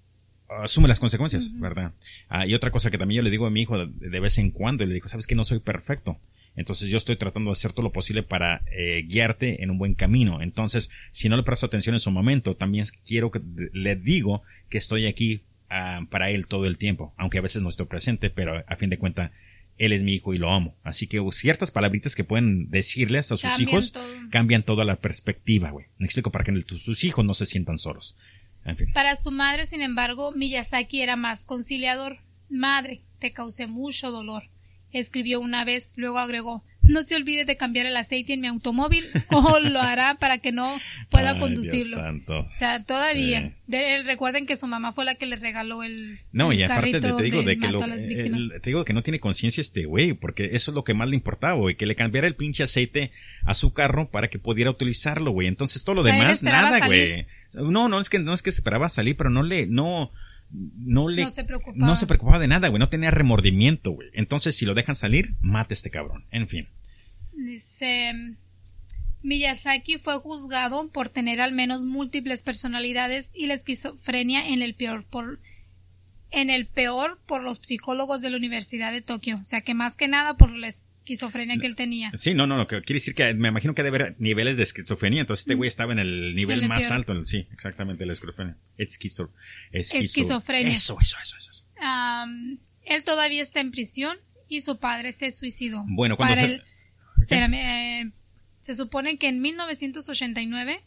asume las consecuencias, ¿verdad? Ah, y otra cosa que también yo le digo a mi hijo de, de vez en cuando, y le digo, sabes que no soy perfecto. Entonces yo estoy tratando de hacer todo lo posible para eh, guiarte en un buen camino. Entonces, si no le presto atención en su momento, también quiero que le digo que estoy aquí ah, para él todo el tiempo, aunque a veces no estoy presente, pero a fin de cuentas él es mi hijo y lo amo. Así que ciertas palabritas que pueden decirles a sus Cambian hijos todo. cambian toda la perspectiva, güey. Me explico para que sus hijos no se sientan solos. En fin. para su madre, sin embargo, Miyazaki era más conciliador. Madre, te causé mucho dolor. Escribió una vez, luego agregó, no se olvide de cambiar el aceite en mi automóvil o lo hará para que no pueda Ay, conducirlo. Dios santo. O sea, todavía. Sí. De él, recuerden que su mamá fue la que le regaló el. No, el y aparte te, te digo de que lo, el- te digo que no tiene conciencia este güey, porque eso es lo que más le importaba, güey, que le cambiara el pinche aceite a su carro para que pudiera utilizarlo, güey. Entonces todo lo O sea, él demás nada, güey. No, no es que no es que esperaba salir, pero no le no no le No se preocupaba. no se preocupaba de nada, güey, no tenía remordimiento, güey. Entonces si lo dejan salir, mate a este cabrón. En fin. Dice. Miyazaki fue juzgado por tener al menos múltiples personalidades y la esquizofrenia en el peor por en el peor por los psicólogos de la Universidad de Tokio, o sea que más que nada por la esquizofrenia que él tenía. Sí, no, no, no, quiere decir que me imagino que debe haber niveles de esquizofrenia, entonces este güey estaba en el nivel el más peor. alto, sí, exactamente, la esquizofrenia. Esquizo, esquizo- Esquizofrenia. Eso, eso, eso, eso. Él todavía está en prisión y su padre se suicidó. Bueno, cuando Para se- el- espérame, eh, se supone que en 1989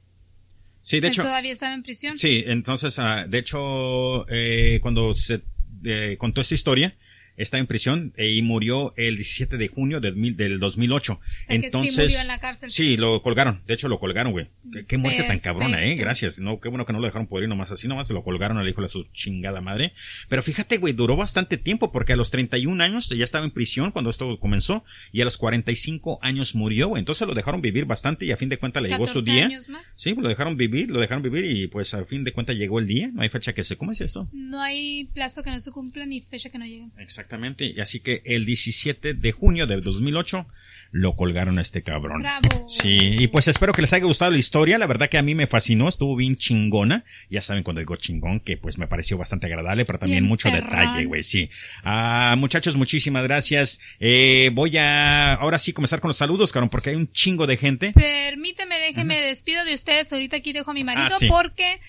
Sí, de él hecho, todavía estaba en prisión. sí, entonces, ah, de hecho, eh, cuando se eh, contó esta historia, está en prisión eh, y murió el 17 de junio del, del 2008. Entonces, sí, murió en la cárcel. sí, lo colgaron. De hecho, lo colgaron, güey. Qué, muerte tan cabrona, eh. Gracias. No, qué bueno que no lo dejaron poder nomás así, nomás lo colgaron al hijo de su chingada madre. Pero fíjate, güey, duró bastante tiempo porque a los 31 años ya estaba en prisión cuando esto comenzó y a los 45 años murió, güey. Entonces lo dejaron vivir bastante y a fin de cuentas le llegó su día. Años más. Sí, lo dejaron vivir, lo dejaron vivir y pues a fin de cuentas llegó el día. No hay fecha que se, ¿cómo es eso? No hay plazo que no se cumpla ni fecha que no llegue. Exactamente. Y así que el 17 de junio de 2008 lo colgaron a este cabrón. Bravo. Sí, y pues espero que les haya gustado la historia. La verdad que a mí me fascinó, estuvo bien chingona. Ya saben cuando digo chingón, que pues me pareció bastante agradable, pero también mucho detalle, güey, sí. Ah, muchachos, muchísimas gracias. Eh, voy a ahora sí comenzar con los saludos, cabrón, porque hay un chingo de gente. Permíteme, déjeme, despido de ustedes. Ahorita aquí dejo a mi marido Ah, porque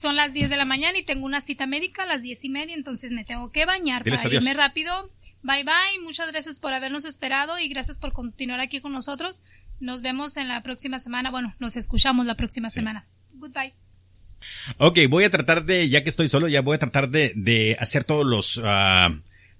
son las 10 de la mañana y tengo una cita médica a las diez y media, entonces me tengo que bañar Diles para adiós. irme rápido. Bye bye, muchas gracias por habernos esperado y gracias por continuar aquí con nosotros. Nos vemos en la próxima semana, bueno, nos escuchamos la próxima semana. Goodbye. Ok, voy a tratar de, ya que estoy solo, ya voy a tratar de, de hacer todos los, ah,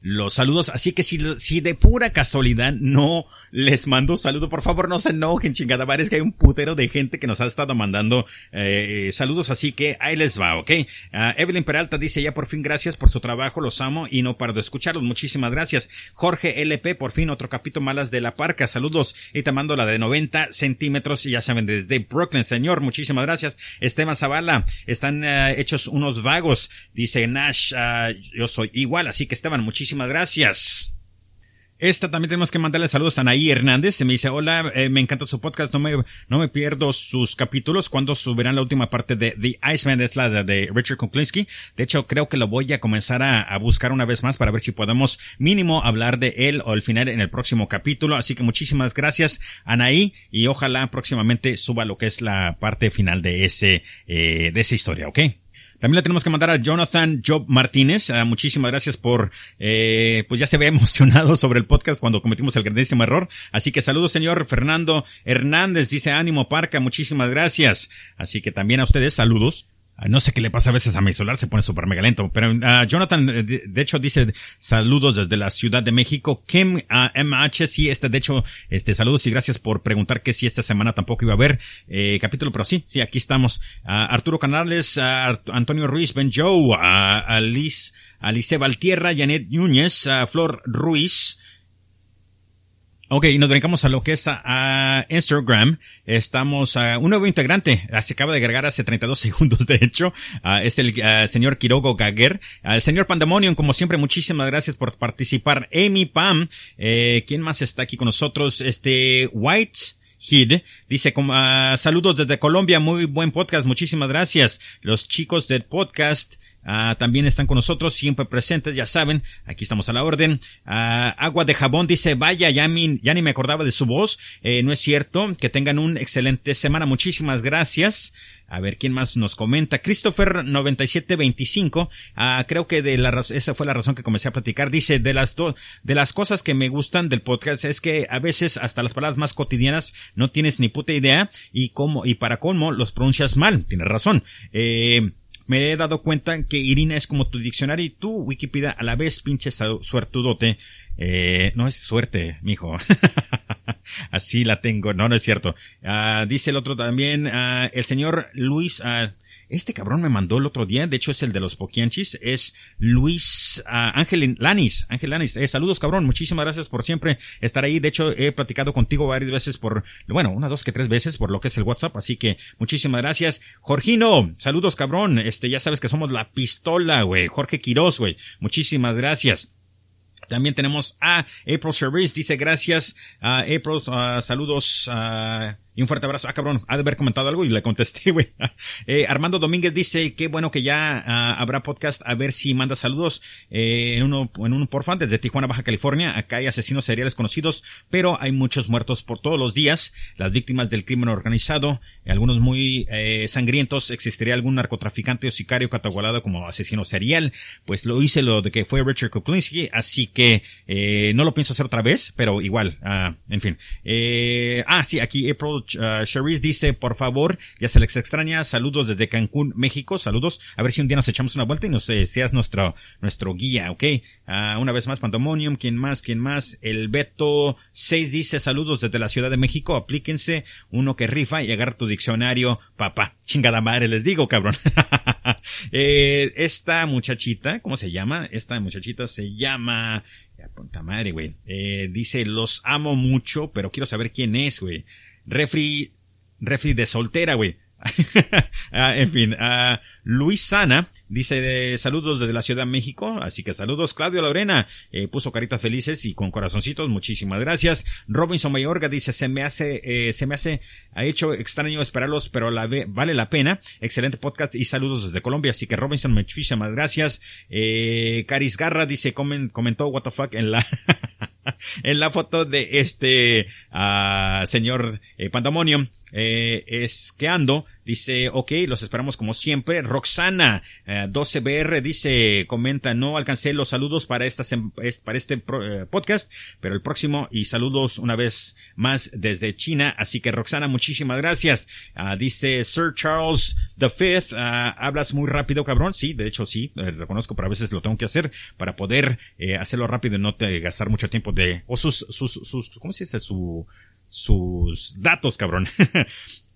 los saludos. Así que si, si de pura casualidad no les mando saludo, por favor no se enojen, chingada es que hay un putero de gente que nos ha estado mandando eh, saludos, así que ahí les va, ¿ok? Ah, Evelyn Peralta dice ya por fin gracias por su trabajo, los amo y no paro de escucharlos, muchísimas gracias. Jorge LP, por fin otro capítulo malas de la parca, saludos y te mando la de 90 centímetros ya saben, desde Brooklyn, señor, muchísimas gracias. Esteban Zavala, están eh, hechos unos vagos, dice Nash, ah, yo soy igual, así que Esteban, muchísimas gracias. Esta también tenemos que mandarle saludos a Anaí Hernández. Se me dice, hola, eh, me encanta su podcast, no me, no me pierdo sus capítulos. cuando subirán la última parte de The Iceman? Es la de, de Richard Kuklinski. De hecho, creo que lo voy a comenzar a, a, buscar una vez más para ver si podemos mínimo hablar de él o al final en el próximo capítulo. Así que muchísimas gracias, Anaí, y ojalá próximamente suba lo que es la parte final de ese, eh, de esa historia, ¿ok? También le tenemos que mandar a Jonathan Job Martínez. Uh, muchísimas gracias por, eh, pues ya se ve emocionado sobre el podcast cuando cometimos el grandísimo error. Así que saludos, señor Fernando Hernández. Dice ánimo, Parca. Muchísimas gracias. Así que también a ustedes saludos. No sé qué le pasa a veces a mi celular, se pone súper mega lento. Pero uh, Jonathan, de, de, hecho, dice saludos desde la Ciudad de México. Kim uh, MH, sí, este, de hecho, este, saludos y gracias por preguntar que si esta semana tampoco iba a haber eh, capítulo, pero sí, sí, aquí estamos. Arturo Canales, Antonio Ruiz, Ben Joe, Alice, Alice Valtierra, Janet Núñez, Flor Ruiz, Ok, y nos brincamos a lo que es a, Instagram. Estamos a un nuevo integrante. Se acaba de agregar hace 32 segundos, de hecho. Uh, es el uh, señor Quirogo Gaguer. Al señor Pandemonium, como siempre, muchísimas gracias por participar. Amy Pam. Eh, ¿Quién más está aquí con nosotros? Este, White. Hid dice saludos desde Colombia, muy buen podcast, muchísimas gracias. Los chicos del podcast Ah, también están con nosotros, siempre presentes, ya saben, aquí estamos a la orden. Ah, Agua de Jabón dice, vaya, ya, mi, ya ni me acordaba de su voz. Eh, no es cierto, que tengan un excelente semana, muchísimas gracias. A ver, ¿quién más nos comenta? Christopher 9725, ah, creo que de la esa fue la razón que comencé a platicar. Dice, de las de las cosas que me gustan del podcast es que a veces hasta las palabras más cotidianas no tienes ni puta idea y cómo, y para cómo los pronuncias mal. Tienes razón. Eh, me he dado cuenta que Irina es como tu diccionario y tú, Wikipedia, a la vez, pinche suertudote. Eh, no es suerte, mijo. Así la tengo. No, no es cierto. Uh, dice el otro también, uh, el señor Luis, uh, este cabrón me mandó el otro día, de hecho es el de los Poquianchis, es Luis uh, Ángel Lanis. Ángel Lanis, eh, saludos cabrón, muchísimas gracias por siempre estar ahí. De hecho, he platicado contigo varias veces por, bueno, una, dos que tres veces por lo que es el WhatsApp, así que muchísimas gracias. Jorgino, saludos cabrón, este, ya sabes que somos la pistola, güey. Jorge Quiroz, güey. Muchísimas gracias. También tenemos a April Service, dice gracias, a April, uh, saludos, uh, un fuerte abrazo. Ah, cabrón, ha de haber comentado algo y le contesté, güey. Eh, Armando Domínguez dice, qué bueno que ya uh, habrá podcast, a ver si manda saludos eh, en uno, en un por fan desde Tijuana, Baja California. Acá hay asesinos seriales conocidos, pero hay muchos muertos por todos los días. Las víctimas del crimen organizado algunos muy eh, sangrientos, existiría algún narcotraficante o sicario catalogado como asesino serial, pues lo hice lo de que fue Richard Kuklinski, así que eh, no lo pienso hacer otra vez, pero igual, ah, en fin. Eh, ah, sí, aquí April uh, dice, por favor, ya se les extraña, saludos desde Cancún, México, saludos, a ver si un día nos echamos una vuelta y nos seas nuestro, nuestro guía, ¿ok? Ah, una vez más, Pandemonium, ¿quién más? ¿Quién más? El Beto 6 dice, saludos desde la Ciudad de México, aplíquense uno que rifa y agarra tu diccionario, papá. Chingada madre, les digo, cabrón. eh, esta muchachita, ¿cómo se llama? Esta muchachita se llama... Punta madre, güey. Eh, dice, los amo mucho, pero quiero saber quién es, güey. Refri, refri de soltera, güey. ah, en fin, ah, Luis Sana dice saludos desde la Ciudad de México, así que saludos. Claudio Lorena eh, puso caritas felices y con corazoncitos, muchísimas gracias. Robinson Mayorga dice se me hace, eh, se me hace, ha hecho extraño esperarlos, pero la vale la pena. Excelente podcast y saludos desde Colombia, así que Robinson, muchísimas gracias. Eh, Caris Garra dice comentó what the fuck en la en la foto de este uh, señor eh, Pandemonium eh, esqueando, dice, ok, los esperamos como siempre. Roxana, 12BR, eh, dice, comenta, no alcancé los saludos para esta, para este eh, podcast, pero el próximo y saludos una vez más desde China. Así que Roxana, muchísimas gracias. Ah, dice Sir Charles the Fifth, ah, hablas muy rápido, cabrón. Sí, de hecho sí, eh, reconozco, pero a veces lo tengo que hacer para poder hacerlo rápido y no gastar mucho tiempo de, o sus, sus, sus, ¿cómo se dice? Su, sus datos, cabrón.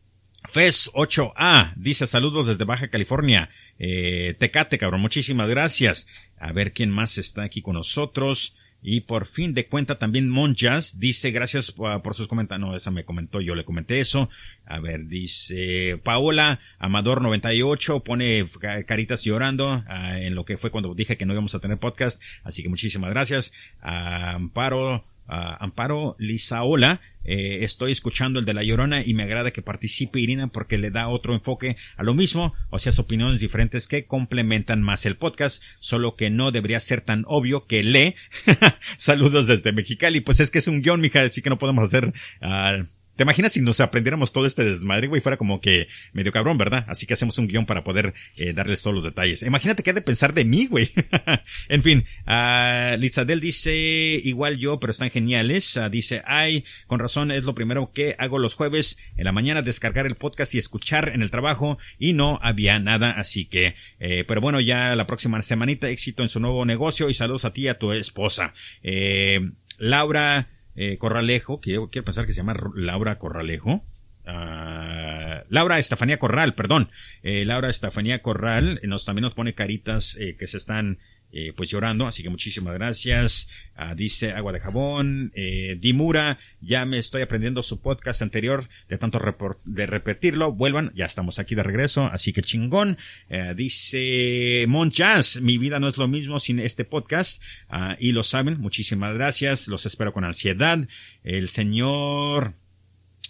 FES 8A dice saludos desde Baja California. Eh, Tecate, cabrón, muchísimas gracias. A ver quién más está aquí con nosotros. Y por fin de cuenta también Monjas dice gracias por sus comentarios. No, esa me comentó, yo le comenté eso. A ver, dice Paola Amador 98 pone caritas llorando ah, en lo que fue cuando dije que no íbamos a tener podcast. Así que muchísimas gracias. Amparo Amparo Lisaola. Eh, estoy escuchando el de La Llorona y me agrada que participe Irina porque le da otro enfoque a lo mismo, o sea, opiniones diferentes que complementan más el podcast, solo que no debería ser tan obvio que lee. Saludos desde Mexicali, pues es que es un guion, mija, así que no podemos hacer uh, ¿Te imaginas si nos aprendiéramos todo este desmadre, güey? Fuera como que medio cabrón, ¿verdad? Así que hacemos un guion para poder eh, darles todos los detalles. Imagínate qué ha de pensar de mí, güey. en fin, uh, Lizadel dice, igual yo, pero están geniales. Uh, dice, ay, con razón, es lo primero que hago los jueves en la mañana, descargar el podcast y escuchar en el trabajo. Y no había nada, así que, eh, pero bueno, ya la próxima semanita, éxito en su nuevo negocio y saludos a ti y a tu esposa. Eh, Laura, eh, Corralejo, que yo quiero pensar que se llama Laura Corralejo. Uh, Laura Estefanía Corral, perdón. Eh, Laura Estefanía Corral eh, nos también nos pone caritas que se están eh, pues llorando, así que muchísimas gracias. Ah, dice Agua de Jabón, eh, Dimura, ya me estoy aprendiendo su podcast anterior, de tanto de repetirlo, vuelvan, ya estamos aquí de regreso, así que chingón. Eh, dice Mon Jazz, mi vida no es lo mismo sin este podcast, ah, y lo saben, muchísimas gracias, los espero con ansiedad. El señor,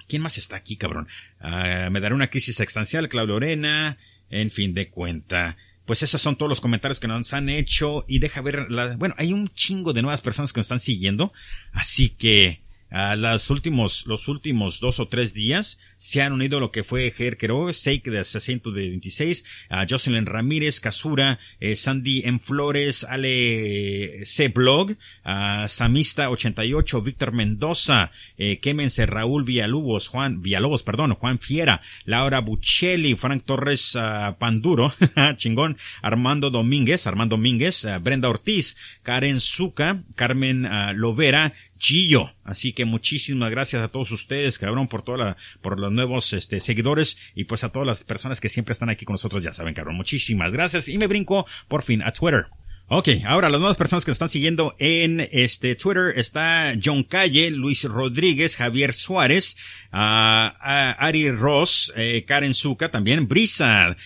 ¿quién más está aquí, cabrón? Ah, me dará una crisis existencial, Claudio Lorena, en fin de cuenta pues esos son todos los comentarios que nos han hecho. Y deja ver la, bueno, hay un chingo de nuevas personas que nos están siguiendo, así que a los últimos, los últimos dos o tres días se han unido lo que fue Ger Quero, Seik de 626, a Jocelyn Ramírez, Casura, eh, Sandy M. Flores, Ale C. Blog, a Samista 88, Víctor Mendoza, eh, Raúl Villalobos, Juan, Villalobos, perdón, Juan Fiera, Laura Buccelli, Frank Torres Panduro, chingón, Armando Domínguez, Armando Domínguez, Brenda Ortiz, Karen Zuca, Carmen Lovera, Chillo. Así que muchísimas gracias a todos ustedes, cabrón, por toda la, por los nuevos, este, seguidores y pues a todas las personas que siempre están aquí con nosotros, ya saben, cabrón. Muchísimas gracias y me brinco por fin a Twitter. Ok, ahora las nuevas personas que nos están siguiendo en este Twitter está John Calle, Luis Rodríguez, Javier Suárez, uh, Ari Ross, eh, Karen Zuka también, Brisa,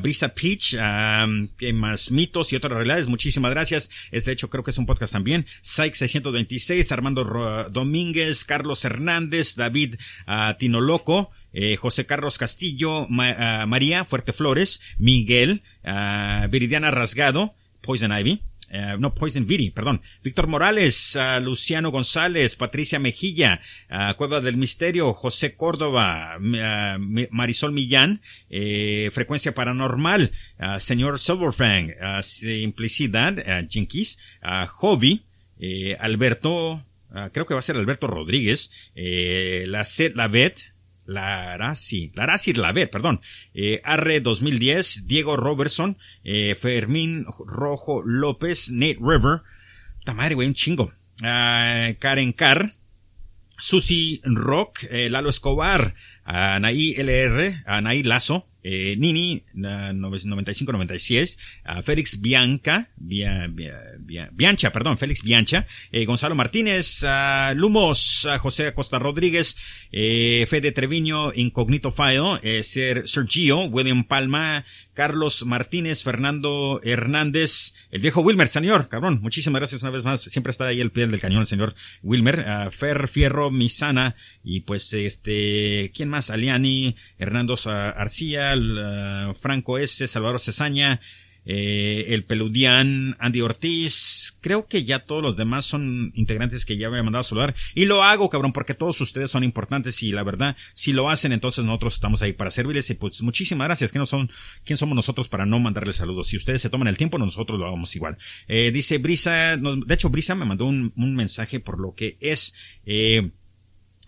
Brisa Peach, que más mitos y otras realidades. Muchísimas gracias. Es de hecho creo que es un podcast también. Sykes 626, Armando Domínguez, Carlos Hernández, David Tinoloco. Eh, José Carlos Castillo, María Fuerte Flores, Miguel, Viridiana Rasgado, Poison Ivy, eh, no, Poison Viri, perdón, Víctor Morales, uh, Luciano González, Patricia Mejilla, Cueva del Misterio, José Córdoba, Marisol Millán, eh, Frecuencia Paranormal, señor Silverfang, Simplicidad, Jinkies, Hobby, Alberto, creo que va a ser Alberto Rodríguez, la Set, la Bet, Larasi, Larasi Lavet, perdón, eh, Arre 2010, Diego Robertson, eh, Fermín Rojo López, Nate River, ta madre, güey, un chingo, uh, Karen Carr, Susi Rock, eh, Lalo Escobar, Anaí LR, Anaí Lazo, eh, Nini, 95-96, Félix Bianca, Biancha, perdón, Félix Biancha, eh, Gonzalo Martínez, Lumos, José Acosta Rodríguez, eh, Fede Treviño, Incognito File, eh, Sergio, William Palma, Carlos Martínez, Fernando Hernández, el viejo Wilmer, señor, cabrón, muchísimas gracias una vez más, siempre está ahí el pie del cañón el señor Wilmer, Fer Fierro, Misana, y pues este, ¿quién más? Aliani, Hernando Arcía, Franco S, Salvador Cesaña, eh, el Peludian, Andy Ortiz, creo que ya todos los demás son integrantes que ya me han mandado a saludar. Y lo hago, cabrón, porque todos ustedes son importantes y la verdad, si lo hacen, entonces nosotros estamos ahí para servirles y pues muchísimas gracias. ¿Quién, son, quién somos nosotros para no mandarles saludos? Si ustedes se toman el tiempo, nosotros lo hagamos igual. Eh, dice Brisa, de hecho Brisa me mandó un, un mensaje por lo que es, eh,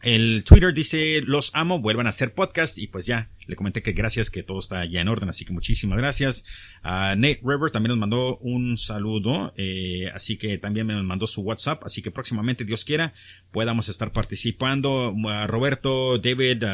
el Twitter dice, los amo, vuelvan a hacer podcast y pues ya, le comenté que gracias, que todo está ya en orden, así que muchísimas gracias. a Nate River también nos mandó un saludo, eh, así que también me mandó su WhatsApp, así que próximamente, Dios quiera, podamos estar participando. Roberto, David,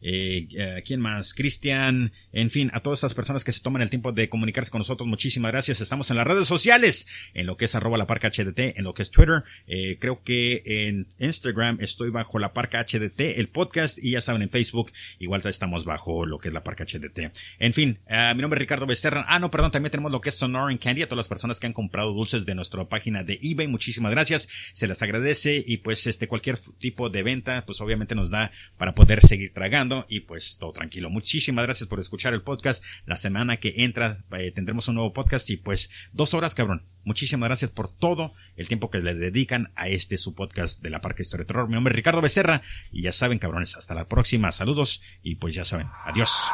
eh, ¿quién más? Cristian, en fin, a todas esas personas que se toman el tiempo de comunicarse con nosotros, muchísimas gracias. Estamos en las redes sociales, en lo que es arroba la parca HDT, en lo que es Twitter, eh, creo que en Instagram estoy bajo la parca HDT, el podcast, y ya saben, en Facebook igual estamos bajo lo que es la parca HDT. En fin, uh, mi nombre es Ricardo Becerra. Ah, no, perdón, también tenemos lo que es Sonoran Candy, a todas las personas que han comprado dulces de nuestra página de eBay, muchísimas gracias. Se les agradece y pues este cualquier tipo de venta, pues obviamente nos da para poder seguir tragando y pues todo tranquilo. Muchísimas gracias por escuchar el podcast. La semana que entra eh, tendremos un nuevo podcast y pues dos horas, cabrón. Muchísimas gracias por todo el tiempo que le dedican a este su podcast de la Parque Historia de Terror. Mi nombre es Ricardo Becerra y ya saben, cabrones, hasta la próxima. Saludos y pues ya saben, adiós.